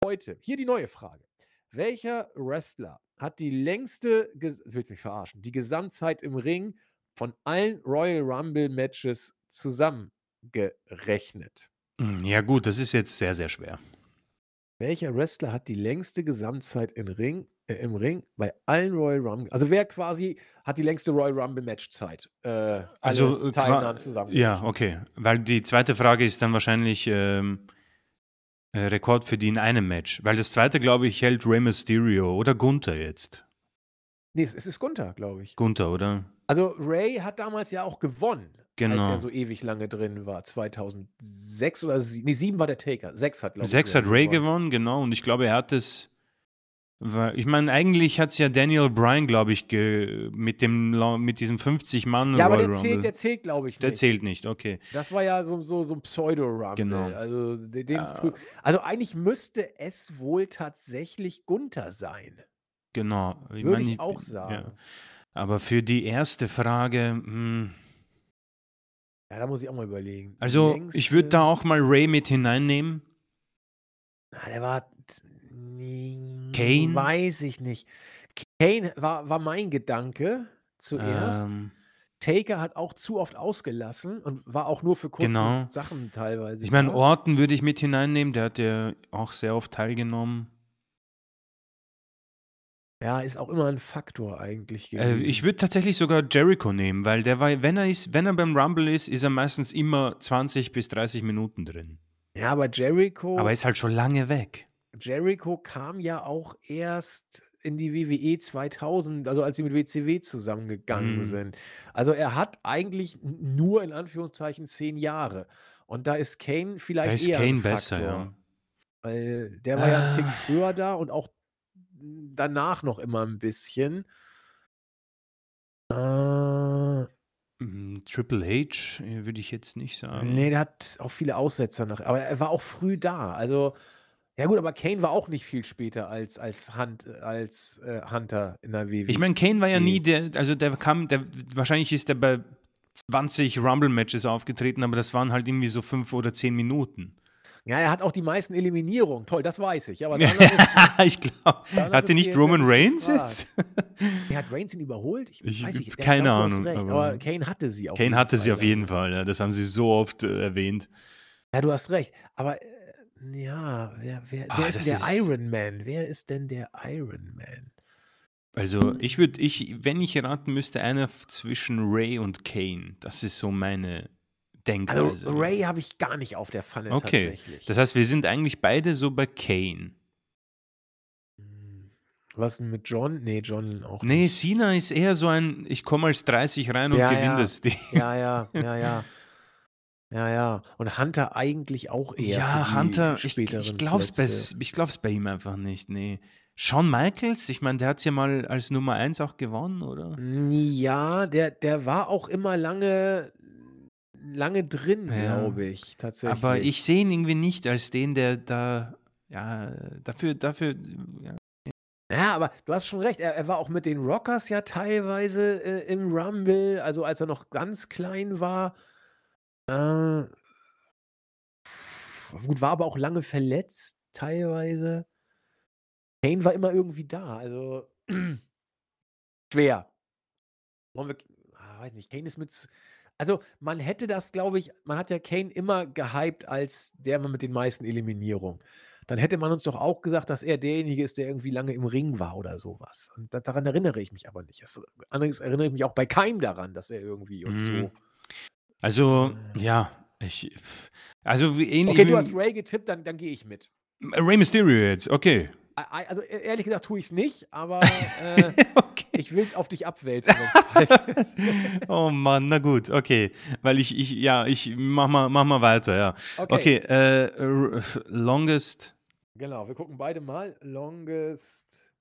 Heute, hier die neue Frage. Welcher Wrestler hat die längste, willst mich verarschen, die Gesamtzeit im Ring von allen Royal Rumble Matches zusammengerechnet? Hm, ja, gut, das ist jetzt sehr, sehr schwer. Welcher Wrestler hat die längste Gesamtzeit im Ring, äh, im Ring bei allen Royal Rumble? Also wer quasi hat die längste Royal Rumble Matchzeit? Äh, also Teilnahmen zusammen. Ja, okay. Weil die zweite Frage ist dann wahrscheinlich ähm, äh, Rekord für die in einem Match. Weil das zweite, glaube ich, hält Rey Mysterio oder Gunther jetzt. Nee, es ist Gunther, glaube ich. Gunther, oder? Also Ray hat damals ja auch gewonnen. Genau. Als er so ewig lange drin war. 2006 oder sieben. Nee, sieben war der Taker. Sechs hat, glaube ich. Sechs hat Ray gewonnen, genau. Und ich glaube, er hat es. Ich meine, eigentlich hat es ja Daniel Bryan, glaube ich, mit, dem, mit diesem 50 Mann Ja, aber der zählt, der zählt, glaube ich, nicht. Der zählt nicht, okay. Das war ja so, so, so ein Pseudo-Rumble. Genau. Also, den, ja. also eigentlich müsste es wohl tatsächlich Gunther sein. Genau. Ich Würde mein, ich auch sagen. Ja. Aber für die erste Frage, mh, hm, ja, da muss ich auch mal überlegen. Also, längste... ich würde da auch mal Ray mit hineinnehmen. Na, der war. Kane? Weiß ich nicht. Kane war, war mein Gedanke zuerst. Ähm, Taker hat auch zu oft ausgelassen und war auch nur für kurze Genau. Sachen teilweise Ich meine. Orton würde ich mit hineinnehmen, der hat ja auch sehr oft teilgenommen. Ja, ist auch immer ein Faktor eigentlich Äh, ich gewesen. würde tatsächlich sogar Jericho nehmen, weil der war, wenn er ist, wenn er beim Rumble ist, ist er meistens immer 20 bis 30 Minuten drin. Ja, aber Aber er Jericho ist halt schon lange weg. Jericho kam ja auch erst in die WWE 2000, also als sie mit WCW zusammengegangen Mhm. sind. Also, er hat eigentlich n nur in Anführungszeichen 10 Jahre. Und da ist Kane Da vielleicht ist eher 'n Kane besser, Faktor. ja. Weil der war ja 'n Tick Ah. früher da und auch danach noch immer 'n bisschen. Äh Triple H, äh, würde ich jetzt nicht sagen. der hat auch viele Aussetzer nach aber er war auch früh da. Also ja gut, aber Kane war auch nicht viel später als als Hunt als, äh, Hunter in der WWE. Ich meine, Kane war ja nie der, also der kam, der, wahrscheinlich ist der bei 20 Rumble-Matches aufgetreten, aber das waren halt irgendwie so 5 oder 10 Minuten. Ja, er hat auch die meisten Eliminierungen. Toll, das weiß ich. Aber ist ich glaube, hatte nicht Roman Reigns jetzt? Ja, hat Reigns ihn überholt? Ich Ich- weiß nicht. keine Ahnung, Recht, aber- aber Kane hatte sie auf Kane hatte Fall sie auf jeden Fall, ja, das haben sie so oft äh, erwähnt. Ja, du hast recht. Aber äh, ja, wer, wer, Ah, wer ist denn der ist- Iron Man? Wer ist denn der Iron Man? Also ich würde, ich, wenn ich raten müsste, einer zwischen Ray und Kane. Das ist so meine Denkweise. Also Ray habe ich gar nicht auf der Pfanne Okay, tatsächlich. das heißt, wir sind eigentlich beide so bei Kane. Hm, Was denn mit John? Nee, John auch Nee, nicht. Cena ist eher so ein, ich komme als 30 rein und Ja, gewinne ja. das Ding. Ja, ja, ja, ja. Ja, ja. Und Hunter eigentlich auch eher. Ja, Hunter, ich, ich glaub's bei, Plätze. ich glaub's bei ihm einfach nicht, nee. Shawn Michaels, ich meine, der hat's ja mal als Nummer 1 auch gewonnen, oder? Ja, der, der war auch immer lange, lange drin, Ja. glaube ich, tatsächlich. Aber ich sehe ihn irgendwie nicht als den, der da, ja, dafür, dafür, ja. Ja, aber du hast schon recht. Er, er war auch mit den Rockers ja teilweise äh, im Rumble, also als er noch ganz klein war. Äh, gut, war aber auch lange verletzt, teilweise. Kane war immer irgendwie da, also schwer. Wollen wir, ah, weiß nicht, Kane ist mit. Also, man hätte das, glaube ich, man hat ja Kane immer gehypt als der Mann mit den meisten Eliminierungen. Dann hätte man uns doch auch gesagt, dass er derjenige ist, der irgendwie lange im Ring war oder sowas. Und da, daran erinnere ich mich aber nicht. Das, allerdings erinnere ich mich auch bei keinem daran, dass er irgendwie und Mhm. so. Also, Äh. ja, ich, also wie ähnlich Okay, du hast Ray getippt, dann, dann gehe ich mit. Ray Mysterio jetzt, okay. Also e- ehrlich gesagt tue ich es nicht, aber äh, okay. ich will es auf dich abwälzen. Oh Mann, na gut, okay. Weil ich, ich, ja, ich mach mal, mach mal weiter, ja. Okay, Okay, äh, longest, genau, wir gucken beide mal. Longest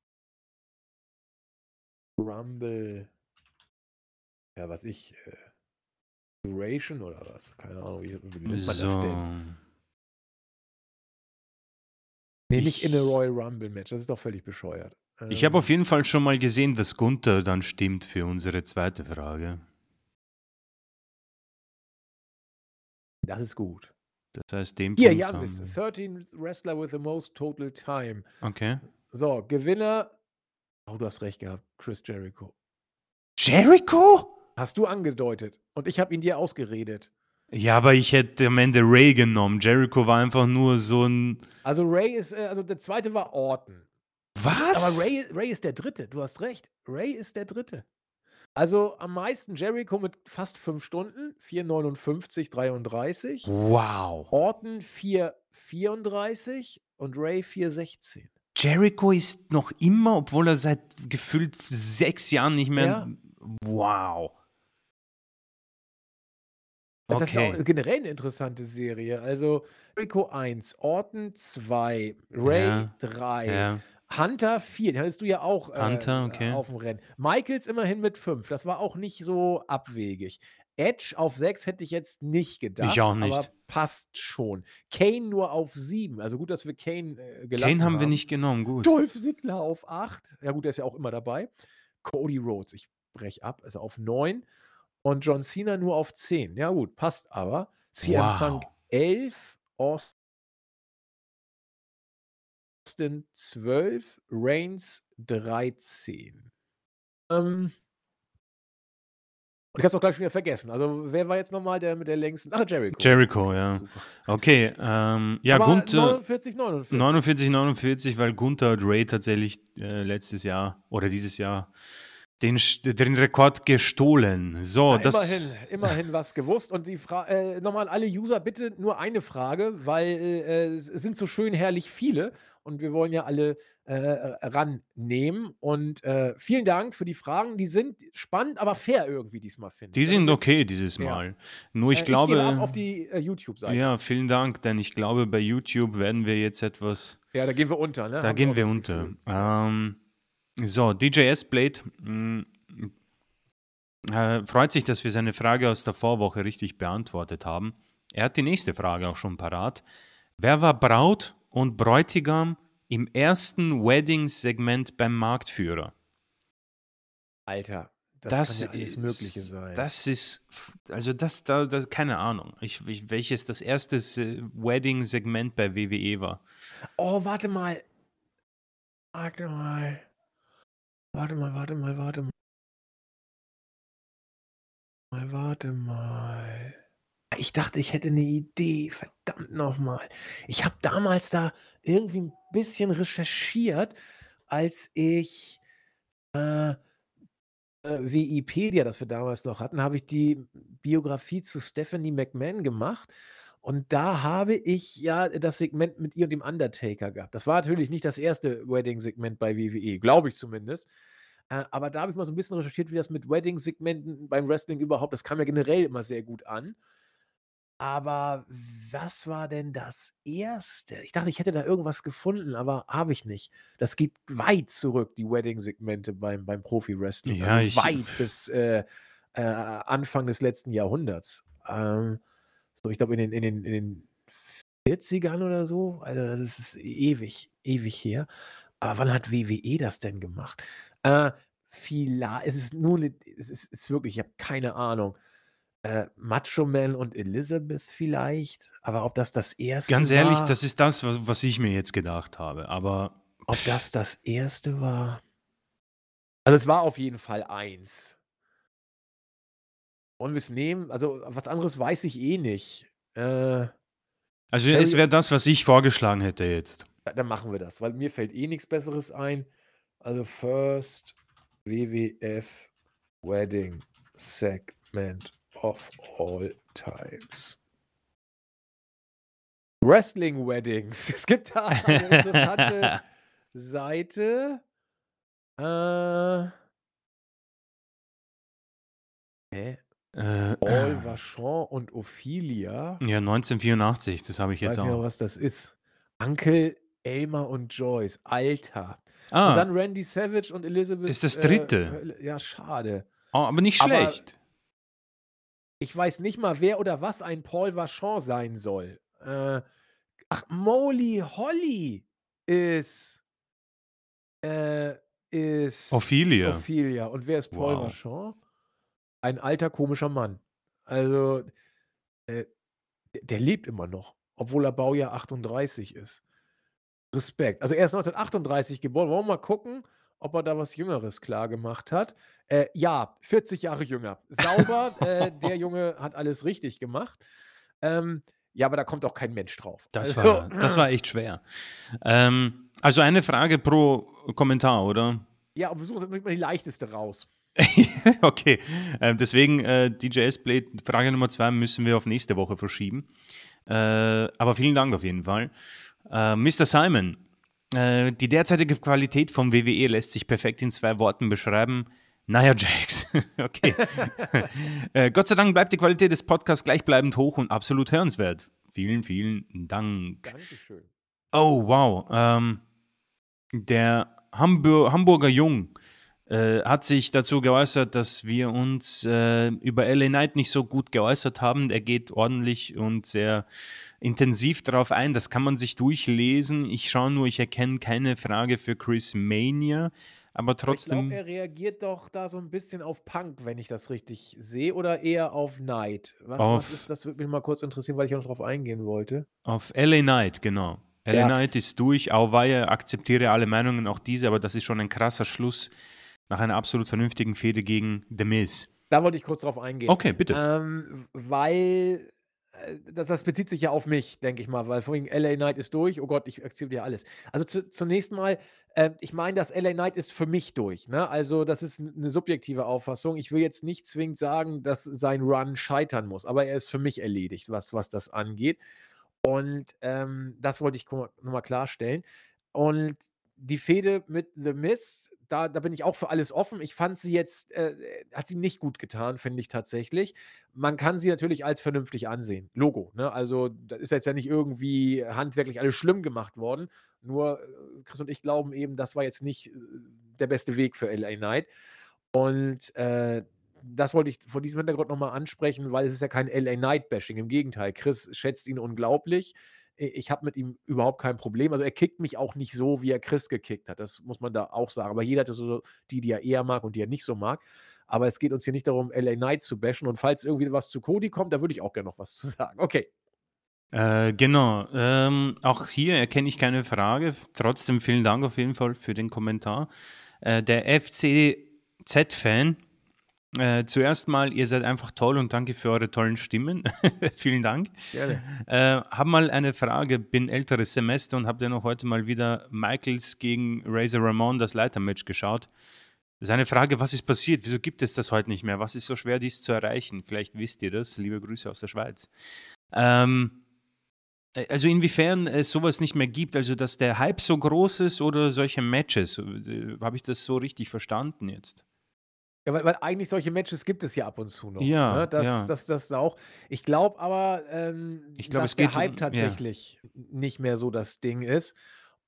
Rumble. Ja, was ich. Äh, Duration oder was? Keine Ahnung, wie, wie nennt man das so. denn? Nee, nicht in a Ich- Royal Rumble Match. Das ist doch völlig bescheuert. Ich habe Ähm, auf jeden Fall schon mal gesehen, dass Gunther dann stimmt für unsere zweite Frage. Das ist gut. Das heißt, den Hier, Punkt haben 13 Wrestler with the most total time. Okay. So, Gewinner. Oh, du hast recht gehabt. Chris Jericho. Jericho? Hast du angedeutet. Und ich habe ihn dir ausgeredet. Ja, aber ich hätte am Ende Ray genommen. Jericho war einfach nur so ein. Also Ray ist, äh, also der zweite war Orton. Was? Aber Ray, Ray ist der dritte. Du hast recht. Ray ist der dritte. Also am meisten Jericho mit fast 5 Stunden. 4,59, 33. Wow. Orton 4,34 und Ray 4,16. Jericho ist noch immer, obwohl er seit gefühlt sechs Jahren nicht mehr. Ja. Wow. Das ist Okay. auch generell eine interessante Serie. Also Jericho 1, Orton 2, Ray Ja, 3, Ja. Hunter 4, den hattest du ja auch äh, Hunter, okay. auf dem Rennen. Michaels immerhin mit 5, das war auch nicht so abwegig. Edge auf 6 hätte ich jetzt nicht gedacht. auch Aber nicht. passt schon. Kane nur auf 7. Also gut, dass wir Kane äh, gelassen Kane haben haben. wir nicht genommen, gut. Dolph Ziggler auf 8. Ja gut, der ist ja auch immer dabei. Cody Rhodes, ich brech ab, also auf 9. Und John Cena nur auf 10. Ja gut, passt aber. CM Wow. Punk 11, Austin 12, Reigns 13. Ähm, Und ich habe es auch gleich schon wieder vergessen. Also, wer war jetzt nochmal der mit der längsten? Ach, Jericho. Jericho, ja. Super. Okay, ähm, ja, Aber Gunther. 49, 49. 49, 49, weil Gunther und Ray tatsächlich äh, letztes Jahr oder dieses Jahr den, den Rekord gestohlen. So, Ja, das. immerhin, immerhin was gewusst. Und die Frage, äh, nochmal an alle User, bitte nur eine Frage, weil äh, es sind so schön herrlich viele und wir wollen ja alle äh, rannehmen. Und äh, vielen Dank für die Fragen. Die sind spannend, aber fair irgendwie diesmal, finde Die ich. Das sind okay dieses ja. Mal. Nur ich äh, glaube. ich gebe ab auf die äh, YouTube-Seite. ja, vielen Dank, denn ich glaube, bei YouTube werden wir jetzt etwas. Ja, da gehen wir unter, ne? Da Haben gehen wir unter. Ähm, so, DJS Blade mh, äh, freut sich, dass wir seine Frage aus der Vorwoche richtig beantwortet haben. Er hat die nächste Frage auch schon parat. Wer war Braut und Bräutigam im ersten Wedding-Segment beim Marktführer? Alter, das, Das kann ja alles ist, Mögliche sein. Das ist, also das, da, das keine Ahnung, ich, ich, welches das erste Wedding-Segment bei WWE war. Oh, warte mal. Warte mal. Warte mal, warte mal, warte mal. Mal, warte mal. Ich dachte, ich hätte eine Idee. Verdammt nochmal. Ich habe damals da irgendwie ein bisschen recherchiert, als ich äh, äh, Wikipedia, das wir damals noch hatten, habe ich die Biografie zu Stephanie McMahon gemacht. Und da habe ich ja das Segment mit ihr und dem Undertaker gehabt. Das war natürlich nicht das erste Wedding-Segment bei WWE, glaube ich zumindest. Äh, aber da habe ich mal so ein bisschen recherchiert, wie das mit Wedding-Segmenten beim Wrestling überhaupt, das kam ja generell immer sehr gut an. Aber was war denn das erste? Ich dachte, ich hätte da irgendwas gefunden, aber habe ich nicht. Das geht weit zurück, die Wedding-Segmente beim, beim Profi-Wrestling. Ja, also weit bis äh, äh, Anfang des letzten Jahrhunderts. Ähm, so, ich glaube, in den, in, den, in den 40ern oder so. Also, das ist, ist ewig, ewig her. Aber wann hat WWE das denn gemacht? Äh, vielleicht, es ist nur, eine, es ist, ist wirklich, ich habe keine Ahnung. Äh, Macho Man und Elizabeth vielleicht, aber ob das das erste Ganz ehrlich, war, das ist das, was, was ich mir jetzt gedacht habe. Aber ob das das erste war. Also es war auf jeden Fall eins. Wollen wir es nehmen? Also was anderes weiß ich eh nicht. Äh, also Cherry- es wäre das, was ich vorgeschlagen hätte jetzt. Dann machen wir das, weil mir fällt eh nichts Besseres ein. Also First WWF Wedding Segment of All Times. Wrestling Weddings. Es gibt da eine interessante Seite. Äh, hä? Äh, Paul Vachon und Ophelia. ja, 1984, das habe ich Ich weiß jetzt nicht mehr, auch. was das ist. Uncle Elmer und Joyce. Alter. Und Ah, dann Randy Savage und Elizabeth. Ist das dritte? Äh, ja, schade. oh, aber nicht Aber- schlecht. Ich weiß nicht mal, wer oder was ein Paul Vachon sein soll. Äh, ach, Molly Holly ist. Äh, ist. Ophelia. Ophelia. Und wer ist Paul Wow. Vachon? Ein alter, komischer Mann. Also, äh, der, lebt immer noch, obwohl er Baujahr 38 ist. Respekt. Also, er ist 1938 geboren. Wollen wir mal gucken, ob er da was Jüngeres klar gemacht hat? Äh, ja, 40 Jahre jünger. Sauber. äh, der Junge hat alles richtig gemacht. Ähm, ja, aber da kommt auch kein Mensch drauf. Das Also, war, das war echt schwer. Ähm, also eine Frage pro Kommentar, oder? Ja, aber wir suchen mal die leichteste raus. okay, ähm, deswegen äh, DJS Blade, Frage Nummer zwei müssen wir auf nächste Woche verschieben. Äh, aber vielen Dank auf jeden Fall. Äh, Mr. Simon, äh, die derzeitige Qualität vom WWE lässt sich perfekt in zwei Worten beschreiben. Naja, Jax. okay. äh, Gott sei Dank bleibt die Qualität des Podcasts gleichbleibend hoch und absolut hörenswert. Vielen, vielen Dank. Dankeschön. Oh, wow. Ähm, der Hambur Hamburger Jung äh, hat sich dazu geäußert, dass wir uns äh, über LA Knight nicht so gut geäußert haben. Er geht ordentlich und sehr intensiv darauf ein. Das kann man sich durchlesen. Ich schaue nur, ich erkenne keine Frage für Chris Mania. Aber Ich trotzdem. glaube, er reagiert doch da so ein bisschen auf Punk, wenn ich das richtig sehe, oder eher auf Night. Was, Auf- was ist, das würde mich mal kurz interessieren, weil ich auch noch drauf eingehen wollte. Auf LA Knight, genau. LA Ja. Knight ist durch. Auweia akzeptiere alle Meinungen, auch diese, aber das ist schon ein krasser Schluss nach einer absolut vernünftigen Fehde gegen The Miz. Da wollte ich kurz drauf eingehen. Okay, bitte. Ähm, weil äh, das, das bezieht sich ja auf mich, denke ich mal, weil vorhin LA Knight ist durch. Oh Gott, ich akzeptiere alles. Also zu, zunächst mal, äh, ich meine, das LA Knight ist für mich durch. Ne? Also, das ist eine subjektive Auffassung. Ich will jetzt nicht zwingend sagen, dass sein Run scheitern muss, aber er ist für mich erledigt, was, was das angeht. Und ähm, das wollte ich nochmal klarstellen. Und die Fehde mit The Miss, da, da bin ich auch für alles offen. Ich fand sie jetzt, äh, hat sie nicht gut getan, finde ich tatsächlich. Man kann sie natürlich als vernünftig ansehen. Logo. Ne? Also, da ist jetzt ja nicht irgendwie handwerklich alles schlimm gemacht worden. Nur äh, Chris und ich glauben eben, das war jetzt nicht äh, der beste Weg für LA Knight. Und äh, das wollte ich vor diesem Hintergrund nochmal ansprechen, weil es ist ja kein LA Knight-Bashing. Im Gegenteil, Chris schätzt ihn unglaublich ich habe mit ihm überhaupt kein Problem. Also er kickt mich auch nicht so, wie er Chris gekickt hat. Das muss man da auch sagen. Aber jeder hat so die, die er eher mag und die er nicht so mag. Aber es geht uns hier nicht darum, LA Knight zu bashen. Und falls irgendwie was zu Cody kommt, da würde ich auch gerne noch was zu sagen. Okay. Äh, genau. Ähm, auch hier erkenne ich keine Frage. Trotzdem vielen Dank auf jeden Fall für den Kommentar. Äh, der FCZ-Fan äh, zuerst mal, ihr seid einfach toll und danke für eure tollen Stimmen. Vielen Dank. Gerne. Äh, hab mal eine Frage, bin älteres Semester und habe dann noch heute mal wieder Michaels gegen Razor Ramon das Leitermatch geschaut. Das ist eine Frage, was ist passiert? Wieso gibt es das heute nicht mehr? Was ist so schwer, dies zu erreichen? Vielleicht wisst ihr das. Liebe Grüße aus der Schweiz. Ähm, äh, also inwiefern es sowas nicht mehr gibt, also dass der Hype so groß ist oder solche Matches, äh, habe ich das so richtig verstanden jetzt? Ja, weil, weil eigentlich solche Matches gibt es ja ab und zu noch. Ja, ne? das, ja. das, das auch. Ich glaube aber, ähm, ich glaub, dass es der geht Hype um, tatsächlich ja. nicht mehr so das Ding ist.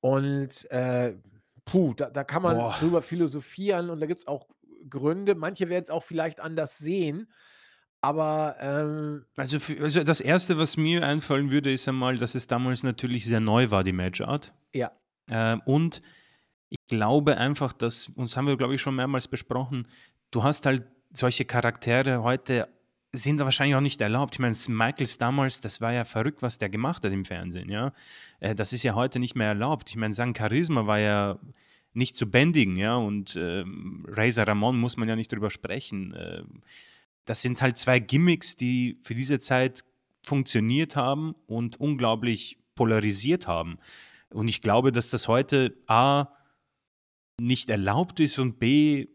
Und äh, puh, da, da kann man Boah. drüber philosophieren und da gibt es auch Gründe. Manche werden es auch vielleicht anders sehen. Aber ähm, also, für, also das Erste, was mir einfallen würde, ist einmal, dass es damals natürlich sehr neu war, die Matchart. ja, Ähm, und ich glaube einfach, dass, und das haben wir, glaube ich, schon mehrmals besprochen, du hast halt solche Charaktere heute sind wahrscheinlich auch nicht erlaubt. Ich meine, Michaels damals, das war ja verrückt, was der gemacht hat im Fernsehen, ja. Äh, das ist ja heute nicht mehr erlaubt. Ich meine, sein Charisma war ja nicht zu bändigen, ja, und ähm, Razor Ramon muss man ja nicht drüber sprechen. Äh, das sind halt zwei Gimmicks, die für diese Zeit funktioniert haben und unglaublich polarisiert haben. Und ich glaube, dass das heute A nicht erlaubt ist und B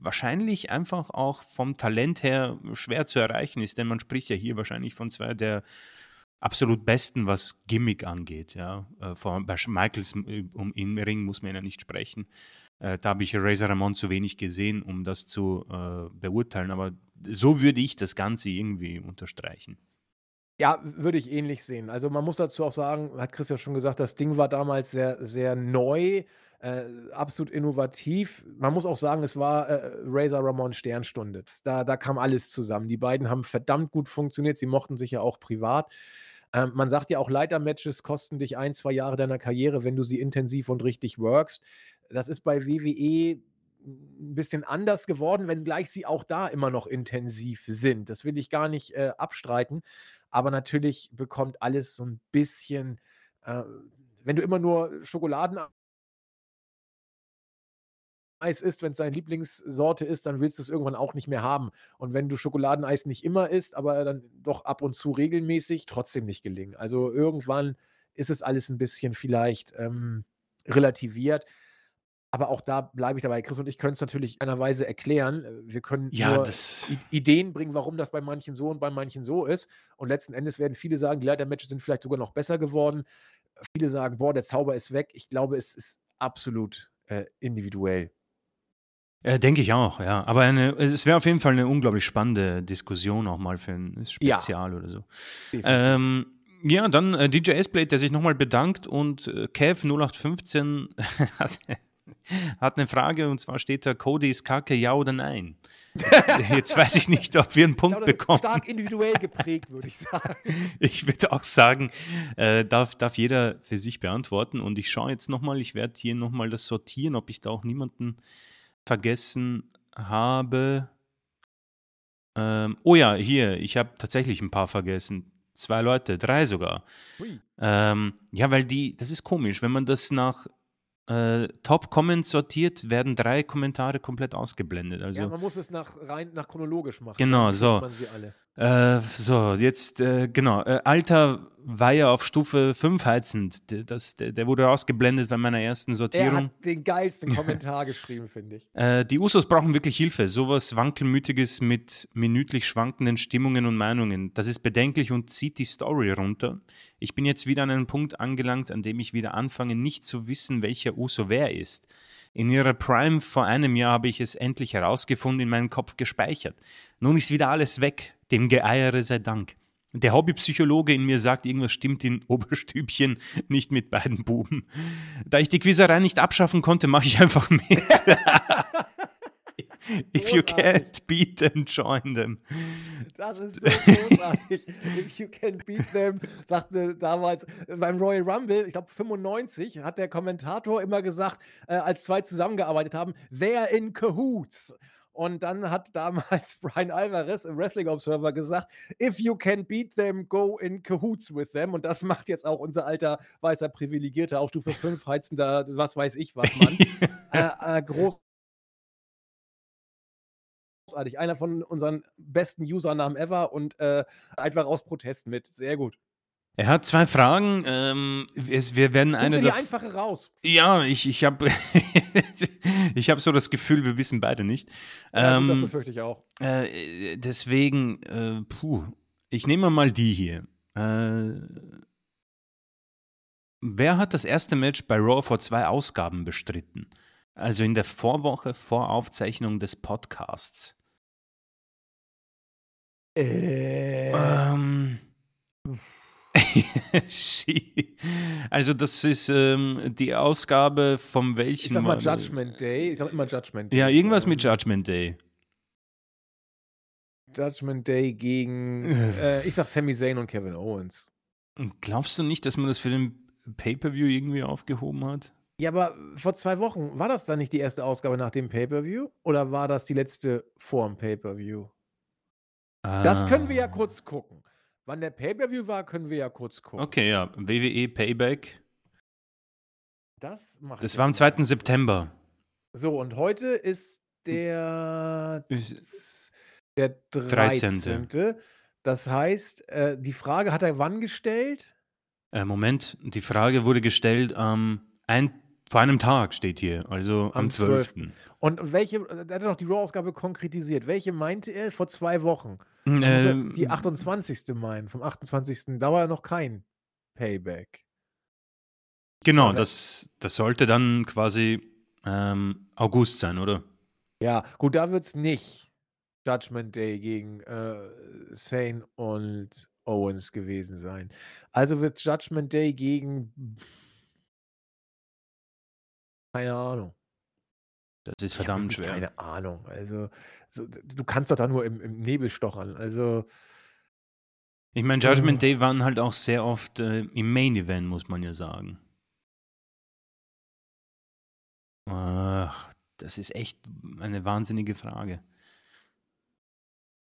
wahrscheinlich einfach auch vom Talent her schwer zu erreichen ist, denn man spricht ja hier wahrscheinlich von zwei der absolut besten, was Gimmick angeht. Ja. Äh, vor, bei Michaels äh, um, im Ring muss man ja nicht sprechen. Äh, da habe ich Razor Ramon zu wenig gesehen, um das zu äh, beurteilen, aber so würde ich das Ganze irgendwie unterstreichen. Ja, würde ich ähnlich sehen. Also man muss dazu auch sagen, hat Chris ja schon gesagt, das Ding war damals sehr, sehr neu äh, absolut innovativ. Man muss auch sagen, es war äh, Razor Ramon Sternstunde. Da, da kam alles zusammen. Die beiden haben verdammt gut funktioniert. Sie mochten sich ja auch privat. Ähm, man sagt ja auch, Leitermatches kosten dich ein, zwei Jahre deiner Karriere, wenn du sie intensiv und richtig workst. Das ist bei WWE ein bisschen anders geworden, wenngleich sie auch da immer noch intensiv sind. Das will ich gar nicht äh, abstreiten. Aber natürlich bekommt alles so ein bisschen, äh, wenn du immer nur Schokoladen Eis isst, wenn es deine Lieblingssorte ist, dann willst du es irgendwann auch nicht mehr haben. Und wenn du Schokoladeneis nicht immer isst, aber dann doch ab und zu regelmäßig, trotzdem nicht gelingen. Also irgendwann ist es alles ein bisschen vielleicht ähm, relativiert. Aber auch da bleibe ich dabei. Chris und ich können es natürlich einer Weise erklären. Äh, wir können ja, nur Ideen bringen, warum das bei manchen so und bei manchen so ist. Und letzten Endes werden viele sagen, die Leitermatches sind vielleicht sogar noch besser geworden. Viele sagen, boah, der Zauber ist weg. Ich glaube, es ist absolut äh, individuell. Äh, denke ich auch, ja. Aber eine, es wäre auf jeden Fall eine unglaublich spannende Diskussion auch mal für ein Spezial ja. oder so. Ähm, ja, dann äh, DJ S-Blade, der sich nochmal bedankt und äh, Kev 0815 hat, hat, eine Frage und zwar steht da, Cody ist kacke, ja oder nein? Jetzt weiß ich nicht, ob wir einen Punkt glaube, bekommen. Stark individuell geprägt, würde ich sagen. Ich würde auch sagen, äh, darf, darf jeder für sich beantworten und ich schaue jetzt nochmal, ich werde hier nochmal das sortieren, ob ich da auch niemanden vergessen habe. Ähm, oh ja, hier, ich habe tatsächlich ein paar vergessen. Zwei Leute, drei sogar. Ähm, ja, weil die, das ist komisch, wenn man das nach äh, Top-Comments sortiert, werden drei Kommentare komplett ausgeblendet. Also, ja, man muss es nach, rein nach chronologisch machen. Genau, so. Äh, so, jetzt, äh, genau. Äh, Alter Weiher auf Stufe 5 heizend. Der, das, der, der wurde ausgeblendet bei meiner ersten Er Sortierung. hat den geilsten Kommentar geschrieben, finde ich. Äh, die Usos brauchen wirklich Hilfe. Sowas Wankelmütiges mit minütlich schwankenden Stimmungen und Meinungen. Das ist bedenklich und zieht die Story runter. Ich bin jetzt wieder an einem Punkt angelangt, an dem ich wieder anfange, nicht zu wissen, welcher Uso wer ist. In ihrer Prime vor einem Jahr habe ich es endlich herausgefunden, in meinem Kopf gespeichert. Nun ist wieder alles weg, dem Geeiere sei Dank. Der Hobbypsychologe in mir sagt, irgendwas stimmt in Oberstübchen nicht mit beiden Buben. Da ich die Quizerei nicht abschaffen konnte, mache ich einfach mit. If you can't beat them, join them. Das ist so großartig. If you can beat them, sagte damals beim Royal Rumble, ich glaube 95, hat der Kommentator immer gesagt, äh, als zwei zusammengearbeitet haben, they're in cahoots. Und dann hat damals Brian Alvarez im Wrestling Observer gesagt, if you can beat them, go in cahoots with them. Und das macht jetzt auch unser alter weißer Privilegierter auf Stufe 5 heizender, was weiß ich was, Mann. äh, äh, groß großartig. Einer von unseren besten Usernamen ever und äh, einfach aus Protest mit. Sehr gut. Er hat zwei Fragen. Ähm, es, wir werden eine dir die einfache raus. Ja, ich, ich habe ich hab so das Gefühl, wir wissen beide nicht. Ja, gut, das Ähm, befürchte ich auch. äh, deswegen, äh, puh, ich nehme mal die hier. Äh, wer hat das erste Match bei Raw vor zwei Ausgaben bestritten? Also in der Vorwoche vor Aufzeichnung des Podcasts. Äh, Ähm. Also das ist ähm, die Ausgabe vom welchen ich sag mal? Judgment Day. Ich sag immer Judgment Day. Ja, irgendwas mit Judgment Day. Judgment Day gegen, äh, ich sag Sami Zayn und Kevin Owens. Und Glaubst du nicht, dass man das für den Pay-Per-View irgendwie aufgehoben hat? Ja, aber vor zwei Wochen, war das dann nicht die erste Ausgabe nach dem Pay-Per-View? Oder war das die letzte vor dem Pay-Per-View? Das können wir ja Ah. kurz gucken. Wann der Pay-Per-View war, können wir ja kurz gucken. Okay, ja. WWE Payback. Das macht Das war am 2. September. So, und heute ist der, der 13.. 13. Das heißt, äh, die Frage hat er wann gestellt? Äh, Moment, die Frage wurde gestellt am ein, vor einem Tag steht hier, also am, Am 12. 12.. Und welche, da hat er noch die Raw-Ausgabe konkretisiert. Welche meinte er vor zwei Wochen? Ja die 28. meinen. Vom 28. Da war noch kein Payback. Genau, das, das sollte dann quasi ähm, August sein, oder? Ja, gut, da wird es nicht Judgment Day gegen äh, Sane und Owens gewesen sein. Also wird Judgment Day gegen. Keine Ahnung. Das ist Ich verdammt schwer. Keine Ahnung. Also, so, du kannst doch da nur im, im Nebel stochern. Also, Ich meine, Judgment Äh. Day waren halt auch sehr oft äh, im Main Event, muss man ja sagen. Ach, das ist echt eine wahnsinnige Frage.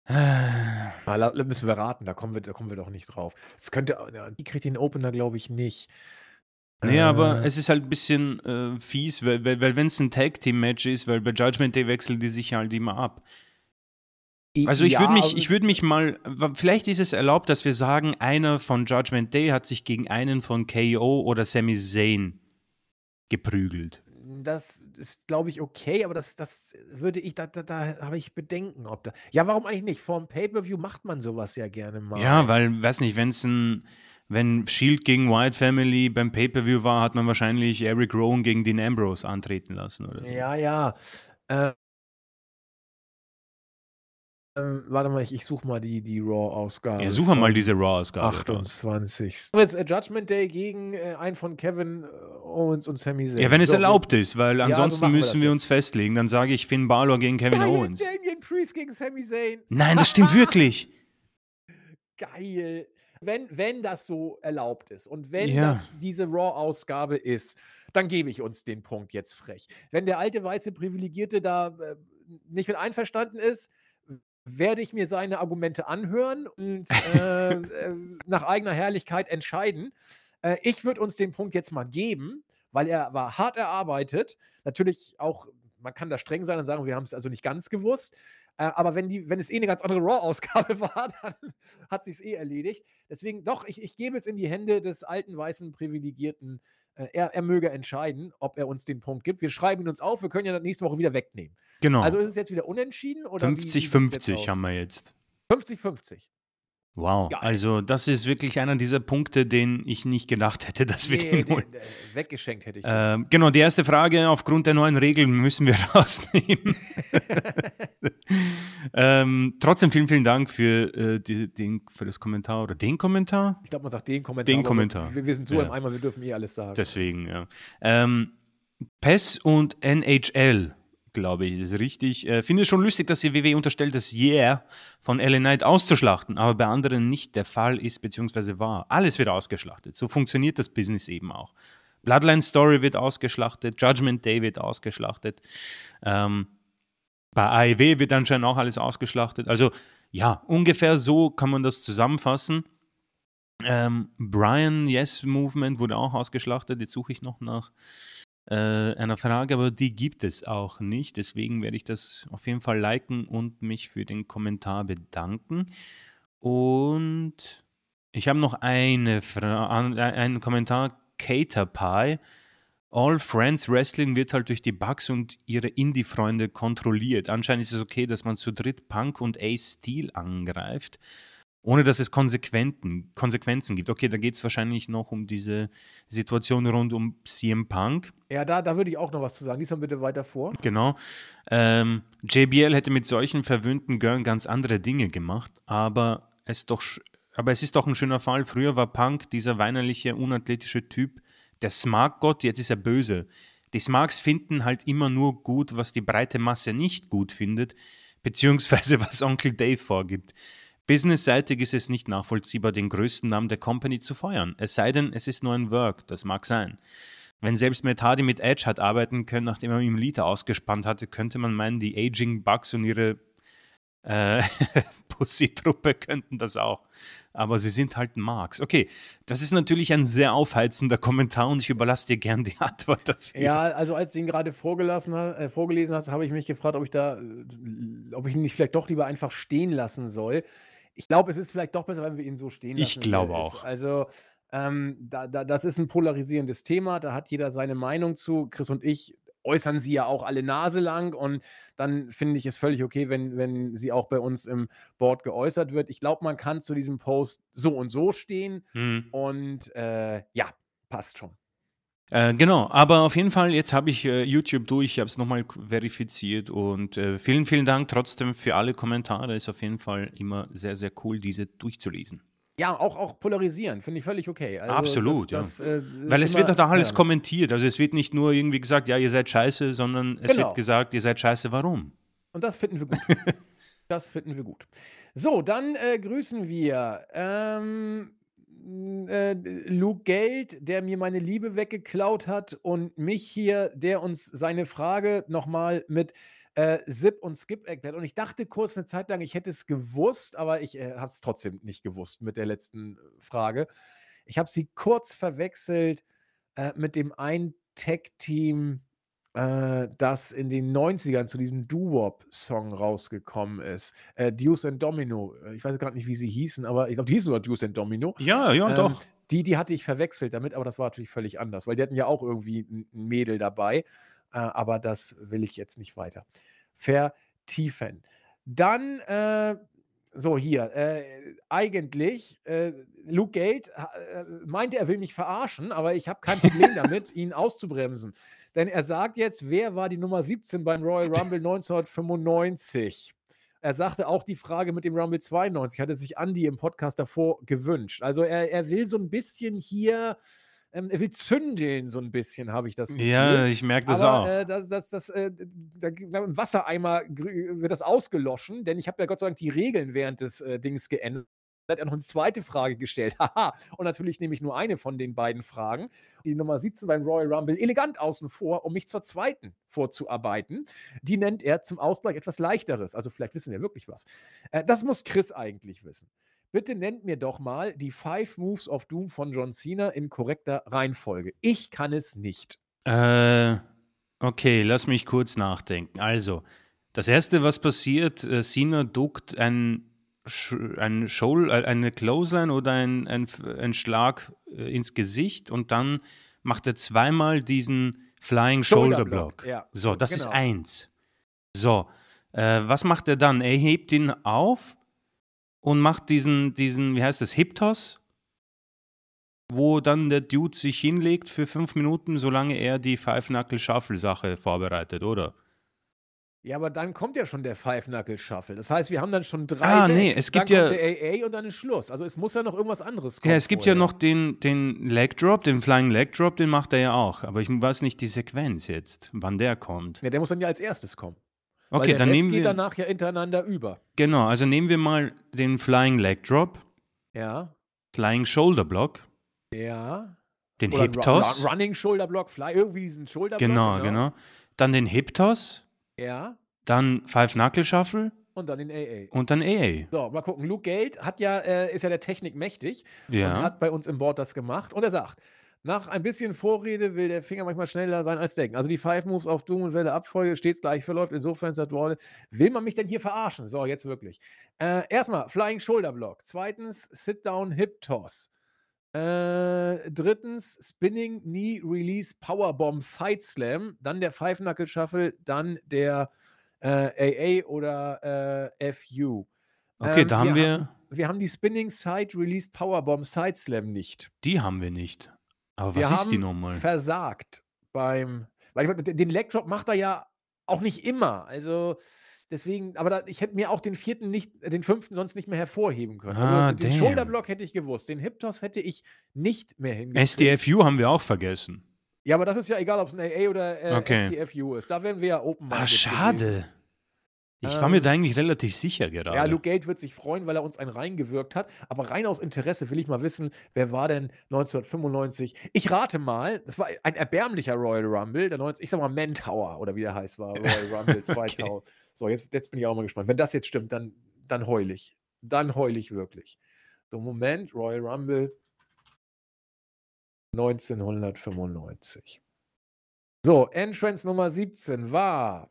Äh, ah, müssen wir raten. Da kommen wir, da kommen wir doch nicht drauf. Es könnte. Ja, die kriegt den Opener, glaube ich, nicht. Nee, aber Äh, es ist halt ein bisschen äh, fies, weil, weil, weil wenn es ein Tag-Team-Match ist, weil bei Judgment Day wechseln die sich halt immer ab. Also ich ja, würde mich, aber ich würde mich mal, vielleicht ist es erlaubt, dass wir sagen, einer von Judgment Day hat sich gegen einen von KO oder Sami Zayn geprügelt. Das ist, glaube ich, okay, aber das, das würde ich, da, da, da habe ich Bedenken, ob da. Ja, warum eigentlich nicht? Vor dem Pay-Per-View macht man sowas ja gerne mal. Ja, weil, weiß nicht, wenn es ein, wenn Shield gegen White Family beim Pay-Per-View war, hat man wahrscheinlich Eric Rowan gegen Dean Ambrose antreten lassen oder so. Ja, ja. Äh, ähm, warte mal, ich, ich suche mal die, die Raw-Ausgabe. Ja, suche mal diese Raw-Ausgabe. raus. 28. Jetzt äh, Judgment Day gegen äh, einen von Kevin äh, Owens und Sami Zayn. Ja, wenn es So, erlaubt ist, weil so ansonsten wir müssen wir jetzt. uns festlegen. Dann sage ich Finn Balor gegen Kevin Geil, Owens. Damien Priest gegen Sami Zayn. Nein, das stimmt wirklich. Geil. Wenn, wenn das so erlaubt ist und wenn Ja. das diese Raw-Ausgabe ist, dann gebe ich uns den Punkt jetzt frech. Wenn der alte weiße Privilegierte da äh, nicht mit einverstanden ist, werde ich mir seine Argumente anhören und äh, äh, nach eigener Herrlichkeit entscheiden. Äh, ich würde uns den Punkt jetzt mal geben, weil er war hart erarbeitet. Natürlich auch, man kann da streng sein und sagen, wir haben es also nicht ganz gewusst. Äh, aber wenn, die, wenn es eh eine ganz andere Raw-Ausgabe war, dann hat sich eh erledigt. Deswegen, doch, ich, ich gebe es in die Hände des alten, weißen, privilegierten. Äh, er, er möge entscheiden, ob er uns den Punkt gibt. Wir schreiben ihn uns auf, wir können ja nächste Woche wieder wegnehmen. Genau. Also ist es jetzt wieder unentschieden? 50-50 haben wir jetzt. 50-50. Wow, Geil. also das ist wirklich einer dieser Punkte, den ich nicht gedacht hätte, dass wir nee, den holen. weggeschenkt hätte ich. Ähm, genau, die erste Frage, aufgrund der neuen Regeln müssen wir rausnehmen. ähm, trotzdem vielen, vielen Dank für, äh, die, den, für das Kommentar oder den Kommentar. Ich glaube, man sagt den Kommentar. Den Kommentar. Wir, wir, sind so ja. im Eimer, wir dürfen eh alles sagen. Deswegen, ja. Ähm, PES und NHL glaube ich, ist richtig. Äh, finde es schon lustig, dass die WW unterstellt, das Yeah von LA Knight auszuschlachten, aber bei anderen nicht der Fall ist bzw. war. Alles wird ausgeschlachtet. So funktioniert das Business eben auch. Bloodline Story wird ausgeschlachtet, Judgment Day wird ausgeschlachtet. Ähm, bei AEW wird anscheinend auch alles ausgeschlachtet. Also ja, ungefähr so kann man das zusammenfassen. Ähm, Brian Yes Movement wurde auch ausgeschlachtet. Jetzt suche ich noch nach äh, einer Frage, aber die gibt es auch nicht. Deswegen werde ich das auf jeden Fall liken und mich für den Kommentar bedanken. Und ich habe noch eine Fra einen Kommentar. Cater Pie. All Friends Wrestling wird halt durch die Bugs und ihre Indie-Freunde kontrolliert. Anscheinend ist es okay, dass man zu dritt Punk und Ace Steel angreift ohne dass es Konsequenzen, Konsequenzen gibt. Okay, da geht es wahrscheinlich noch um diese Situation rund um CM Punk. Ja, da, da würde ich auch noch was zu sagen. Lies mal bitte weiter vor. Genau. Ähm, JBL hätte mit solchen verwöhnten Girls ganz andere Dinge gemacht, aber es, doch, aber es ist doch ein schöner Fall. Früher war Punk dieser weinerliche, unathletische Typ, der Smart-Gott, jetzt ist er böse. Die Smarks finden halt immer nur gut, was die breite Masse nicht gut findet, beziehungsweise was Onkel Dave vorgibt. Businessseitig ist es nicht nachvollziehbar, den größten Namen der Company zu feuern. Es sei denn, es ist nur ein Work, das mag sein. Wenn selbst Matt Hardy mit Edge hat arbeiten können, nachdem er ihm Liter ausgespannt hatte, könnte man meinen, die Aging Bugs und ihre äh, Pussy-Truppe könnten das auch. Aber sie sind halt Marks. Okay, das ist natürlich ein sehr aufheizender Kommentar und ich überlasse dir gern die Antwort dafür. Ja, also als du ihn gerade vorgelesen, äh, vorgelesen hast, habe ich mich gefragt, ob ich da, ob ich ihn nicht vielleicht doch lieber einfach stehen lassen soll. Ich glaube, es ist vielleicht doch besser, wenn wir ihn so stehen lassen. Ich glaube auch. Also, ähm, da, da, das ist ein polarisierendes Thema, da hat jeder seine Meinung zu. Chris und ich äußern sie ja auch alle Nase lang und dann finde ich es völlig okay, wenn, wenn sie auch bei uns im Board geäußert wird. Ich glaube, man kann zu diesem Post so und so stehen mhm. und äh, ja, passt schon. Äh, genau, aber auf jeden Fall, jetzt habe ich äh, YouTube durch, ich habe es nochmal verifiziert und äh, vielen, vielen Dank trotzdem für alle Kommentare. Ist auf jeden Fall immer sehr, sehr cool, diese durchzulesen. Ja, auch, auch polarisieren, finde ich völlig okay. Also Absolut, das, ja. Das, äh, Weil es wird doch alles ja. kommentiert. Also es wird nicht nur irgendwie gesagt, ja, ihr seid scheiße, sondern es genau. wird gesagt, ihr seid scheiße, warum? Und das finden wir gut. das finden wir gut. So, dann äh, grüßen wir ähm, äh, Luke Geld, der mir meine Liebe weggeklaut hat und mich hier, der uns seine Frage nochmal mit äh, Zip und Skip erklärt. Und ich dachte kurz eine Zeit lang, ich hätte es gewusst, aber ich äh, habe es trotzdem nicht gewusst mit der letzten äh, Frage. Ich habe sie kurz verwechselt äh, mit dem einen Tech-Team, äh, das in den 90ern zu diesem Doo-Wop-Song rausgekommen ist. Äh, Deuce and Domino. Ich weiß gerade nicht, wie sie hießen, aber ich glaube, die hießen nur Deuce and Domino. Ja, ja, ähm, doch. Die, die hatte ich verwechselt damit, aber das war natürlich völlig anders, weil die hatten ja auch irgendwie ein Mädel dabei. Äh, aber das will ich jetzt nicht weiter vertiefen. Dann, äh, so hier, äh, eigentlich, äh, Luke Gate äh, meinte, er will mich verarschen, aber ich habe kein Problem damit, ihn auszubremsen. Denn er sagt jetzt, wer war die Nummer 17 beim Royal Rumble 1995? Er sagte auch die Frage mit dem Rumble 92, hatte sich Andy im Podcast davor gewünscht. Also er, er will so ein bisschen hier ähm, er will zündeln, so ein bisschen, habe ich das Gefühl. Ja, ich merke das Aber, auch. Äh, das, das, das, äh, da, Im Wassereimer wird das ausgeloschen, denn ich habe ja Gott sei Dank die Regeln während des äh, Dings geändert. Er hat noch eine zweite Frage gestellt. Haha. Und natürlich nehme ich nur eine von den beiden Fragen. Die Nummer 17 beim Royal Rumble elegant außen vor, um mich zur zweiten vorzuarbeiten. Die nennt er zum Ausgleich etwas leichteres. Also vielleicht wissen wir wirklich was. Äh, das muss Chris eigentlich wissen. Bitte nennt mir doch mal die Five Moves of Doom von John Cena in korrekter Reihenfolge. Ich kann es nicht. Äh, okay, lass mich kurz nachdenken. Also, das erste, was passiert, äh, Cena duckt ein, ein Shoal, äh, eine Clothesline oder ein, ein, ein Schlag äh, ins Gesicht und dann macht er zweimal diesen Flying Shoulder, Shoulder Block. Block. Ja. So, das genau. ist eins. So, äh, was macht er dann? Er hebt ihn auf und macht diesen, diesen, wie heißt das, Hip Toss, wo dann der Dude sich hinlegt für fünf Minuten, solange er die Five-Knuckle-Shuffle-Sache vorbereitet, oder? Ja, aber dann kommt ja schon der Five-Knuckle-Shuffle. Das heißt, wir haben dann schon drei. Ah, nee, es gibt dann ja. Kommt der AA und dann ist Schluss. Also es muss ja noch irgendwas anderes kommen. Ja, es gibt vorher. ja noch den, den Leg Drop, den Flying Leg Drop, den macht er ja auch. Aber ich weiß nicht die Sequenz jetzt, wann der kommt. Ja, der muss dann ja als erstes kommen. Okay, Weil der dann Rest nehmen wir. geht danach ja hintereinander über. Genau, also nehmen wir mal den Flying Leg Drop. Ja. Flying Shoulder Block. Ja. Den Hip Toss. Running Shoulder Block, Fly, irgendwie diesen Shoulder Block. Genau, genau, genau. Dann den Hip Toss. Ja. Dann Five Knuckle Shuffle. Und dann den AA. Und dann AA. So, mal gucken. Luke Gate hat ja, äh, ist ja der Technik mächtig ja. und hat bei uns im Board das gemacht. Und er sagt, nach ein bisschen Vorrede will der Finger manchmal schneller sein als denken. Also die Five Moves auf Doom und Welle Abfolge stets gleich verläuft. Insofern sagt Wall, will man mich denn hier verarschen? So, jetzt wirklich. Äh, erstmal Flying Shoulder Block. Zweitens Sit Down Hip Toss. Äh, drittens Spinning Knee Release Powerbomb Side Slam. Dann der Five Knuckle Shuffle. Dann der äh, AA oder äh, FU. Okay, ähm, da haben wir. Haben, wir haben die Spinning Side Release Powerbomb Side Slam nicht. Die haben wir nicht. Aber was wir ist die nochmal? Versagt beim. Weil den Leg Drop macht er ja auch nicht immer. Also deswegen, aber da, ich hätte mir auch den vierten nicht, den fünften sonst nicht mehr hervorheben können. Also ah, also den Shoulderblock hätte ich gewusst. Den Hip Toss hätte ich nicht mehr hingekriegt. SDFU haben wir auch vergessen. Ja, aber das ist ja egal, ob es ein AA oder äh, okay. SDFU ist. Da werden wir ja open Ah, schade. Gewesen. Ich war mir ähm, da eigentlich relativ sicher gerade. Ja, Luke Gate wird sich freuen, weil er uns einen reingewirkt hat. Aber rein aus Interesse will ich mal wissen, wer war denn 1995? Ich rate mal, das war ein erbärmlicher Royal Rumble. Der 90, ich sag mal Mantower oder wie der heißt, war Royal Rumble 2000. okay. So, jetzt, jetzt bin ich auch mal gespannt. Wenn das jetzt stimmt, dann, dann heul ich. Dann heul ich wirklich. So, Moment, Royal Rumble 1995. So, Entrance Nummer 17 war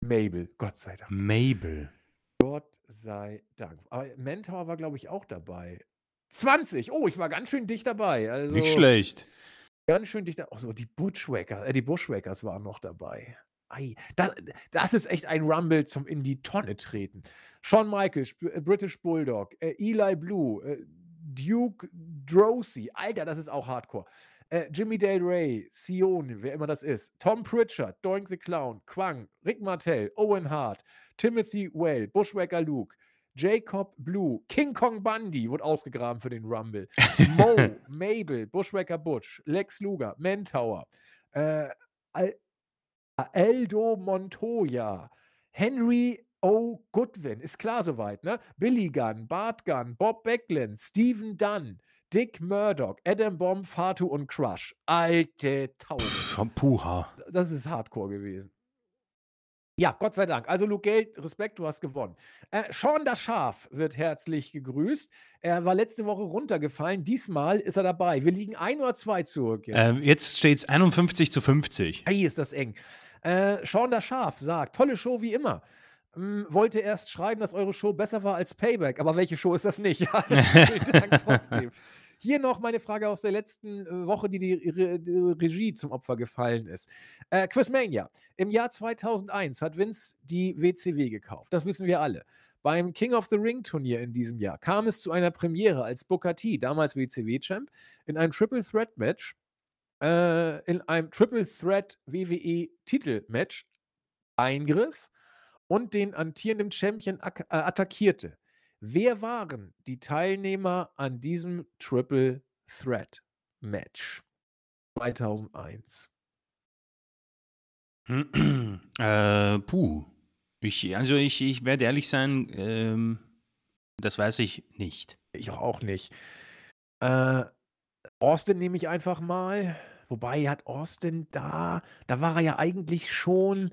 Mabel, Gott sei Dank. Mabel. Gott sei Dank. Aber Mentor war, glaube ich, auch dabei. 20. Oh, ich war ganz schön dicht dabei. Also, Nicht schlecht. Ganz schön dicht dabei. Oh, so, die Bushwackers, äh, die Bushwackers waren noch dabei. Ei, das, das ist echt ein Rumble zum in die Tonne treten. Shawn Michaels, äh, British Bulldog, äh, Eli Blue, äh, Duke Drosy. Alter, das ist auch Hardcore. Äh, Jimmy Dale Ray, Sione, wer immer das ist, Tom Pritchard, Doink the Clown, Quang, Rick Martell, Owen Hart, Timothy Well, Bushwacker Luke, Jacob Blue, King Kong Bundy wurde ausgegraben für den Rumble, Mo, Mabel, Bushwacker Butch, Lex Luger, Mantower, äh, Aldo Montoya, Henry O. Goodwin, ist klar soweit, ne? Billy Gunn, Bart Gunn, Bob Backlund, Stephen Dunn, Dick Murdoch, Adam Bomb, Fatu und Crush. Alte Taube. Puha. Das ist Hardcore gewesen. Ja, Gott sei Dank. Also Luke Geld, Respekt, du hast gewonnen. Äh, Sean das Schaf wird herzlich gegrüßt. Er war letzte Woche runtergefallen. Diesmal ist er dabei. Wir liegen ein oder zwei zurück jetzt. Ähm, jetzt steht es 51 zu 50. Hey, ist das eng. Äh, Sean das Schaf sagt, tolle Show wie immer. Ähm, wollte erst schreiben, dass eure Show besser war als Payback. Aber welche Show ist das nicht? vielen Dank trotzdem. Hier noch meine Frage aus der letzten äh, Woche, die die, Re die Regie zum Opfer gefallen ist. Äh, Quizmania. Im Jahr 2001 hat Vince die WCW gekauft. Das wissen wir alle. Beim King of the Ring Turnier in diesem Jahr kam es zu einer Premiere als Booker T, damals WCW-Champ, in einem Triple Threat Match, äh, in einem Triple Threat WWE Titelmatch eingriff und den amtierenden Champion äh, attackierte. Wer waren die Teilnehmer an diesem Triple Threat Match 2001? äh, puh. Ich, also ich, ich werde ehrlich sein, ähm, das weiß ich nicht. Ich auch nicht. Äh, Austin nehme ich einfach mal. Wobei hat Austin da, da war er ja eigentlich schon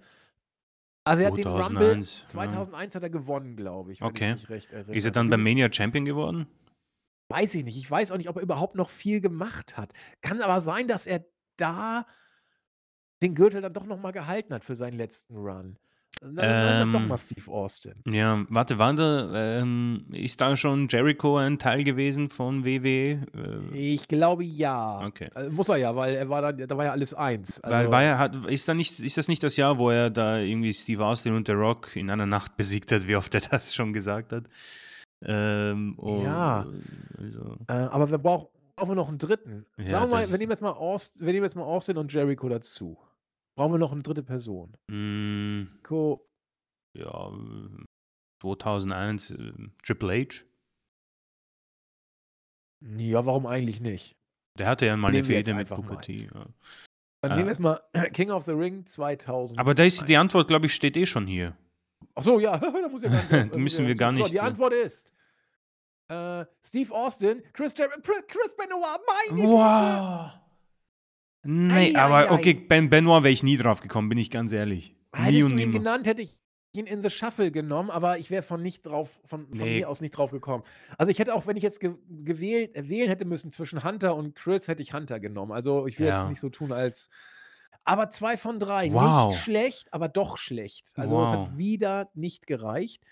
also er hat den Rumble 2001 ja. hat er gewonnen, glaube ich. Okay. Ich recht Ist er dann beim Mania Champion geworden? Weiß ich nicht. Ich weiß auch nicht, ob er überhaupt noch viel gemacht hat. Kann aber sein, dass er da den Gürtel dann doch noch mal gehalten hat für seinen letzten Run. Dann, dann doch mal Ähm, Steve Austin. ja, warte, war da, ähm, ist da schon Jericho ein Teil gewesen von WWE? Äh, Ich glaube ja. okay. Äh, muss er ja, weil er war dann, da war ja alles eins. Weil Also, war er, hat, ist, da nicht, ist das nicht das Jahr, wo er da irgendwie Steve Austin und The Rock in einer Nacht besiegt hat, wie oft er das schon gesagt hat? Ähm, und, Ja. Also, äh, aber wir brauchen, brauchen wir noch einen dritten. Ja, mal, wir, nehmen jetzt mal Austin, wir nehmen jetzt mal Austin und Jericho dazu. Brauchen wir noch eine dritte Person. mh, Co ja, äh, 2001 äh, Triple H. ja, warum eigentlich nicht? Der hatte ja mal eine Fehde mit Booker. T. Ja. Dann Ah. nehmen wir jetzt mal King of the Ring 2000. Aber da ist die Antwort, glaube ich, steht eh schon hier. Ach so, ja, da muss ja gar nicht. Müssen wir gar So, nicht die so- Antwort ist äh, Steve Austin, Chris, Jer Chris Benoit, meine. Wow. Nee, Ei, aber ei, ei. okay, Ben Benoit wäre ich nie drauf gekommen, bin ich ganz ehrlich. Nie Hättest du und ihn nimmer. genannt, hätte ich ihn in the Shuffle genommen, aber ich wäre von nicht drauf, von, von Nee. mir aus nicht drauf gekommen. Also ich hätte auch, wenn ich jetzt ge gewählt, äh, wählen hätte müssen zwischen Hunter und Chris, hätte ich Hunter genommen. Also ich will Ja. jetzt nicht so tun als. Aber zwei von drei. Wow. Nicht schlecht, aber doch schlecht. Also es Wow. hat wieder nicht gereicht.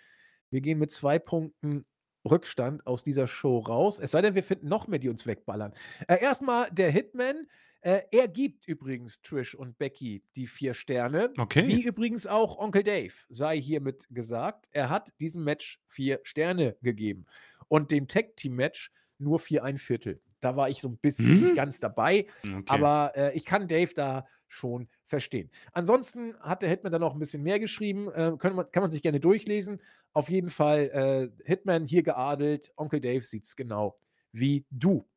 Wir gehen mit zwei Punkten Rückstand aus dieser Show raus. Es sei denn, wir finden noch mehr, die uns wegballern. Äh, erstmal der Hitman. Äh, er gibt übrigens Trish und Becky die vier Sterne. Okay. Wie übrigens auch Onkel Dave, sei hiermit gesagt. Er hat diesem Match vier Sterne gegeben. Und dem Tag-Team-Match nur vier ein Viertel. Da war ich so ein bisschen Mhm. nicht ganz dabei. Okay. Aber äh, ich kann Dave da schon verstehen. Ansonsten hat der Hitman dann noch ein bisschen mehr geschrieben. Äh, kann, man, kann man sich gerne durchlesen. Auf jeden Fall äh, Hitman hier geadelt. Onkel Dave sieht es genau wie du.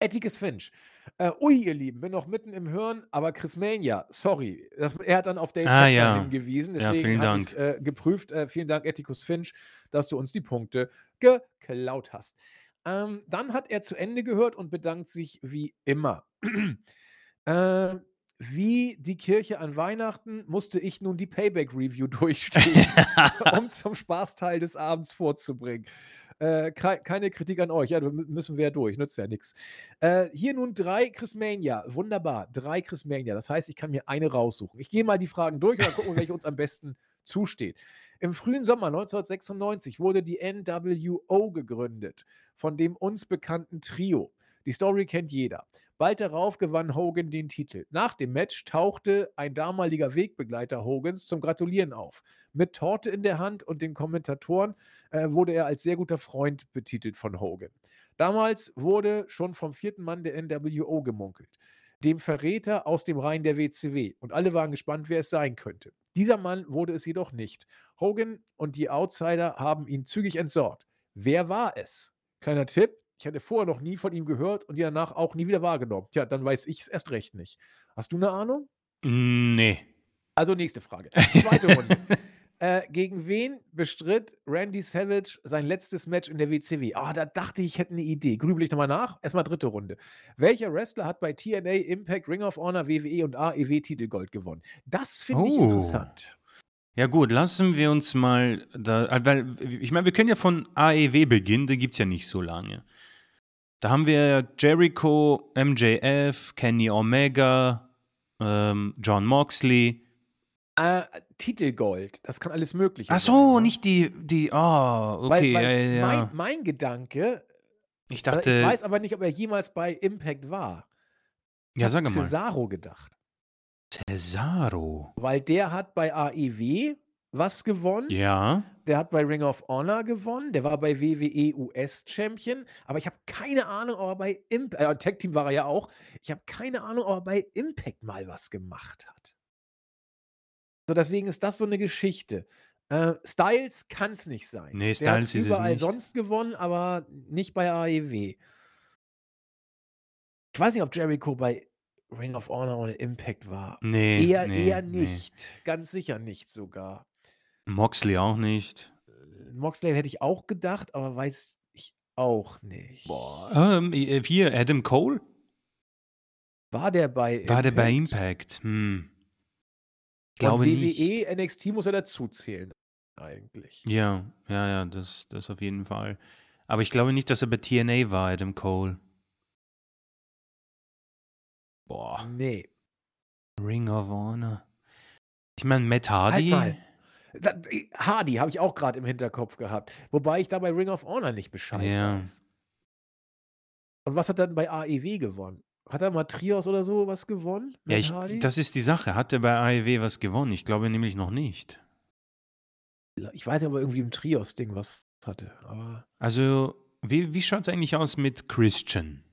Ettikes Finch. Äh, ui, ihr Lieben, bin noch mitten im Hören, aber Chris Mania, sorry. Das, er hat dann auf Dave Ah, ja. hingewiesen. Ja, Deswegen vielen habe ich äh, geprüft. Äh, vielen Dank, Etikus Finch, dass du uns die Punkte geklaut hast. Ähm, dann hat er zu Ende gehört und bedankt sich wie immer. äh, wie die Kirche an Weihnachten musste ich nun die Payback-Review durchstehen, um zum Spaßteil des Abends vorzubringen. Äh, kei- keine Kritik an euch. Ja, da mü- müssen wir ja durch. Nützt ja nichts. Äh, hier nun drei Chris Mania. Wunderbar. Drei Chris Mania. Das heißt, ich kann mir eine raussuchen. Ich gehe mal die Fragen durch und dann gucken welche uns am besten zusteht. Im frühen Sommer 1996 wurde die NWO gegründet, von dem uns bekannten Trio. Die Story kennt jeder. Bald darauf gewann Hogan den Titel. Nach dem Match tauchte ein damaliger Wegbegleiter Hogans zum Gratulieren auf. Mit Torte in der Hand und den Kommentatoren äh, wurde er als sehr guter Freund betitelt von Hogan. Damals wurde schon vom vierten Mann der NWO gemunkelt, dem Verräter aus dem Reihen der WCW. Und alle waren gespannt, wer es sein könnte. Dieser Mann wurde es jedoch nicht. Hogan und die Outsider haben ihn zügig entsorgt. Wer war es? Kleiner Tipp, ich hatte vorher noch nie von ihm gehört und die danach auch nie wieder wahrgenommen. Tja, dann weiß ich es erst recht nicht. Hast du eine Ahnung? nee. Also nächste Frage. Zweite Runde. Äh, gegen wen bestritt Randy Savage sein letztes Match in der WCW? Ah, da dachte ich, ich hätte eine Idee. Grübel ich nochmal nach. Erstmal dritte Runde. Welcher Wrestler hat bei TNA, Impact, Ring of Honor, WWE und AEW Titelgold gewonnen? Das finde ich Oh. interessant. Ja gut, lassen wir uns mal da, äh, weil ich meine, wir können ja von AEW beginnen, da gibt es ja nicht so lange. Da haben wir Jericho, MJF, Kenny Omega, ähm, John Moxley. Äh, Titelgold, das kann alles Mögliche Ach sein, so, ne? nicht die, die, oh, okay, Weil, weil ja, ja. Mein, mein Gedanke, ich also dachte, ich weiß aber nicht, ob er jemals bei Impact war. Ja, sag mal, Cesaro gedacht. Cesaro. Weil der hat bei AEW was gewonnen. Ja, Der hat bei Ring of Honor gewonnen. Der war bei WWE US Champion. Aber ich habe keine Ahnung, ob er bei Impact, äh, Tag Team war er ja auch. Ich habe keine Ahnung, ob er bei Impact mal was gemacht hat. So, deswegen ist das so eine Geschichte. Äh, Styles kann es nicht sein. Nee, Der hat's Styles ist es überall nicht. sonst gewonnen, aber nicht bei AEW. Ich weiß nicht, ob Jericho bei Ring of Honor oder Impact war. nee, Eher, nee, eher nee. nicht. Ganz sicher nicht sogar. Moxley auch nicht. Moxley hätte ich auch gedacht, aber weiß ich auch nicht. Ähm, äh, hier, Adam Cole? War der bei War der bei Impact? Impact? Hm. Glaube WWE, nicht. NXT muss er dazuzählen, eigentlich. Ja, ja, ja, das, das auf jeden Fall. Aber ich glaube nicht, dass er bei TNA war, Adam Cole. Boah, Nee. Ring of Honor. Ich meine, Matt Halt Hardy. mal. Da- Hardy habe ich auch gerade im Hinterkopf gehabt. Wobei ich da bei Ring of Honor nicht Bescheid Ja. weiß. Und was hat er denn bei AEW gewonnen? Hat er mal Trios oder so was gewonnen? Ja, ich, das ist die Sache. Hat er bei AEW was gewonnen? Ich glaube nämlich noch nicht. ich weiß aber irgendwie im Trios-Ding was hatte. Aber Also, wie, wie schaut es eigentlich aus mit Christian?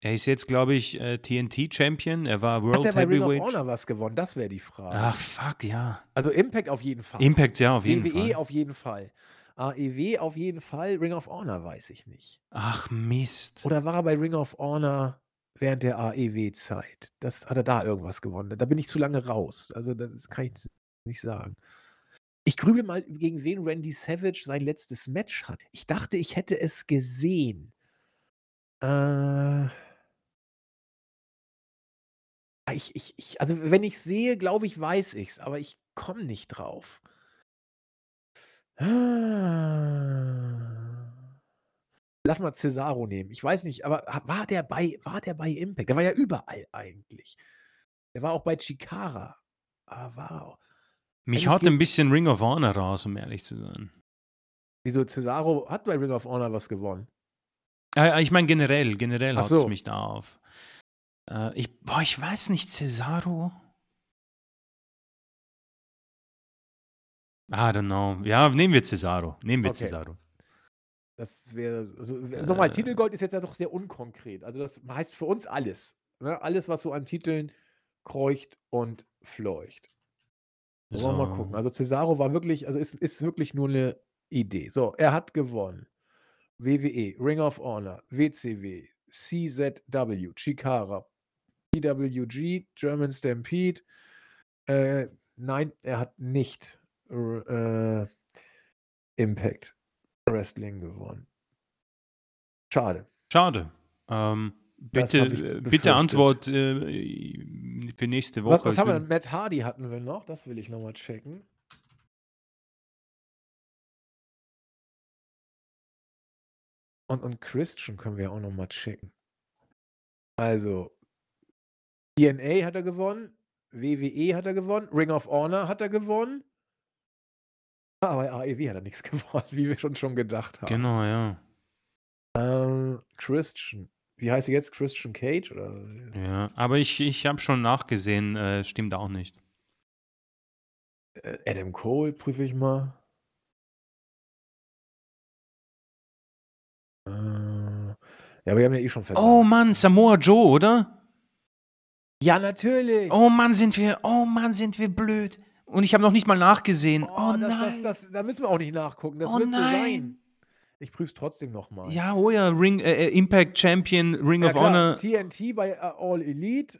Er ist jetzt, glaube ich, äh, TNT-Champion. Er war hat World er bei Ring of. Honor was gewonnen? Das wäre die Frage. Ach, fuck, ja. Also Impact auf jeden Fall. Impact, ja, auf jeden WWE Fall. auf jeden Fall. AEW auf jeden Fall. Ring of Honor weiß ich nicht. Ach, Mist. Oder war er bei Ring of Honor während der AEW-Zeit? Das hat er da irgendwas gewonnen. Da bin ich zu lange raus. Also das kann ich nicht sagen. Ich grübel mal, gegen wen Randy Savage sein letztes Match hat. Ich dachte, ich hätte es gesehen. Äh. Ich, ich, ich, also wenn ich sehe, glaube ich, weiß ich's, aber ich komme nicht drauf. Ah. Lass mal Cesaro nehmen. Ich weiß nicht, aber war der bei, war der bei Impact? Der war ja überall eigentlich. Der war auch bei Chikara. Ah, auch. Mich eigentlich haut ein bisschen Ring of Honor raus, um ehrlich zu sein. Wieso Cesaro hat bei Ring of Honor was gewonnen? Äh, ich meine generell, generell haut es so. mich da auf. Äh, ich, boah, ich weiß nicht, Cesaro. I don't know. Ja, nehmen wir Cesaro. Nehmen wir Okay. Cesaro. Das wäre, also nochmal, Äh. Titelgold ist jetzt ja doch sehr unkonkret. Also das heißt für uns alles. Ne? Alles, was so an Titeln kreucht und fleucht. Wollen wir mal gucken. Also Cesaro war wirklich, also ist, ist wirklich nur eine Idee. So, er hat gewonnen. WWE, Ring of Honor, WCW, CZW, Chikara, PWG, German Stampede. Äh, nein, er hat nicht äh, Impact Wrestling gewonnen. Schade. Schade. Ähm, bitte, äh, bitte Antwort äh, für nächste Woche. Was, was haben wir will- denn? Matt Hardy hatten wir noch. Das will ich nochmal checken. Und, und Christian können wir auch nochmal checken. Also, DNA hat er gewonnen. WWE hat er gewonnen. Ring of Honor hat er gewonnen. Bei AEW hat er nichts gewonnen, wie wir schon schon gedacht haben. Genau, ja. Ähm, Christian. Wie heißt er jetzt? Christian Cage? Oder? ja. Aber ich, ich habe schon nachgesehen, äh, stimmt auch nicht. Äh, Adam Cole prüfe ich mal. Äh, ja, wir haben ja eh schon versagt. Oh Mann, Samoa Joe, oder? ja, natürlich. Oh Mann, sind wir, oh Mann, sind wir blöd. Und ich habe noch nicht mal nachgesehen. Oh, das, nein. Das, das, da müssen wir auch nicht nachgucken. Das Oh wird so nein. sein. Ich prüfe es trotzdem nochmal. ja, oh ja, Ring, äh, äh, Impact Champion, Ring of Honor. TNT bei äh, All Elite.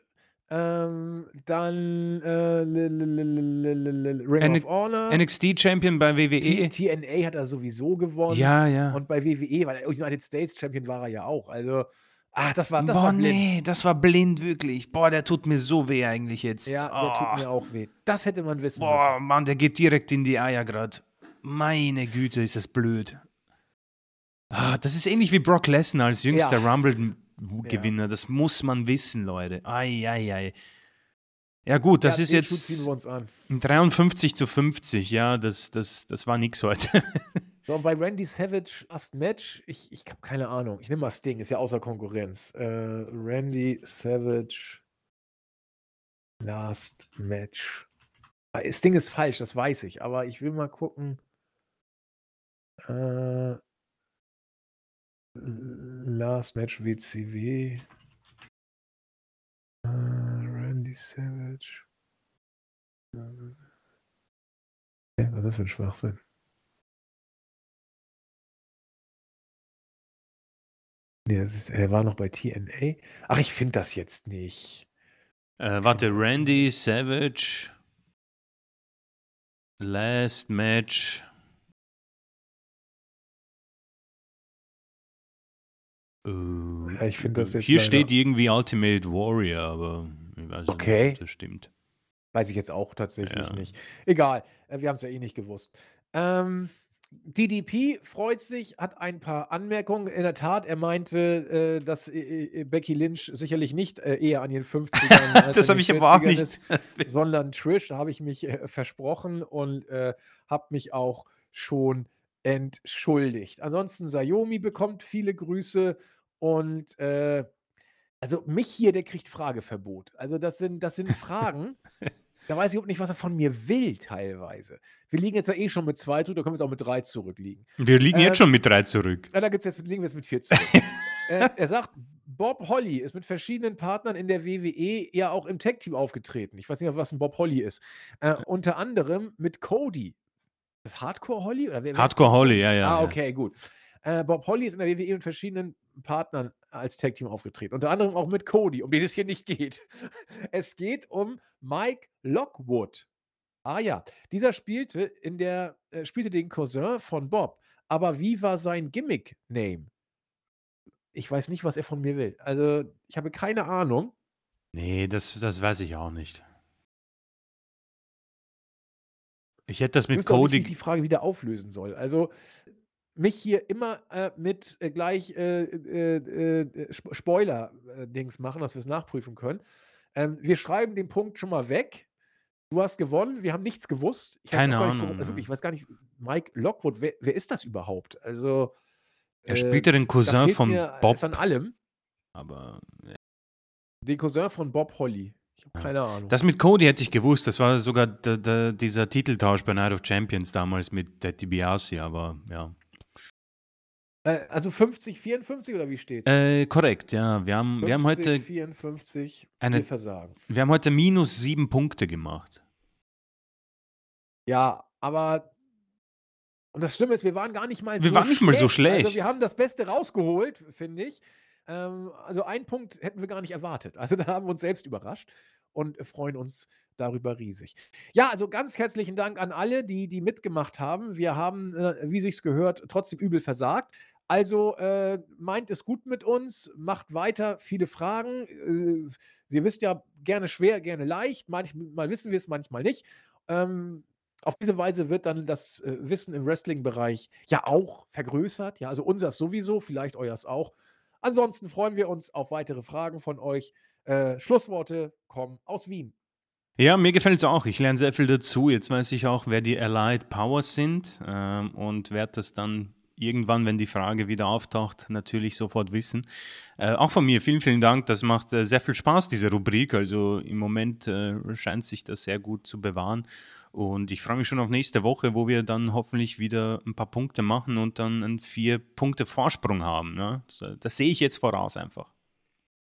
Ähm, dann äh, Ring N- of Honor. NXT Champion bei WWE. T TNA hat er sowieso gewonnen. Ja, ja. Und bei WWE, weil United States Champion war er ja auch. Also, ach, das war, das Boah, war blind. nee, das war blind, wirklich. Boah, der tut mir so weh eigentlich jetzt. Ja, der oh. tut mir auch weh. Das hätte man wissen Boah, müssen. Mann, der geht direkt in die Eier gerade. Meine Güte, ist das blöd. Ah, das ist ähnlich wie Brock Lesnar als jüngster Ja. Rumble-Gewinner. Das muss man wissen, Leute. Ei, ei, ei. Ja, gut, das ja, ist jetzt wir uns an. 53 zu 50. Ja, das, das, das war nix heute. So, bei Randy Savage Last Match, ich, ich habe keine Ahnung. Ich nehme mal Sting, ist ja außer Konkurrenz. Äh, Randy Savage Last Match. Ah, Sting ist falsch, das weiß ich, aber ich will mal gucken. Äh, Last Match WCW. Äh, Randy Savage. Äh, was ist das für ein Schwachsinn? Nee, das ist, er war noch bei TNA. Ach, ich finde das jetzt nicht. äh, warte, Randy Savage. Last Match. Äh, Ja, ich finde das jetzt Hier leider- steht irgendwie Ultimate Warrior, aber ich weiß Okay. nicht, ob das stimmt. Weiß ich jetzt auch tatsächlich Ja. nicht. Egal, äh, wir haben es ja eh nicht gewusst. Ähm, DDP freut sich, hat ein paar Anmerkungen. In der Tat, er meinte, äh, dass äh, äh Becky Lynch sicherlich nicht äh, eher an den 50ern das habe ich aber auch nicht. Ist, sondern Trish, da habe ich mich äh, versprochen und äh, habe mich auch schon entschuldigt. Ansonsten Sayomi bekommt viele Grüße und also mich hier, der kriegt Frageverbot. Also das sind, das sind Fragen, da weiß ich überhaupt nicht, was er von mir will, teilweise. Wir liegen jetzt ja eh schon mit zwei zurück, da können wir jetzt auch mit drei zurückliegen. Wir liegen ähm, jetzt schon mit drei zurück. Ja, da gibt's jetzt, liegen wir jetzt mit vier zurück. äh, er sagt, Bob Holly ist mit verschiedenen Partnern in der WWE ja auch im Tech-Team aufgetreten. Ich weiß nicht, was ein Bob Holly ist. Äh, unter anderem mit Cody. Ist das Hardcore Holly? Oder wer, Hardcore Holly, ja, ja. Ah, okay, ja. gut. Äh, Bob Holly ist in der WWE mit verschiedenen Partnern als Tag-Team aufgetreten. Unter anderem auch mit Cody, um den es hier nicht geht. Es geht um Mike Lockwood. Ah ja, dieser spielte in der äh, spielte den Cousin von Bob. Aber wie war sein Gimmick-Name? Ich weiß nicht, was er von mir will. Also, ich habe keine Ahnung. Nee, das, das weiß ich auch nicht. Ich hätte das mit Cody. Nicht, wie die Frage wieder auflösen soll. Also, mich hier immer äh, mit äh, gleich äh, äh, äh Spoiler-Dings machen, dass wir es nachprüfen können. Ähm, wir schreiben den Punkt schon mal weg. Du hast gewonnen, wir haben nichts gewusst. Ich Keine Ahnung. Nicht, also, ich weiß gar nicht, Mike Lockwood, wer, wer ist das überhaupt? Also. Er spielt ja den Cousin von Bob. an allem. Aber. Ja. Den Cousin von Bob Holly. Ich habe keine Ahnung. Das mit Cody hätte ich gewusst. Das war sogar der, der, dieser Titeltausch bei Night of Champions damals mit Teddy DiBiase, aber ja. Äh, also 50, 54 oder wie steht Äh, korrekt, ja. Wir haben, 50, wir haben heute. 54, eine, Versagen. Wir haben heute minus sieben Punkte gemacht. Ja, aber. Und das Schlimme ist, wir waren gar nicht mal so Wir waren nicht mal so schlecht. Also wir haben das Beste rausgeholt, finde ich. Ähm, also einen Punkt hätten wir gar nicht erwartet. Also da haben wir uns selbst überrascht und freuen uns darüber riesig. Ja, also ganz herzlichen Dank an alle, die, die mitgemacht haben. Wir haben, äh, wie sich's gehört, trotzdem übel versagt. Also äh, meint es gut mit uns, macht weiter, viele Fragen. Äh, ihr wisst ja, gerne schwer, gerne leicht. Manchmal wissen wir es, manchmal nicht. Ähm, auf diese Weise wird dann das äh, Wissen im Wrestling-Bereich ja auch vergrößert. Ja, also unseres sowieso, vielleicht euers auch. Ansonsten freuen wir uns auf weitere Fragen von euch. Äh, Schlussworte kommen aus Wien. Ja, mir gefällt es auch. Ich lerne sehr viel dazu. Jetzt weiß ich auch, wer die Allied Powers sind ähm, und werde das dann irgendwann, wenn die Frage wieder auftaucht, natürlich sofort wissen. Äh, auch von mir vielen, vielen Dank. Das macht äh, sehr viel Spaß, diese Rubrik. Also im Moment äh, scheint sich das sehr gut zu bewahren. Und ich freue mich schon auf nächste Woche, wo wir dann hoffentlich wieder ein paar Punkte machen und dann einen vier Punkte Vorsprung haben. Ne? Das, das sehe ich jetzt voraus einfach.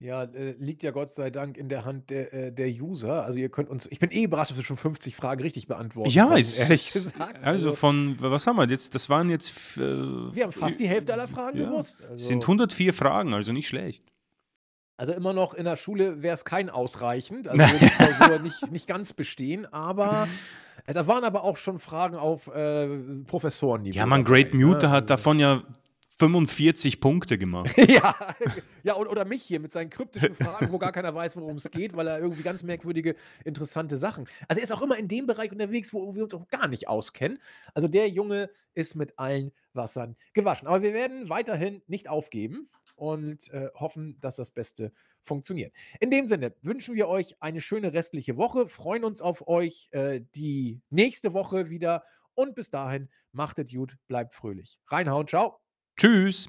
Ja, äh, liegt ja Gott sei Dank in der Hand der, äh, der User. Also ihr könnt uns, ich bin eh überrascht, dass wir schon 50 Fragen richtig beantworten. Ja, ist, ehrlich gesagt. Also, also, von, was haben wir jetzt? Das waren jetzt. Äh, wir haben fast die Hälfte aller Fragen ja, gewusst. Also, sind 104 Fragen, also nicht schlecht. Also immer noch in der Schule wäre es kein ausreichend, also würde die Klausur nicht, nicht ganz bestehen, aber äh, da waren aber auch schon Fragen auf äh, Professorenniveau. Ja, man, Great Mute ne? hat also davon ja 45 Punkte gemacht. ja, ja und, oder mich hier mit seinen kryptischen Fragen, wo gar keiner weiß, worum es geht, weil er irgendwie ganz merkwürdige, interessante Sachen. Also er ist auch immer in dem Bereich unterwegs, wo wir uns auch gar nicht auskennen. Also der Junge ist mit allen Wassern gewaschen. Aber wir werden weiterhin nicht aufgeben und äh, hoffen, dass das Beste funktioniert. In dem Sinne wünschen wir euch eine schöne restliche Woche, freuen uns auf euch äh, die nächste Woche wieder und bis dahin machtet gut, bleibt fröhlich. Reinhauen, ciao. Tschüss.